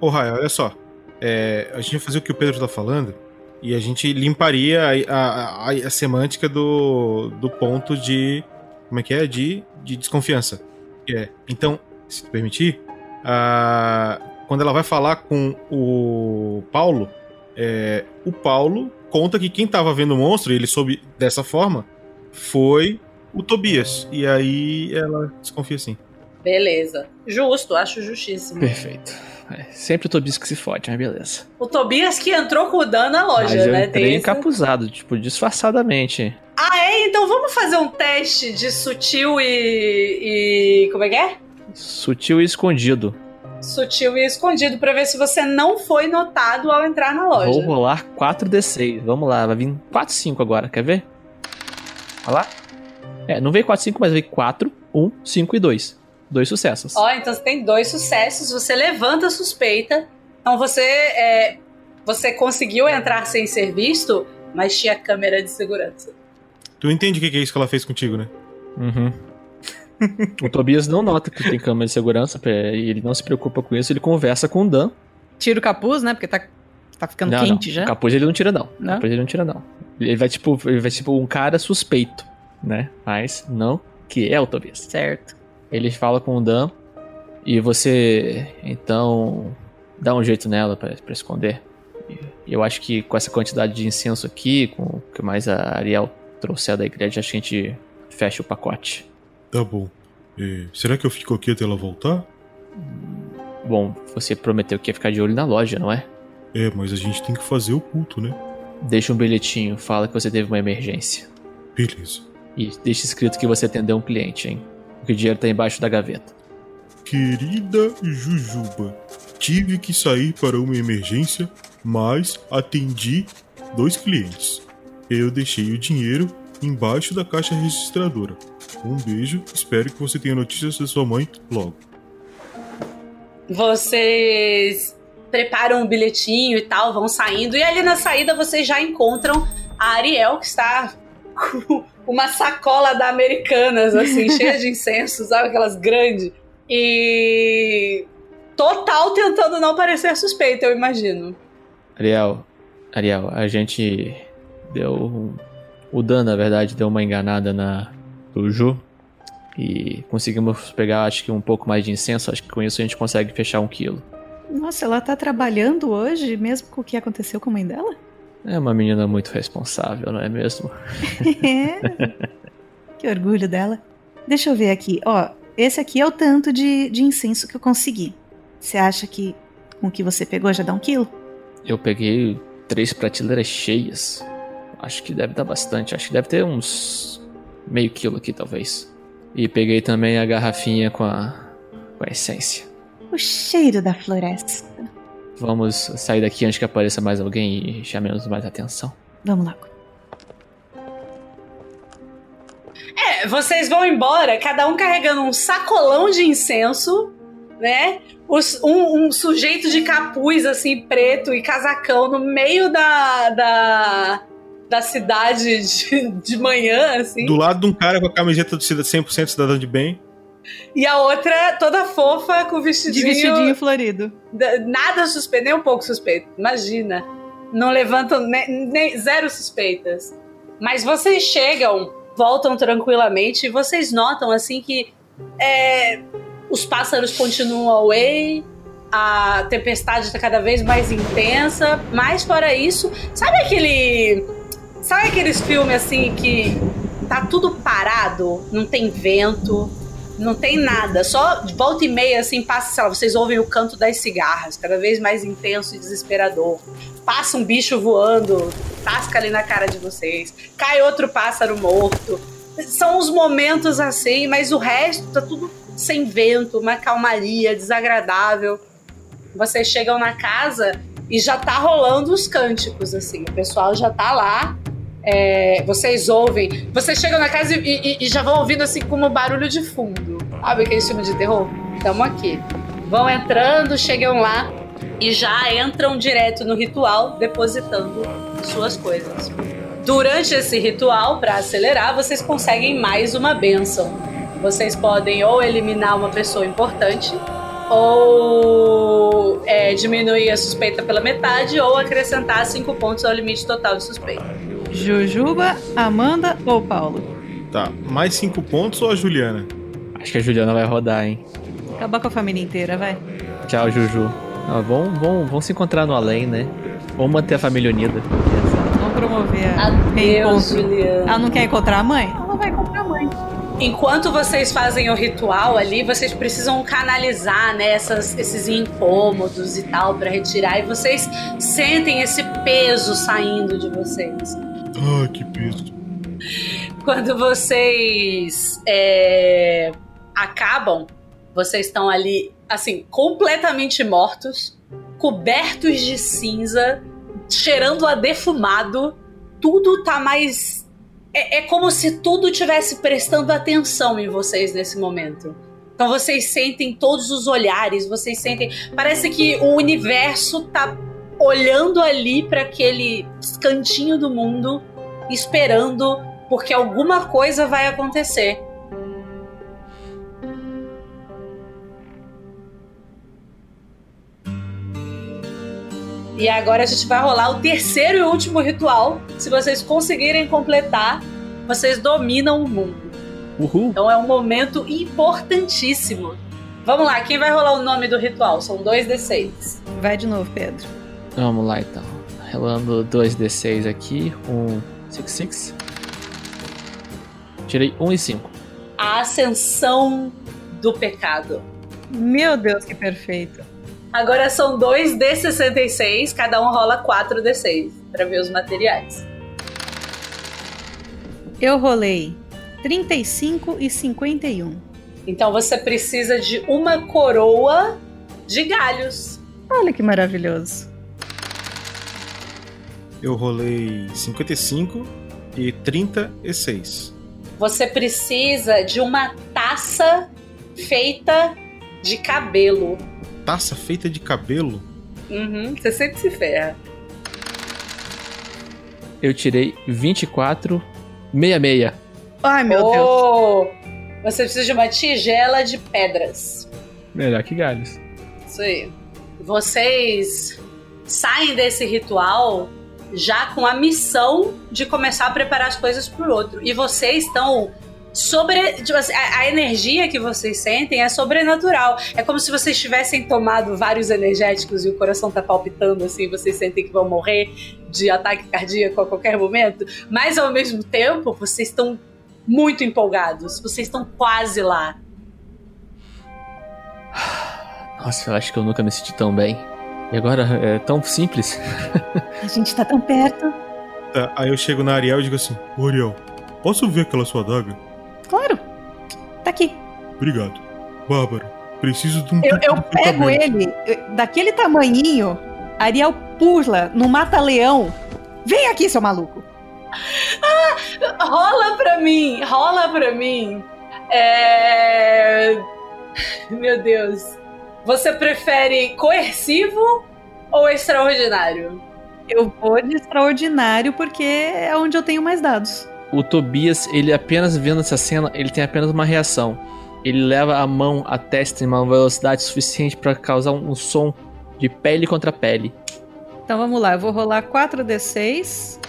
Ô, Rai, olha só. É, a gente vai fazer o que o Pedro tá falando e a gente limparia a, a, a- a semântica do, do ponto de. Como é que é? De, de desconfiança. É. Então, se tu permitir, a- quando ela vai falar com o Paulo, é, o Paulo conta que quem tava vendo o monstro, e ele soube dessa forma, foi o Tobias. E aí ela desconfia assim.
Beleza. Justo, acho justíssimo.
Perfeito. É, sempre o Tobias que se fode, mas beleza.
O Tobias que entrou com o Dan na loja,
mas eu
né?
entrei
Tem esse-
encapuzado, tipo, disfarçadamente.
Ah, é? Então vamos fazer um teste de sutil e. e. como é que é?
Sutil e escondido.
Sutil e escondido pra ver se você não foi notado ao entrar na loja.
Vou rolar 4d6. Vamos lá, vai vir 4, 5 agora, quer ver? Olha lá. É, não veio 4, 5, mas veio 4, 1, 5 e 2. Dois sucessos.
Ó, então você tem dois sucessos, você levanta a suspeita. Então você é, você conseguiu entrar sem ser visto, mas tinha câmera de segurança.
Tu entende o que é isso que ela fez contigo, né?
Uhum. o Tobias não nota que tem câmera de segurança, e ele não se preocupa com isso, ele conversa com o Dan.
Tira o capuz, né? Porque tá, tá ficando
não,
quente
não.
já.
O capuz ele não tira, não.
Não?
O capuz ele não tira, não. Ele vai tipo, ele vai tipo um cara suspeito, né? Mas não que é o Tobias.
Certo.
Ele fala com o Dan e você então dá um jeito nela pra pra esconder. E eu acho que com essa quantidade de incenso aqui, com o que mais a Ariel trouxer da igreja, acho que a gente fecha o pacote.
Tá bom. É, será que eu fico aqui até ela voltar?
Bom, você prometeu que ia ficar de olho na loja, não é?
É, mas a gente tem que fazer o culto, né?
Deixa um bilhetinho, fala que você teve uma emergência.
Beleza.
E deixa escrito que você atendeu um cliente, hein? Que o dinheiro tá embaixo da gaveta.
Querida Jujuba, tive que sair para uma emergência, mas atendi dois clientes. Eu deixei o dinheiro embaixo da caixa registradora. Um beijo, espero que você tenha notícias da sua mãe logo.
Vocês preparam um bilhetinho e tal, vão saindo. E ali na saída vocês já encontram a Ariel, que está com uma sacola da Americanas, assim, cheia de incenso, sabe? Aquelas grandes. E. Total tentando não parecer suspeita, eu imagino.
Ariel, Ariel, a gente deu. O Dan, na verdade, deu uma enganada na do Ju. E conseguimos pegar, acho que um pouco mais de incenso. Acho que com isso a gente consegue fechar um quilo.
Nossa, ela tá trabalhando hoje, mesmo com o que aconteceu com a mãe dela?
É uma menina muito responsável, não é mesmo?
é. Que orgulho dela. Deixa eu ver aqui. Ó, esse aqui é o tanto de, de incenso que eu consegui. Você acha que com o que você pegou já dá um quilo?
Eu peguei três prateleiras cheias. Acho que deve dar bastante. Acho que deve ter uns meio quilo aqui, talvez. E peguei também a garrafinha com a, com a essência.
O cheiro da floresta.
Vamos sair daqui antes que apareça mais alguém e chamemos mais atenção.
Vamos lá.
É, vocês vão embora, cada um carregando um sacolão de incenso, né? Os, um, um, sujeito de capuz, assim, preto e casacão no meio da, da, da cidade de, de manhã, assim.
Do lado de um cara com a camiseta do 100% cidadão de bem.
E a outra toda fofa com vestidinho.
De vestidinho florido.
Nada suspeito, nem um pouco suspeito. Imagina. Não levantam nem, nem, zero suspeitas. Mas vocês chegam, voltam tranquilamente e vocês notam assim que é, os pássaros continuam away, a tempestade está cada vez mais intensa. Mas fora isso, sabe aquele. Sabe aqueles filmes assim que tá tudo parado, não tem vento, não tem nada, só de volta e meia, assim, passa, sei lá, vocês ouvem o canto das cigarras, cada vez mais intenso e desesperador. Passa um bicho voando, tasca ali na cara de vocês, cai outro pássaro morto. São os momentos assim, mas o resto tá tudo sem vento, uma calmaria desagradável. Vocês chegam na casa e já tá rolando os cânticos, assim, o pessoal já tá lá é, vocês ouvem. Vocês chegam na casa e, e, e, já vão ouvindo assim como barulho de fundo. Sabe aquele filme de terror? Estamos aqui. Vão entrando, chegam lá e já entram direto no ritual, depositando suas coisas. Durante esse ritual, para acelerar, vocês conseguem mais uma benção. Vocês podem ou eliminar uma pessoa importante, ou é, diminuir a suspeita pela metade, ou acrescentar 5 pontos ao limite total de suspeita.
Jujuba, Amanda ou Paulo?
Tá, mais cinco pontos ou a Juliana?
Acho que a Juliana vai rodar, hein?
Acabar com a família inteira, vai.
Tchau, Juju. Ah, vão, vão, vão se encontrar no além, né? Vamos manter a família unida.
Vamos promover a
Adeus, Juliana.
Ela não quer encontrar a mãe? Ela vai encontrar a mãe.
Enquanto vocês fazem o ritual ali, vocês precisam canalizar né, essas, esses incômodos e tal para retirar. E vocês sentem esse peso saindo de vocês.
Ah, que peso.
Quando vocês é, acabam, vocês estão ali, assim, completamente mortos, cobertos de cinza, cheirando a defumado. Tudo tá mais. É, é como se tudo tivesse prestando atenção em vocês nesse momento. Então vocês sentem todos os olhares, vocês sentem. Parece que o universo tá olhando ali para aquele cantinho do mundo, esperando porque alguma coisa vai acontecer. E agora a gente vai rolar o terceiro e último ritual. Se vocês conseguirem completar, vocês dominam o mundo.
Uhul.
Então é um momento importantíssimo. Vamos lá, quem vai rolar o nome do ritual? São dois D6.
Vai de novo, Pedro.
Vamos lá então. Rolando 2d6 aqui. Um 6, Tirei 1 e 5.
A ascensão do pecado.
Meu Deus, que perfeito.
Agora são dois D66, cada um rola 4 D6 para ver os materiais.
Eu rolei 35 e 51.
Então você precisa de uma coroa de galhos.
Olha que maravilhoso.
Eu rolei 55 e 36.
Você precisa de uma taça feita de cabelo.
Taça feita de cabelo?
Uhum, você sempre se ferra.
Eu tirei 24, 66.
Ai, meu Deus.
oh, Você precisa de uma tigela de pedras.
Melhor que galhos.
Isso aí. Vocês saem desse ritual já com a missão de começar a preparar as coisas pro outro. E vocês estão sobre. tipo assim, a, a energia que vocês sentem é sobrenatural. É como se vocês tivessem tomado vários energéticos e o coração tá palpitando assim, vocês sentem que vão morrer de ataque cardíaco a qualquer momento. Mas ao mesmo tempo, vocês estão muito empolgados. Vocês estão quase lá.
Nossa, eu acho que eu nunca me senti tão bem. E agora é tão simples.
A gente tá tão perto.
Tá, aí eu chego na Ariel e digo assim: Ô Ariel, posso ver aquela sua adaga?
Claro. Tá aqui.
Obrigado. Bárbara, preciso de um
Eu,
tubo
eu pego ele, eu- daquele tamanhinho, Ariel pula no mata-leão. Vem aqui, seu maluco.
Rola pra mim, rola pra mim. É. Meu Deus. Você prefere coercivo ou extraordinário?
Eu vou de extraordinário porque é onde eu tenho mais dados.
O Tobias, ele apenas vendo essa cena, ele tem apenas uma reação. Ele leva a mão à testa em uma velocidade suficiente para causar um, um som de pele contra pele.
Então vamos lá, eu vou rolar 4d6.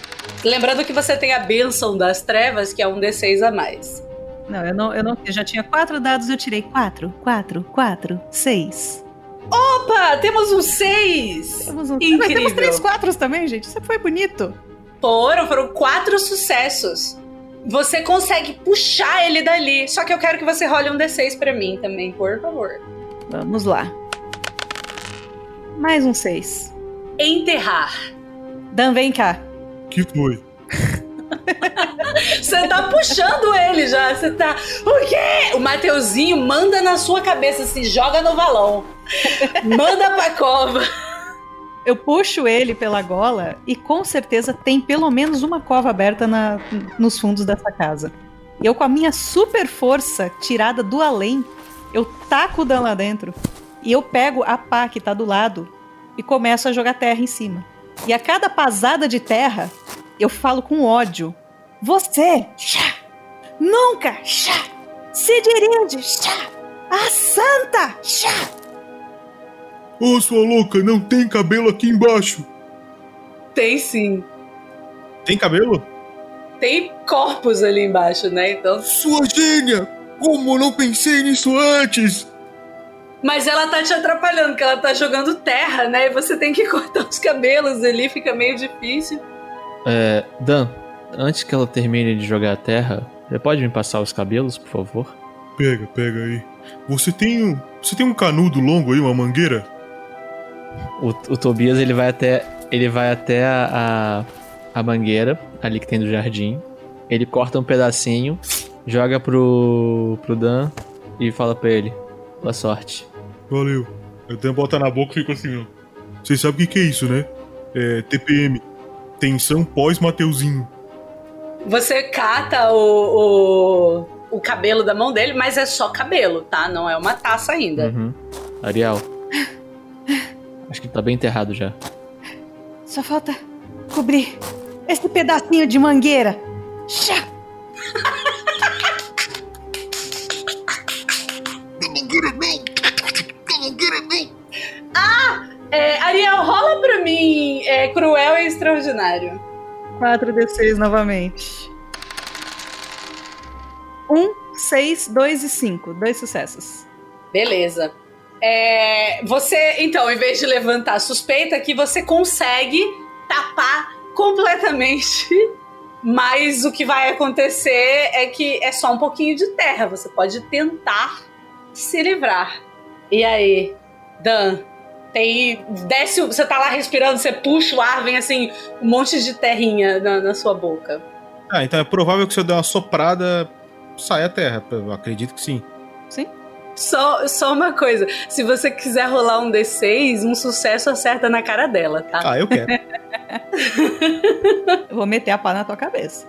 Lembrando que você tem a bênção das trevas, que é um D6 a mais.
Não, eu não, eu não. Eu já tinha quatro dados, eu tirei quatro, quatro, quatro, seis.
Opa, temos um 6!
Temos um...
Incrível.
Mas temos três quatros também, gente. Isso foi bonito.
Foram, foram quatro sucessos. Você consegue puxar ele dali. Só que eu quero que você role um D6 pra mim também, por favor.
Vamos lá. Mais um seis.
Enterrar.
Dan, vem cá.
Que foi?
Você tá puxando ele já. Você tá. O quê? O Mateuzinho manda na sua cabeça, se joga no valão. Manda pra cova.
Eu puxo ele pela gola e com certeza tem pelo menos uma cova aberta na- nos fundos dessa casa. Eu, com a minha super força tirada do além, eu taco o Dan lá dentro. E eu pego a pá que tá do lado e começo a jogar terra em cima. E a cada pasada de terra, eu falo com ódio. Você, chá, nunca, chá, se dirige, chá, a santa, chá.
Ô, sua louca, não tem cabelo aqui embaixo.
Tem sim.
Tem cabelo?
Tem corpos ali embaixo, né? Então.
Sua gênia! Como eu não pensei nisso antes?
Mas ela tá te atrapalhando, porque ela tá jogando terra, né? E você tem que cortar os cabelos ali, fica meio difícil.
É, Dan, antes que ela termine de jogar a terra, você pode me passar os cabelos, por favor?
Pega, pega aí. Você tem um. Você tem um canudo longo aí, uma mangueira?
O, o Tobias ele vai até ele vai até a, a, a mangueira ali que tem do jardim. Ele corta um pedacinho, joga pro pro Dan e fala pra ele: boa sorte.
Valeu. Eu tenho bota na boca e fico assim, ó. Vocês sabem o que, que é isso, né? É TPM. Tensão pós-Mateuzinho.
Você cata o, o, o cabelo da mão dele, mas é só cabelo, tá? Não é uma taça ainda.
Uhum. Ariel. Acho que tá bem enterrado já.
Só falta cobrir esse pedacinho de mangueira. Chá!
É, Ariel, rola pra mim é, cruel e extraordinário.
4d6 novamente. 1, 6, 2 e 5. Dois sucessos.
Beleza. É, você, então, em vez de levantar a suspeita, que você consegue tapar completamente. Mas o que vai acontecer é que é só um pouquinho de terra. Você pode tentar se livrar. E aí, Dan? Tem. Desce. Você tá lá respirando, você puxa o ar, vem assim, um monte de terrinha na, na sua boca.
Ah, então é provável que se eu der uma soprada, saia a terra. Eu acredito que sim.
Sim?
Só, só uma coisa: se você quiser rolar um D6, um sucesso acerta na cara dela, tá?
Ah, eu quero.
Eu vou meter a pá na tua cabeça.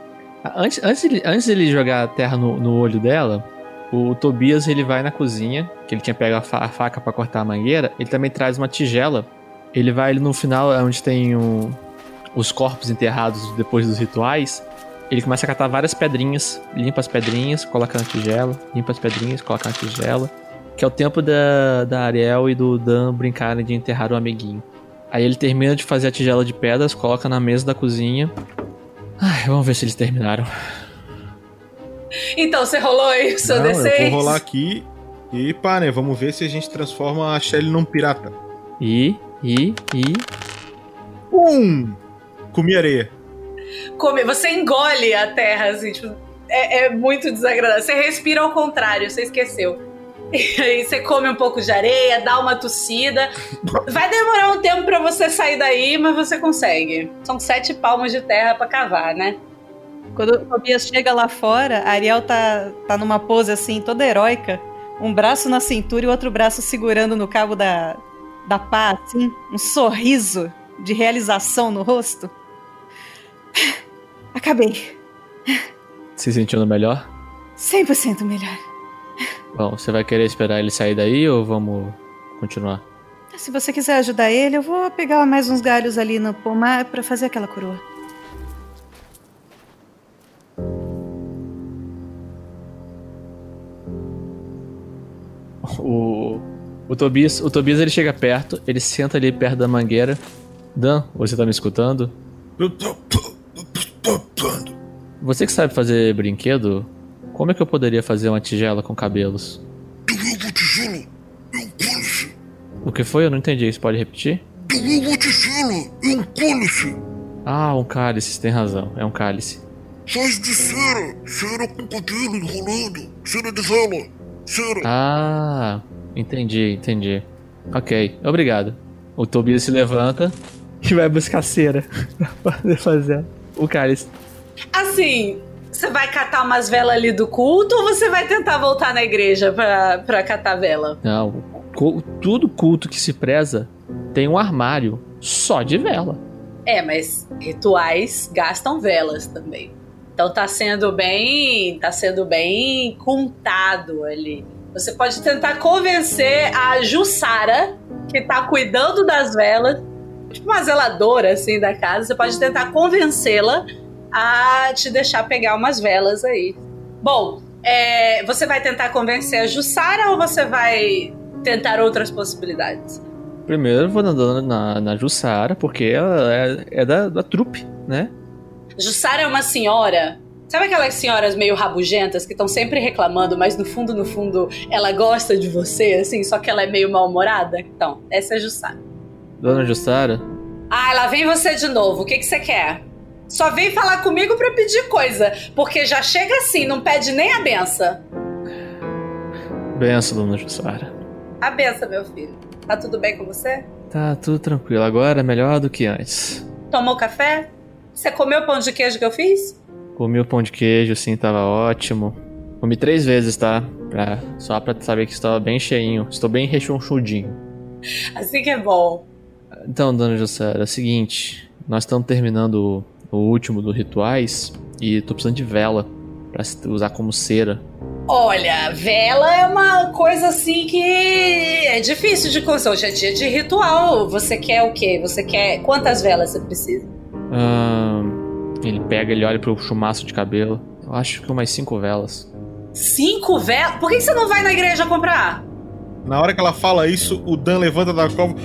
Antes, antes, dele, antes dele jogar a terra no, no olho dela, o Tobias ele vai na cozinha, que ele tinha pego a, fa- a faca pra cortar a mangueira, ele também traz uma tigela Ele vai no final, é onde tem os corpos enterrados depois dos rituais. Ele começa a catar várias pedrinhas, limpa as pedrinhas, coloca na tigela, limpa as pedrinhas, coloca na tigela. Que é o tempo da, da Ariel e do Dan brincarem de enterrar o amiguinho. Aí ele termina de fazer a tigela de pedras, coloca na mesa da cozinha. Ai, vamos ver se eles terminaram.
Então, você rolou aí o seu
Não,
D6?
eu vou rolar aqui e pá, né? Vamos ver se a gente transforma a Shelly num pirata.
E, e, e.
Um! Comi areia.
Come, você engole a terra, assim, tipo, é, é muito desagradável. Você respira ao contrário, você esqueceu. E aí você come um pouco de areia, dá uma tossida. Vai demorar um tempo pra você sair daí, mas você consegue. São sete palmos de terra pra cavar, né?
Quando o Tobias chega lá fora, a Ariel tá, tá numa pose assim, toda heróica. Um braço na cintura e o outro braço segurando no cabo da, da pá, assim. Um sorriso de realização no rosto. Acabei.
Se sentindo melhor?
100% melhor.
Bom, você vai querer esperar ele sair daí ou vamos continuar?
Se você quiser ajudar ele, eu vou pegar mais uns galhos ali no pomar pra fazer aquela coroa.
O, o Tobias, o Tobias ele chega perto, ele senta ali perto da mangueira. Dan, você tá me escutando?
Eu tô.
Você que sabe fazer brinquedo, como é que eu poderia fazer uma tigela com cabelos?
Derruba tigela, encolhe-se.
O que foi? Eu não entendi. Você pode repetir?
Derruba tigela, encolhe-se.
Ah, um cálice, você tem razão. É um cálice.
Faz de cera, cera com cabelo enrolando, cera de vela, cera.
Ah, entendi, entendi. Ok, obrigado. O Tobias se levanta e vai buscar cera pra poder fazer o cálice.
Assim, você vai catar umas velas ali do culto ou você vai tentar voltar na igreja pra, pra catar vela?
Não, cu- tudo culto que se preza tem um armário só de vela.
É, mas rituais gastam velas também. Então tá sendo bem, tá sendo bem contado ali. Você pode tentar convencer a Jussara, que tá cuidando das velas, tipo uma zeladora assim da casa, você pode tentar convencê-la a te deixar pegar umas velas aí. Bom, é, você vai tentar convencer a Jussara ou você vai tentar outras possibilidades?
Primeiro eu vou andando na, na Jussara, porque ela é, é da, da trupe, né?
Jussara é uma senhora. Sabe aquelas senhoras meio rabugentas que estão sempre reclamando, mas no fundo, no fundo, ela gosta de você, assim, só que ela é meio mal-humorada? Então, essa é a Jussara.
Dona Jussara,
Ah, lá vem você de novo. O que, que você quer? Só vem falar comigo pra pedir coisa, porque já chega assim, não pede nem a benção.
benção, Dona Jussara.
A benção, meu filho. Tá tudo bem com você?
Tá tudo tranquilo, agora é melhor do que antes.
Tomou café? Você comeu o pão de queijo que eu fiz?
Comi o pão de queijo, sim, tava ótimo. Comi três vezes, tá? Pra, só pra saber que estava bem cheinho. Estou bem rechonchudinho.
Assim que é bom.
Então, dona Jussara, é o seguinte. Nós estamos terminando o, o último dos rituais e tô precisando de vela pra se- usar como cera.
Olha, vela é uma coisa assim que é difícil de conseguir. Hoje é dia de ritual. Você quer o quê? Você quer. Quantas velas você precisa?
Ahn, ele pega, ele olha pro chumaço de cabelo. Eu acho que umas cinco velas.
Cinco velas? Por que você não vai na igreja comprar?
Na hora que ela fala isso, o Dan levanta da cova.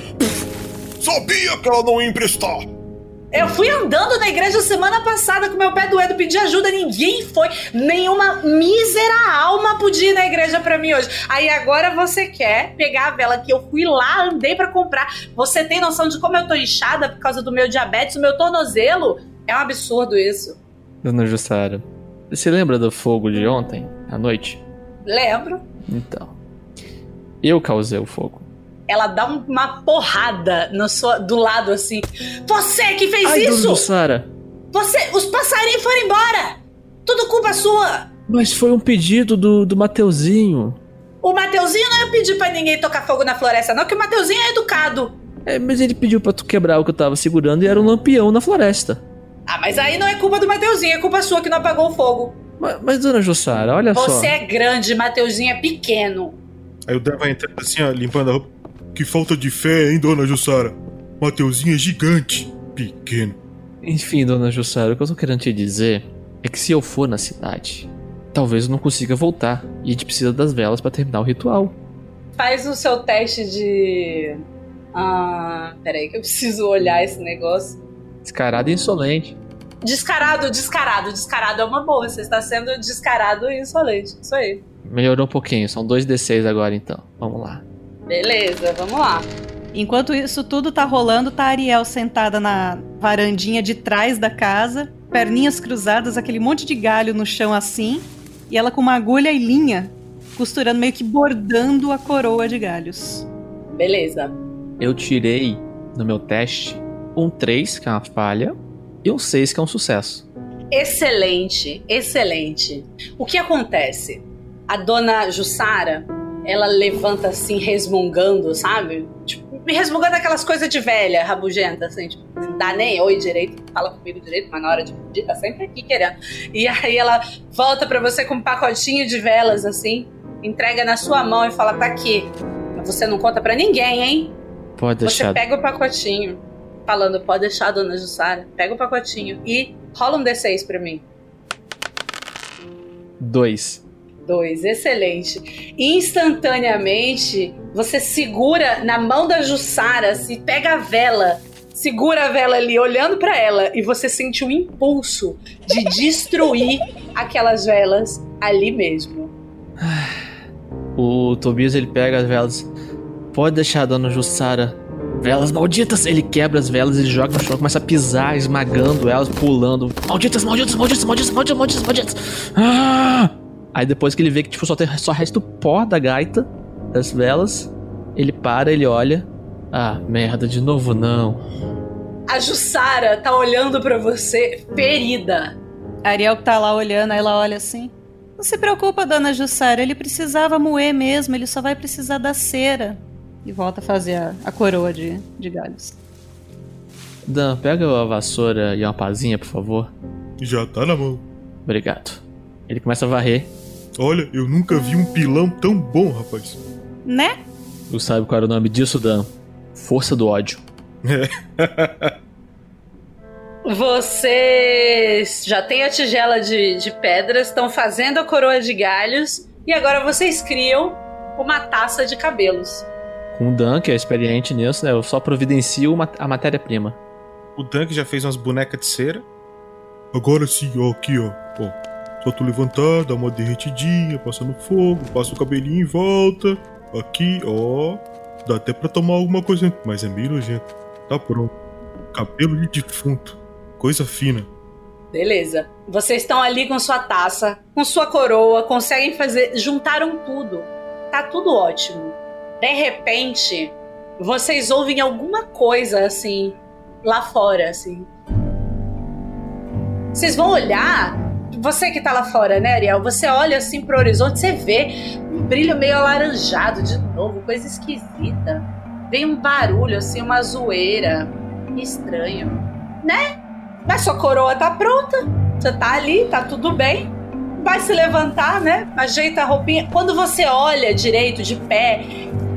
Sabia que ela não ia emprestar.
Eu fui andando na igreja semana passada com meu pé doendo, pedi ajuda, ninguém foi. Nenhuma mísera alma podia ir na igreja pra mim hoje. Aí agora você quer pegar a vela que eu fui lá, andei pra comprar. Você tem noção de como eu tô inchada por causa do meu diabetes, o meu tornozelo? É um absurdo isso.
Dona Jussara, você lembra do fogo de ontem, à noite?
Lembro.
Então. Eu causei o fogo.
Ela dá um- uma porrada no sua, do lado assim. Você que fez
Ai, Dona
isso!
Jussara!
Você, os passarinhos foram embora! Tudo culpa sua!
Mas foi um pedido do, do Mateuzinho.
O Mateuzinho não ia pedir pra ninguém tocar fogo na floresta, não, que o Mateuzinho é educado.
É, mas ele pediu pra tu quebrar o que eu tava segurando e era um lampião na floresta.
Ah, mas aí não é culpa do Mateuzinho, é culpa sua que não apagou o fogo.
Mas, mas dona Jussara, olha só.
Você é grande, Mateuzinho é pequeno.
Aí o Dan vai entrando assim, ó, limpando a roupa. Que falta de fé, hein, dona Jussara?
Mateuzinho é gigante, pequeno.
Enfim, dona Jussara, o que eu tô querendo te dizer é que se eu for na cidade, talvez eu não consiga voltar. E a gente precisa das velas pra terminar o ritual.
Faz o seu teste de. Ah, peraí, que eu preciso olhar esse negócio.
Descarado e insolente.
Descarado, descarado, descarado é uma boa. Você está sendo descarado e insolente. Isso aí.
Melhorou um pouquinho, são dois D6 agora então. Vamos lá.
Beleza, vamos lá.
Enquanto isso tudo tá rolando, tá a Ariel sentada na varandinha de trás da casa, perninhas cruzadas, aquele monte de galho no chão assim, e ela com uma agulha e linha, costurando, meio que bordando a coroa de galhos.
Beleza.
Eu tirei no meu teste um 3, que é uma falha, e um 6, que é um sucesso.
Excelente, excelente. O que acontece? A dona Jussara, ela levanta assim, resmungando, sabe? Tipo, me resmungando aquelas coisas de velha, rabugenta, assim, tipo, não dá nem oi direito, fala comigo direito, mas na hora de pedir tá sempre aqui querendo. E aí ela volta pra você com um pacotinho de velas, assim, entrega na sua mão e fala, tá aqui. Mas você não conta pra ninguém, hein?
Pode
Você
deixar.
pega o pacotinho, falando, pode deixar, dona Jussara. Pega o pacotinho e rola um D6 pra mim.
2.
Dois, excelente. Instantaneamente, você segura na mão da Jussara, se pega a vela, segura a vela ali, olhando pra ela, e você sente o impulso de destruir aquelas velas ali mesmo.
O Tobias ele pega as velas. Pode deixar, dona Jussara. Velas malditas! Ele quebra as velas, ele joga no chão, começa a pisar, esmagando elas, pulando. Malditas, malditas, malditas, malditas, malditas, malditas, malditas! Ah! Aí depois que ele vê que tipo, só, tem, só resta o pó da gaita, das velas, ele para, ele olha. Ah, merda, de novo não.
A Jussara tá olhando pra você ferida.
A Ariel que tá lá olhando, aí ela olha assim. Não se preocupa, dona Jussara, ele precisava moer mesmo, ele só vai precisar da cera. E volta a fazer a, a coroa de, de galhos.
Dan, pega a vassoura e uma pazinha, por favor.
Já tá na mão.
Obrigado. Ele começa a varrer.
Olha, eu nunca vi um pilão tão bom, rapaz.
Né?
Tu sabe qual era o nome disso, Dan? Força do ódio.
Vocês já têm a tigela de, de pedras, estão fazendo a coroa de galhos e agora vocês criam uma taça de cabelos.
Com o Dan, que é experiente nisso, né? Eu só providencio uma- a matéria-prima.
O Dunk já fez umas bonecas de cera.
Agora sim, ó, aqui, ó. Só tu levantar, dar uma derretidinha, passa no fogo, passa o cabelinho em volta. Aqui, ó. Dá até pra tomar alguma coisa, mas é meio nojento. Tá pronto. Cabelo de defunto. Coisa fina.
Beleza. Vocês estão ali com sua taça, com sua coroa, conseguem fazer. Juntaram tudo. Tá tudo ótimo. De repente, vocês ouvem alguma coisa assim, lá fora, assim. Vocês vão olhar. Você que tá lá fora, né, Ariel? Você olha assim pro horizonte, você vê um brilho meio alaranjado de novo, coisa esquisita. Vem um barulho, assim, uma zoeira. Estranho. Né? Mas sua coroa tá pronta. Você tá ali, tá tudo bem. Vai se levantar, né? Ajeita a roupinha. Quando você olha direito, de pé,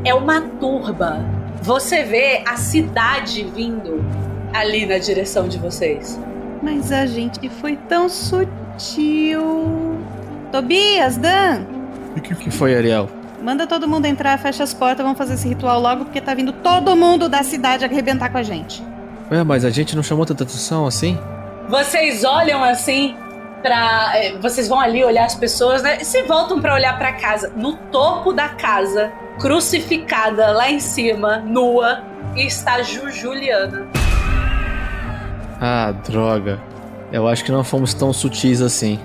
é uma turba. Você vê a cidade vindo ali na direção de vocês.
Mas a gente foi tão sutil. Tobias, Dan,
E que
O que foi, Ariel?
manda todo mundo entrar, fecha as portas, vamos fazer esse ritual logo, porque tá vindo todo mundo da cidade arrebentar com a gente.
Ué, mas a gente não chamou tanta atenção assim?
Vocês olham assim pra. é, vocês vão ali olhar as pessoas, né? E se voltam pra olhar pra casa. No topo da casa, crucificada lá em cima, nua, está Ju Juliana.
Ah, droga. Eu acho que não fomos tão sutis assim.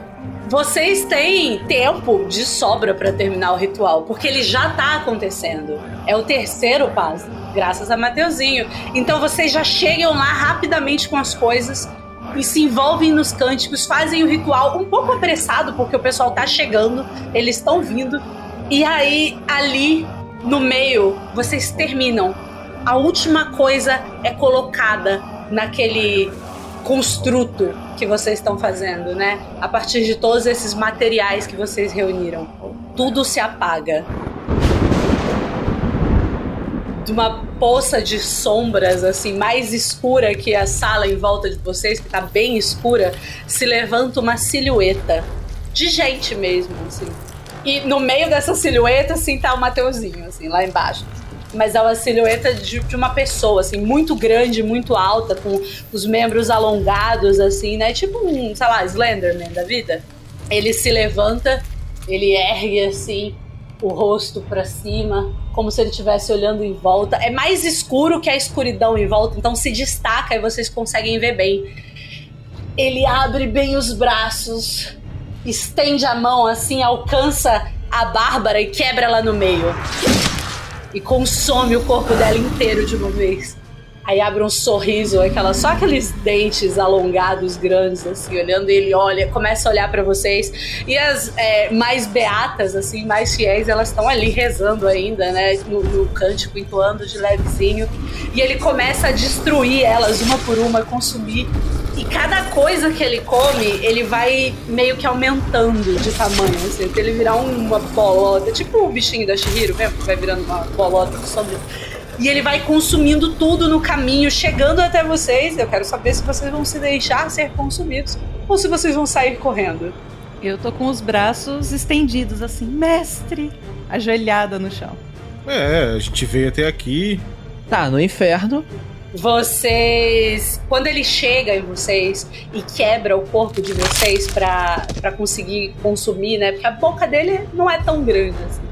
Vocês têm tempo de sobra pra terminar o ritual, porque ele já tá acontecendo. É o terceiro passo, graças a Mateuzinho. Então vocês já chegam lá rapidamente com as coisas e se envolvem nos cânticos, fazem o ritual um pouco apressado, porque o pessoal tá chegando, eles estão vindo. E aí, ali no meio, vocês terminam. A última coisa é colocada naquele construto que vocês estão fazendo, né? A partir de todos esses materiais que vocês reuniram. Tudo se apaga. de uma poça de sombras, assim, mais escura que a sala em volta de vocês, que tá bem escura, se levanta uma silhueta de gente mesmo, assim. E no meio dessa silhueta, assim, tá o Mateuzinho, assim, lá embaixo. Mas é uma silhueta de, de uma pessoa, assim, muito grande, muito alta, com os membros alongados, assim, né? Tipo um, sei lá, Slenderman da vida. Ele se levanta, ele ergue, assim, o rosto para cima, como se ele estivesse olhando em volta. É mais escuro que a escuridão em volta, então se destaca e vocês conseguem ver bem. Ele abre bem os braços, estende a mão assim, alcança a Bárbara e quebra ela no meio. E consome o corpo dela inteiro de uma vez. Aí abre um sorriso, aquela, só aqueles dentes alongados, grandes, assim, olhando ele olha, começa a olhar para vocês. E as é, mais beatas, assim, mais fiéis, elas estão ali rezando ainda, né? No, no cântico, entoando de levezinho. E ele começa a destruir elas uma por uma, consumir. E cada coisa que ele come, ele vai meio que aumentando de tamanho, assim, até ele virar uma bolota, tipo o bichinho da Shihiro, mesmo, que vai virando uma bolota sobre e ele vai consumindo tudo no caminho, chegando até vocês. Eu quero saber se vocês vão se deixar ser consumidos ou se vocês vão sair correndo.
Eu tô com os braços estendidos, assim, mestre, ajoelhada no chão.
É, a gente veio até aqui.
Tá, no inferno.
Vocês. Quando ele chega em vocês e quebra o corpo de vocês pra conseguir consumir, né? Porque a boca dele não é tão grande assim.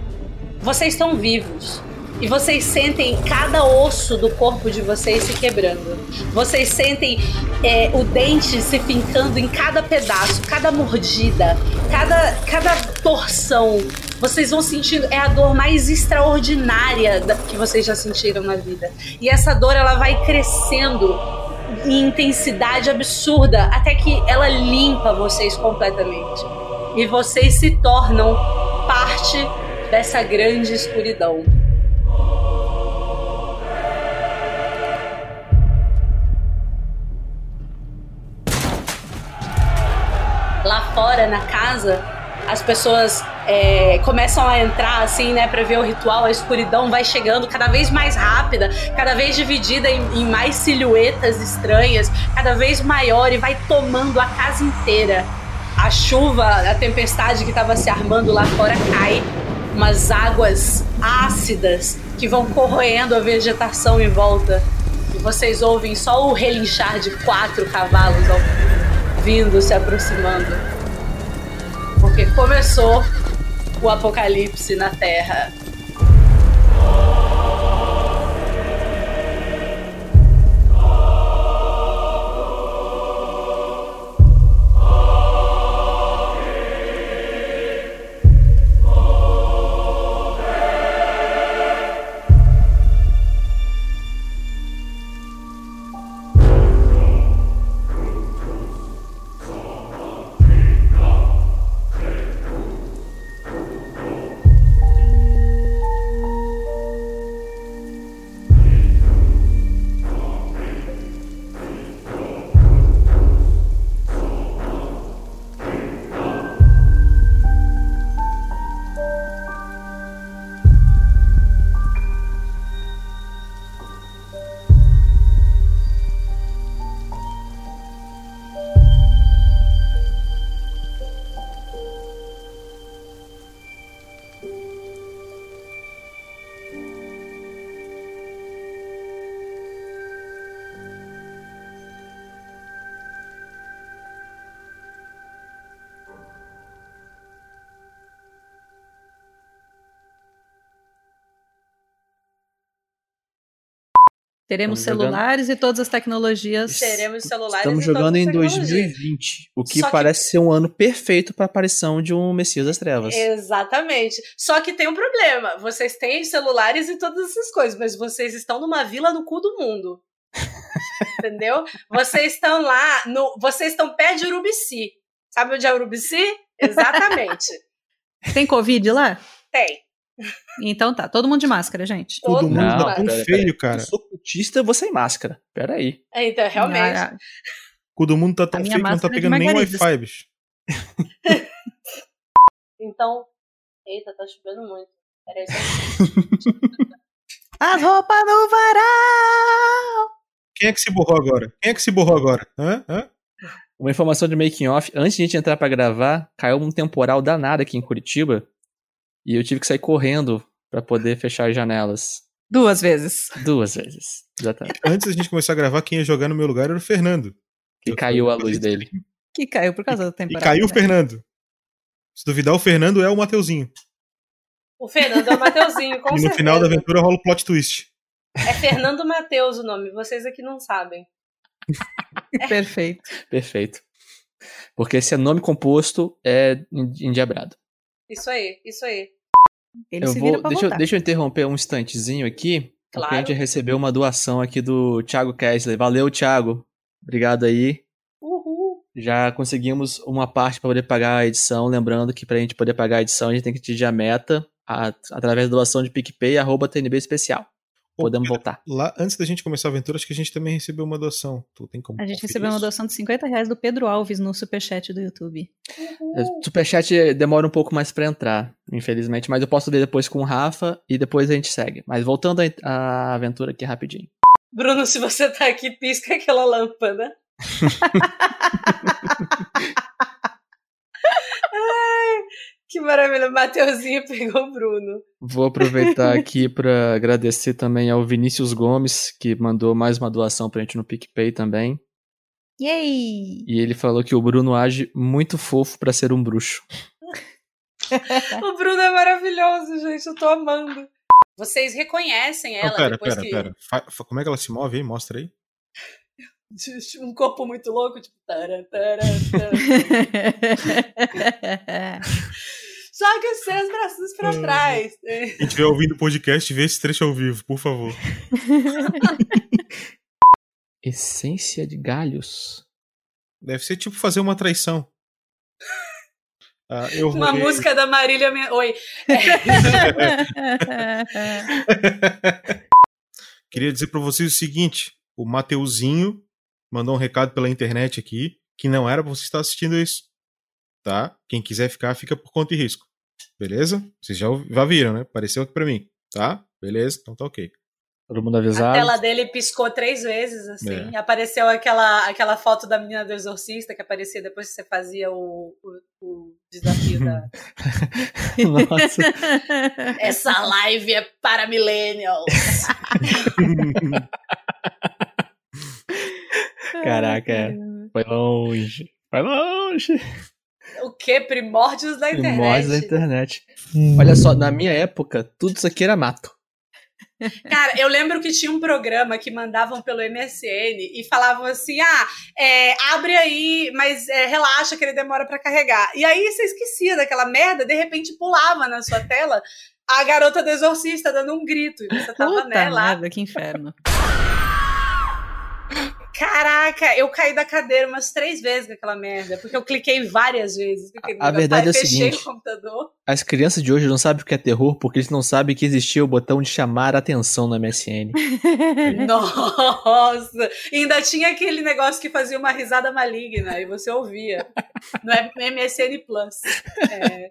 Vocês estão vivos. E vocês sentem cada osso do corpo de vocês se quebrando. Vocês sentem é, o dente se fincando em cada pedaço, cada mordida, cada, cada torção. Vocês vão sentindo. É a dor mais extraordinária da, que vocês já sentiram na vida. E essa dor ela vai crescendo em intensidade absurda até que ela limpa vocês completamente. E vocês se tornam parte dessa grande escuridão. lá fora na casa, as pessoas é, começam a entrar assim, né, para ver o ritual, a escuridão vai chegando cada vez mais rápida, cada vez dividida em, em, mais silhuetas estranhas, cada vez maior e vai tomando a casa inteira. A chuva, a tempestade que estava se armando lá fora cai, umas águas ácidas que vão corroendo a vegetação em volta. E vocês ouvem só o relinchar de quatro cavalos ao vindo, se aproximando. Porque começou o apocalipse na Terra.
Teremos
Estamos jogando-
celulares e todas as tecnologias.
Teremos celulares
Estamos
e todas
jogando em
tecnologias.
2020, o que
que-
parece ser um ano perfeito para a aparição de um Messias das Trevas.
Exatamente. Só que tem um problema. Vocês têm celulares e todas essas coisas, mas vocês estão numa vila no cu do mundo. Entendeu? Vocês estão lá, no, vocês estão perto de Urubici. Sabe onde é Urubici? Exatamente.
Tem Covid lá?
Tem.
Então tá, todo mundo de máscara, gente.
Todo
Todo
mundo
Não,
tá tão feio,
pera.
cara.
Eu sou cultista, eu vou sem máscara. Pera aí.
Então, realmente.
Ah,
Todo mundo tá tão feio que não tá
é
pegando nem. Wi-Fi, bicho.
Então. Eita, tá chovendo muito. Peraí, só...
As roupas no varal!
Quem é que se borrou agora? Quem é que se borrou agora? Hã? Hã?
Uma informação de making off, antes de a gente entrar pra gravar, caiu um temporal danado aqui em Curitiba e eu tive que sair correndo pra poder fechar as janelas.
Duas vezes.
Duas vezes. Exatamente.
Antes da gente começar a gravar, quem ia jogar no meu lugar era o Fernando.
Que caiu a luz dele.
Que caiu por causa do
E
temporada.
caiu o
né?
Fernando. Se duvidar, o Fernando é o Mateuzinho.
O Fernando é o Mateuzinho, com
e no
certeza.
final da aventura rola o plot twist.
É Fernando Mateus o nome, vocês aqui não sabem.
Perfeito.
Perfeito. Porque se é nome composto, é en- endiabrado.
Isso aí, isso aí.
Ele
eu
se
vou,
vira pra
deixa, eu, deixa eu interromper um instantezinho aqui. Porque a
Claro.
gente recebeu uma doação aqui do Thiago Kessler. Valeu, Thiago. Obrigado aí.
Uhul.
Já conseguimos uma parte para poder pagar a edição. Lembrando que para a gente poder pagar a edição, a gente tem que atingir a meta a- através da doação de PicPay, arroba TNB Especial. Podemos voltar.
Lá, antes da gente começar a aventura, acho que a gente também recebeu uma doação. Tu tem como
A gente recebeu uma
isso?
doação de 50 reais do Pedro Alves no superchat do YouTube.
O Superchat demora um pouco mais pra entrar, infelizmente, mas eu posso ver depois com o Rafa e depois a gente segue. Mas voltando à- à aventura aqui rapidinho.
Bruno, se você tá aqui, pisca aquela lâmpada. Que maravilha. O Mateuzinho pegou o Bruno.
Vou aproveitar aqui pra agradecer também ao Vinícius Gomes, que mandou mais uma doação pra gente no PicPay também.
Yay!
E ele falou que o Bruno age muito fofo pra ser um bruxo.
O Bruno é maravilhoso, gente. Eu tô amando. Vocês reconhecem ela
Não, pera,
depois
pera,
que.
pera. Fa- como é que ela se move aí? Mostra aí.
Um corpo muito louco, tipo. Joga os seus braços pra trás.
Quem estiver ouvindo o podcast, vê esse trecho ao vivo, por favor.
Essência de galhos.
Deve ser tipo fazer uma traição. Ah, eu
Uma música da Marília. Men- Oi.
Queria dizer pra vocês o seguinte: o Mateuzinho mandou um recado pela internet aqui que não era pra você estar assistindo isso. Tá? Quem quiser ficar, fica por conta e risco. Beleza? Vocês já, já viram, né? Apareceu aqui pra mim. Tá? Beleza? Então tá ok.
Todo mundo
A
avisado.
tela dele piscou três vezes, assim.
É.
Apareceu aquela, aquela foto da menina do exorcista que aparecia depois que você fazia o, o, o desafio da.
Nossa.
Essa live é para millennials.
Caraca, é. foi longe. Foi longe.
O que? Primórdios da internet.
Primórdios da internet. Olha só, na minha época, tudo isso aqui era mato.
Cara, eu lembro que tinha um programa que mandavam pelo MSN e falavam assim: ah, é, abre aí, mas é, relaxa que ele demora pra carregar. E aí você esquecia daquela merda, de repente pulava na sua tela a garota do exorcista dando um grito. E você tava,
Puta
né, lá.
merda, que inferno.
Caraca, eu caí da cadeira umas três vezes com aquela merda, porque eu cliquei várias vezes.
A verdade é o seguinte.
o computador.
As crianças de hoje não sabem o que é terror porque eles não sabem que existia o botão de chamar a atenção no MSN.
Nossa! E ainda tinha aquele negócio que fazia uma risada maligna e você ouvia. No MSN Plus. É,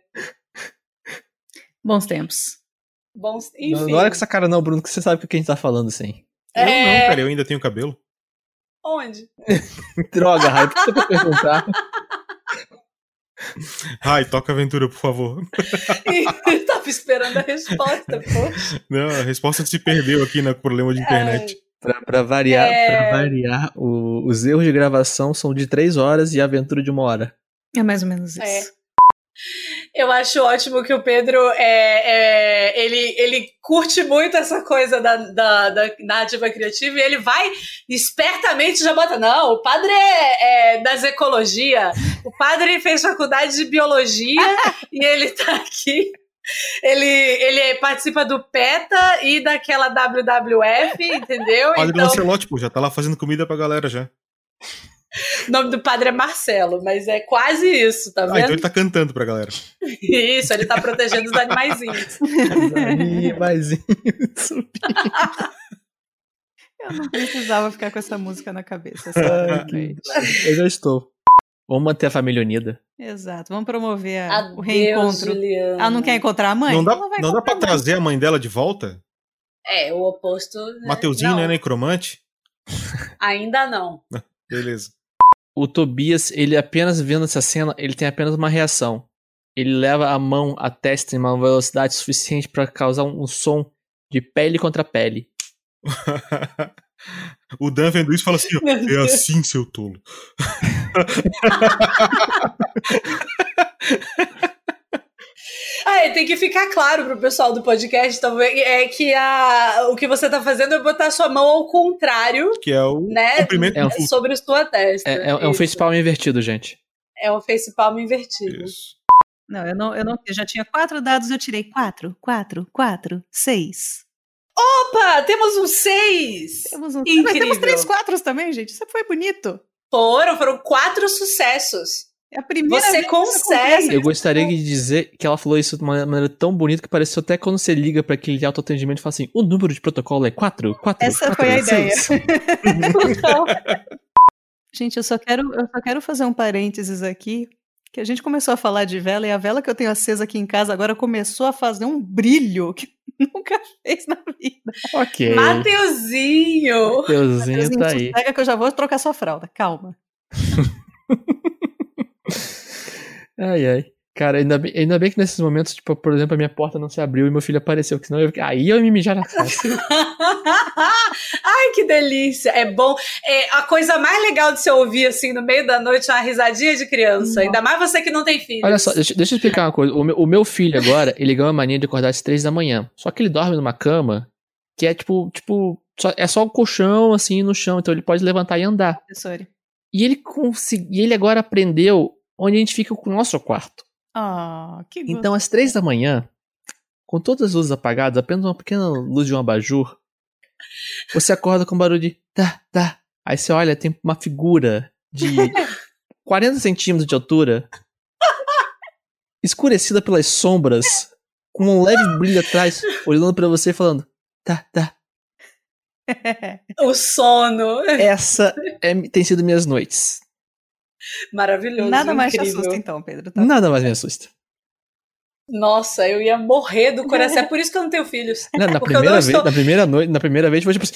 Bons tempos.
bons,
Não,
enfim.
não olha com essa cara não, Bruno, que você sabe o que a gente tá falando, sim.
Eu
É,
não, cara, eu ainda tenho cabelo.
Onde?
Droga, Raio, por que você foi perguntar?
Ai, toca a aventura, por favor.
Eu tava esperando a resposta, poxa.
Não, a resposta se perdeu aqui no problema de internet.
Pra, pra variar,
É.
pra variar o- os erros de gravação são de três horas e a aventura de uma hora.
É mais ou menos isso.
É. Eu acho ótimo que o Pedro é, é, ele, ele curte muito essa coisa da, da, da narrativa criativa e ele vai espertamente já bota. Não, o padre é, é das ecologia, o padre fez faculdade de biologia e ele tá aqui. Ele, ele participa do PETA e daquela WWF, entendeu?
Padre
então,
Lancelotti, pô, já tá lá fazendo comida pra galera já.
O nome do padre é Marcelo, mas é quase isso, tá
Ah,
vendo?
então ele tá cantando pra galera.
Isso, ele tá protegendo os animaizinhos.
Mas isso.
Eu não precisava ficar com essa música na cabeça.
Ai,
sabe?
que- Eu já estou. Vamos manter a família unida.
Exato. Vamos promover a-
Adeus,
o reencontro.
Juliana.
Ela não quer encontrar a mãe?
não dá, não dá pra trazer a mãe dela de volta?
É, o oposto. né?
Mateuzinho
não,
não é necromante?
Ainda não.
Beleza.
O Tobias, ele apenas vendo essa cena, ele tem apenas uma reação. Ele leva a mão à testa em uma velocidade suficiente para causar um, um som de pele contra pele.
o Dan vendo isso fala assim: ó,
Meu
é
Deus.
assim, seu tolo.
Ah, e tem que ficar claro pro pessoal do podcast também é que a, o que você tá fazendo é botar sua mão ao contrário,
Que é o
né?
cumprimento
É um-
do
Sobre sua testa.
É, é- é um facepalm invertido, gente.
É um facepalm invertido.
Isso.
Não, eu não, eu não. Eu já tinha quatro dados, eu tirei quatro, quatro, quatro, seis.
Opa, temos um seis!
Temos um.
Incrível.
Mas temos três quatros também, gente. Isso foi bonito.
Foram, foram quatro sucessos.
É a primeira
Você consegue.
Eu gostaria de dizer que ela falou isso de uma maneira tão bonita que pareceu até quando você liga para aquele autoatendimento e fala assim: o número de protocolo é 4? 4
Essa foi a ideia. Gente, eu só quero, eu só quero fazer um parênteses aqui. Que a gente começou a falar de vela e a vela que eu tenho acesa aqui em casa agora começou a fazer um brilho que nunca fez na vida.
Ok.
Mateuzinho!
Mateuzinho tá aí.
Pega que eu já vou trocar sua fralda. Calma.
Ai, ai. Cara, ainda bem, ainda bem que nesses momentos, tipo, por exemplo, a minha porta não se abriu e meu filho apareceu, que senão eu, aí eu ia me mijar na cara.
Ai, que delícia! É bom. É, a coisa mais legal de se ouvir assim no meio da noite é uma risadinha de criança. Ainda mais você que não tem filhos.
Olha só, deixa, deixa eu explicar uma coisa. O meu, o meu filho agora, ele ganhou a mania de acordar às três da manhã. Só que ele dorme numa cama que é tipo, tipo, só- é só o colchão assim no chão, então ele pode levantar e andar.
Professor.
E ele consegui, e ele agora aprendeu onde a gente fica com o nosso quarto.
Ah, que
Então, às três da manhã, com todas as luzes apagadas, apenas uma pequena luz de um abajur, você acorda com um barulho de tá, tá. Aí você olha, tem uma figura de 40 centímetros de altura, escurecida pelas sombras, com um leve brilho atrás, olhando pra você e falando: tá, tá.
O sono.
Essa é- tem sido minhas noites.
Maravilhoso.
Nada mais te
incrível.
assusta então, Pedro. Tá?
Nada mais me assusta.
Nossa, eu ia morrer do coração. É por isso que eu não tenho filhos.
Na, na primeira
não
vez,
estou-
na primeira noite, na primeira vez, foi tipo assim.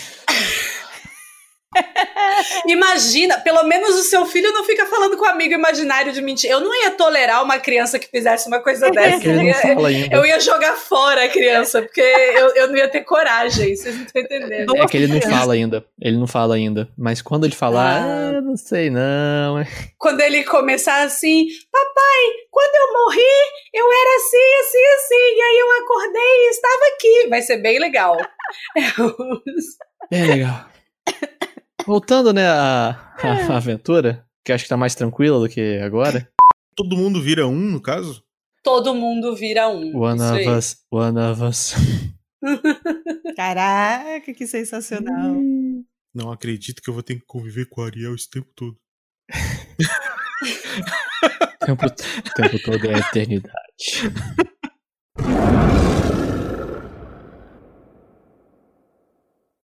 Imagina, pelo menos o seu filho não fica falando com o amigo imaginário de mentira. Eu não ia tolerar uma criança que fizesse uma coisa dessa. Eu ia-. Eu ia jogar fora a criança, porque eu, eu não ia ter coragem, vocês não estão entendendo.
É que ele não fala ainda. Ele não fala ainda. Mas quando ele falar,
Ah.
ah, não sei não. é.
Quando ele começar assim, papai, quando eu morri, eu era assim, assim, assim, e aí eu acordei e estava aqui. Vai ser bem legal.
Bem legal. Voltando, né, à, à aventura, que eu acho que tá mais tranquila do que agora.
Todo mundo vira um, no caso?
Todo mundo vira um.
One of us, one of us.
Caraca, que sensacional.
Não acredito que eu vou ter que conviver com o Ariel esse tempo todo.
O tempo, o tempo todo é a eternidade.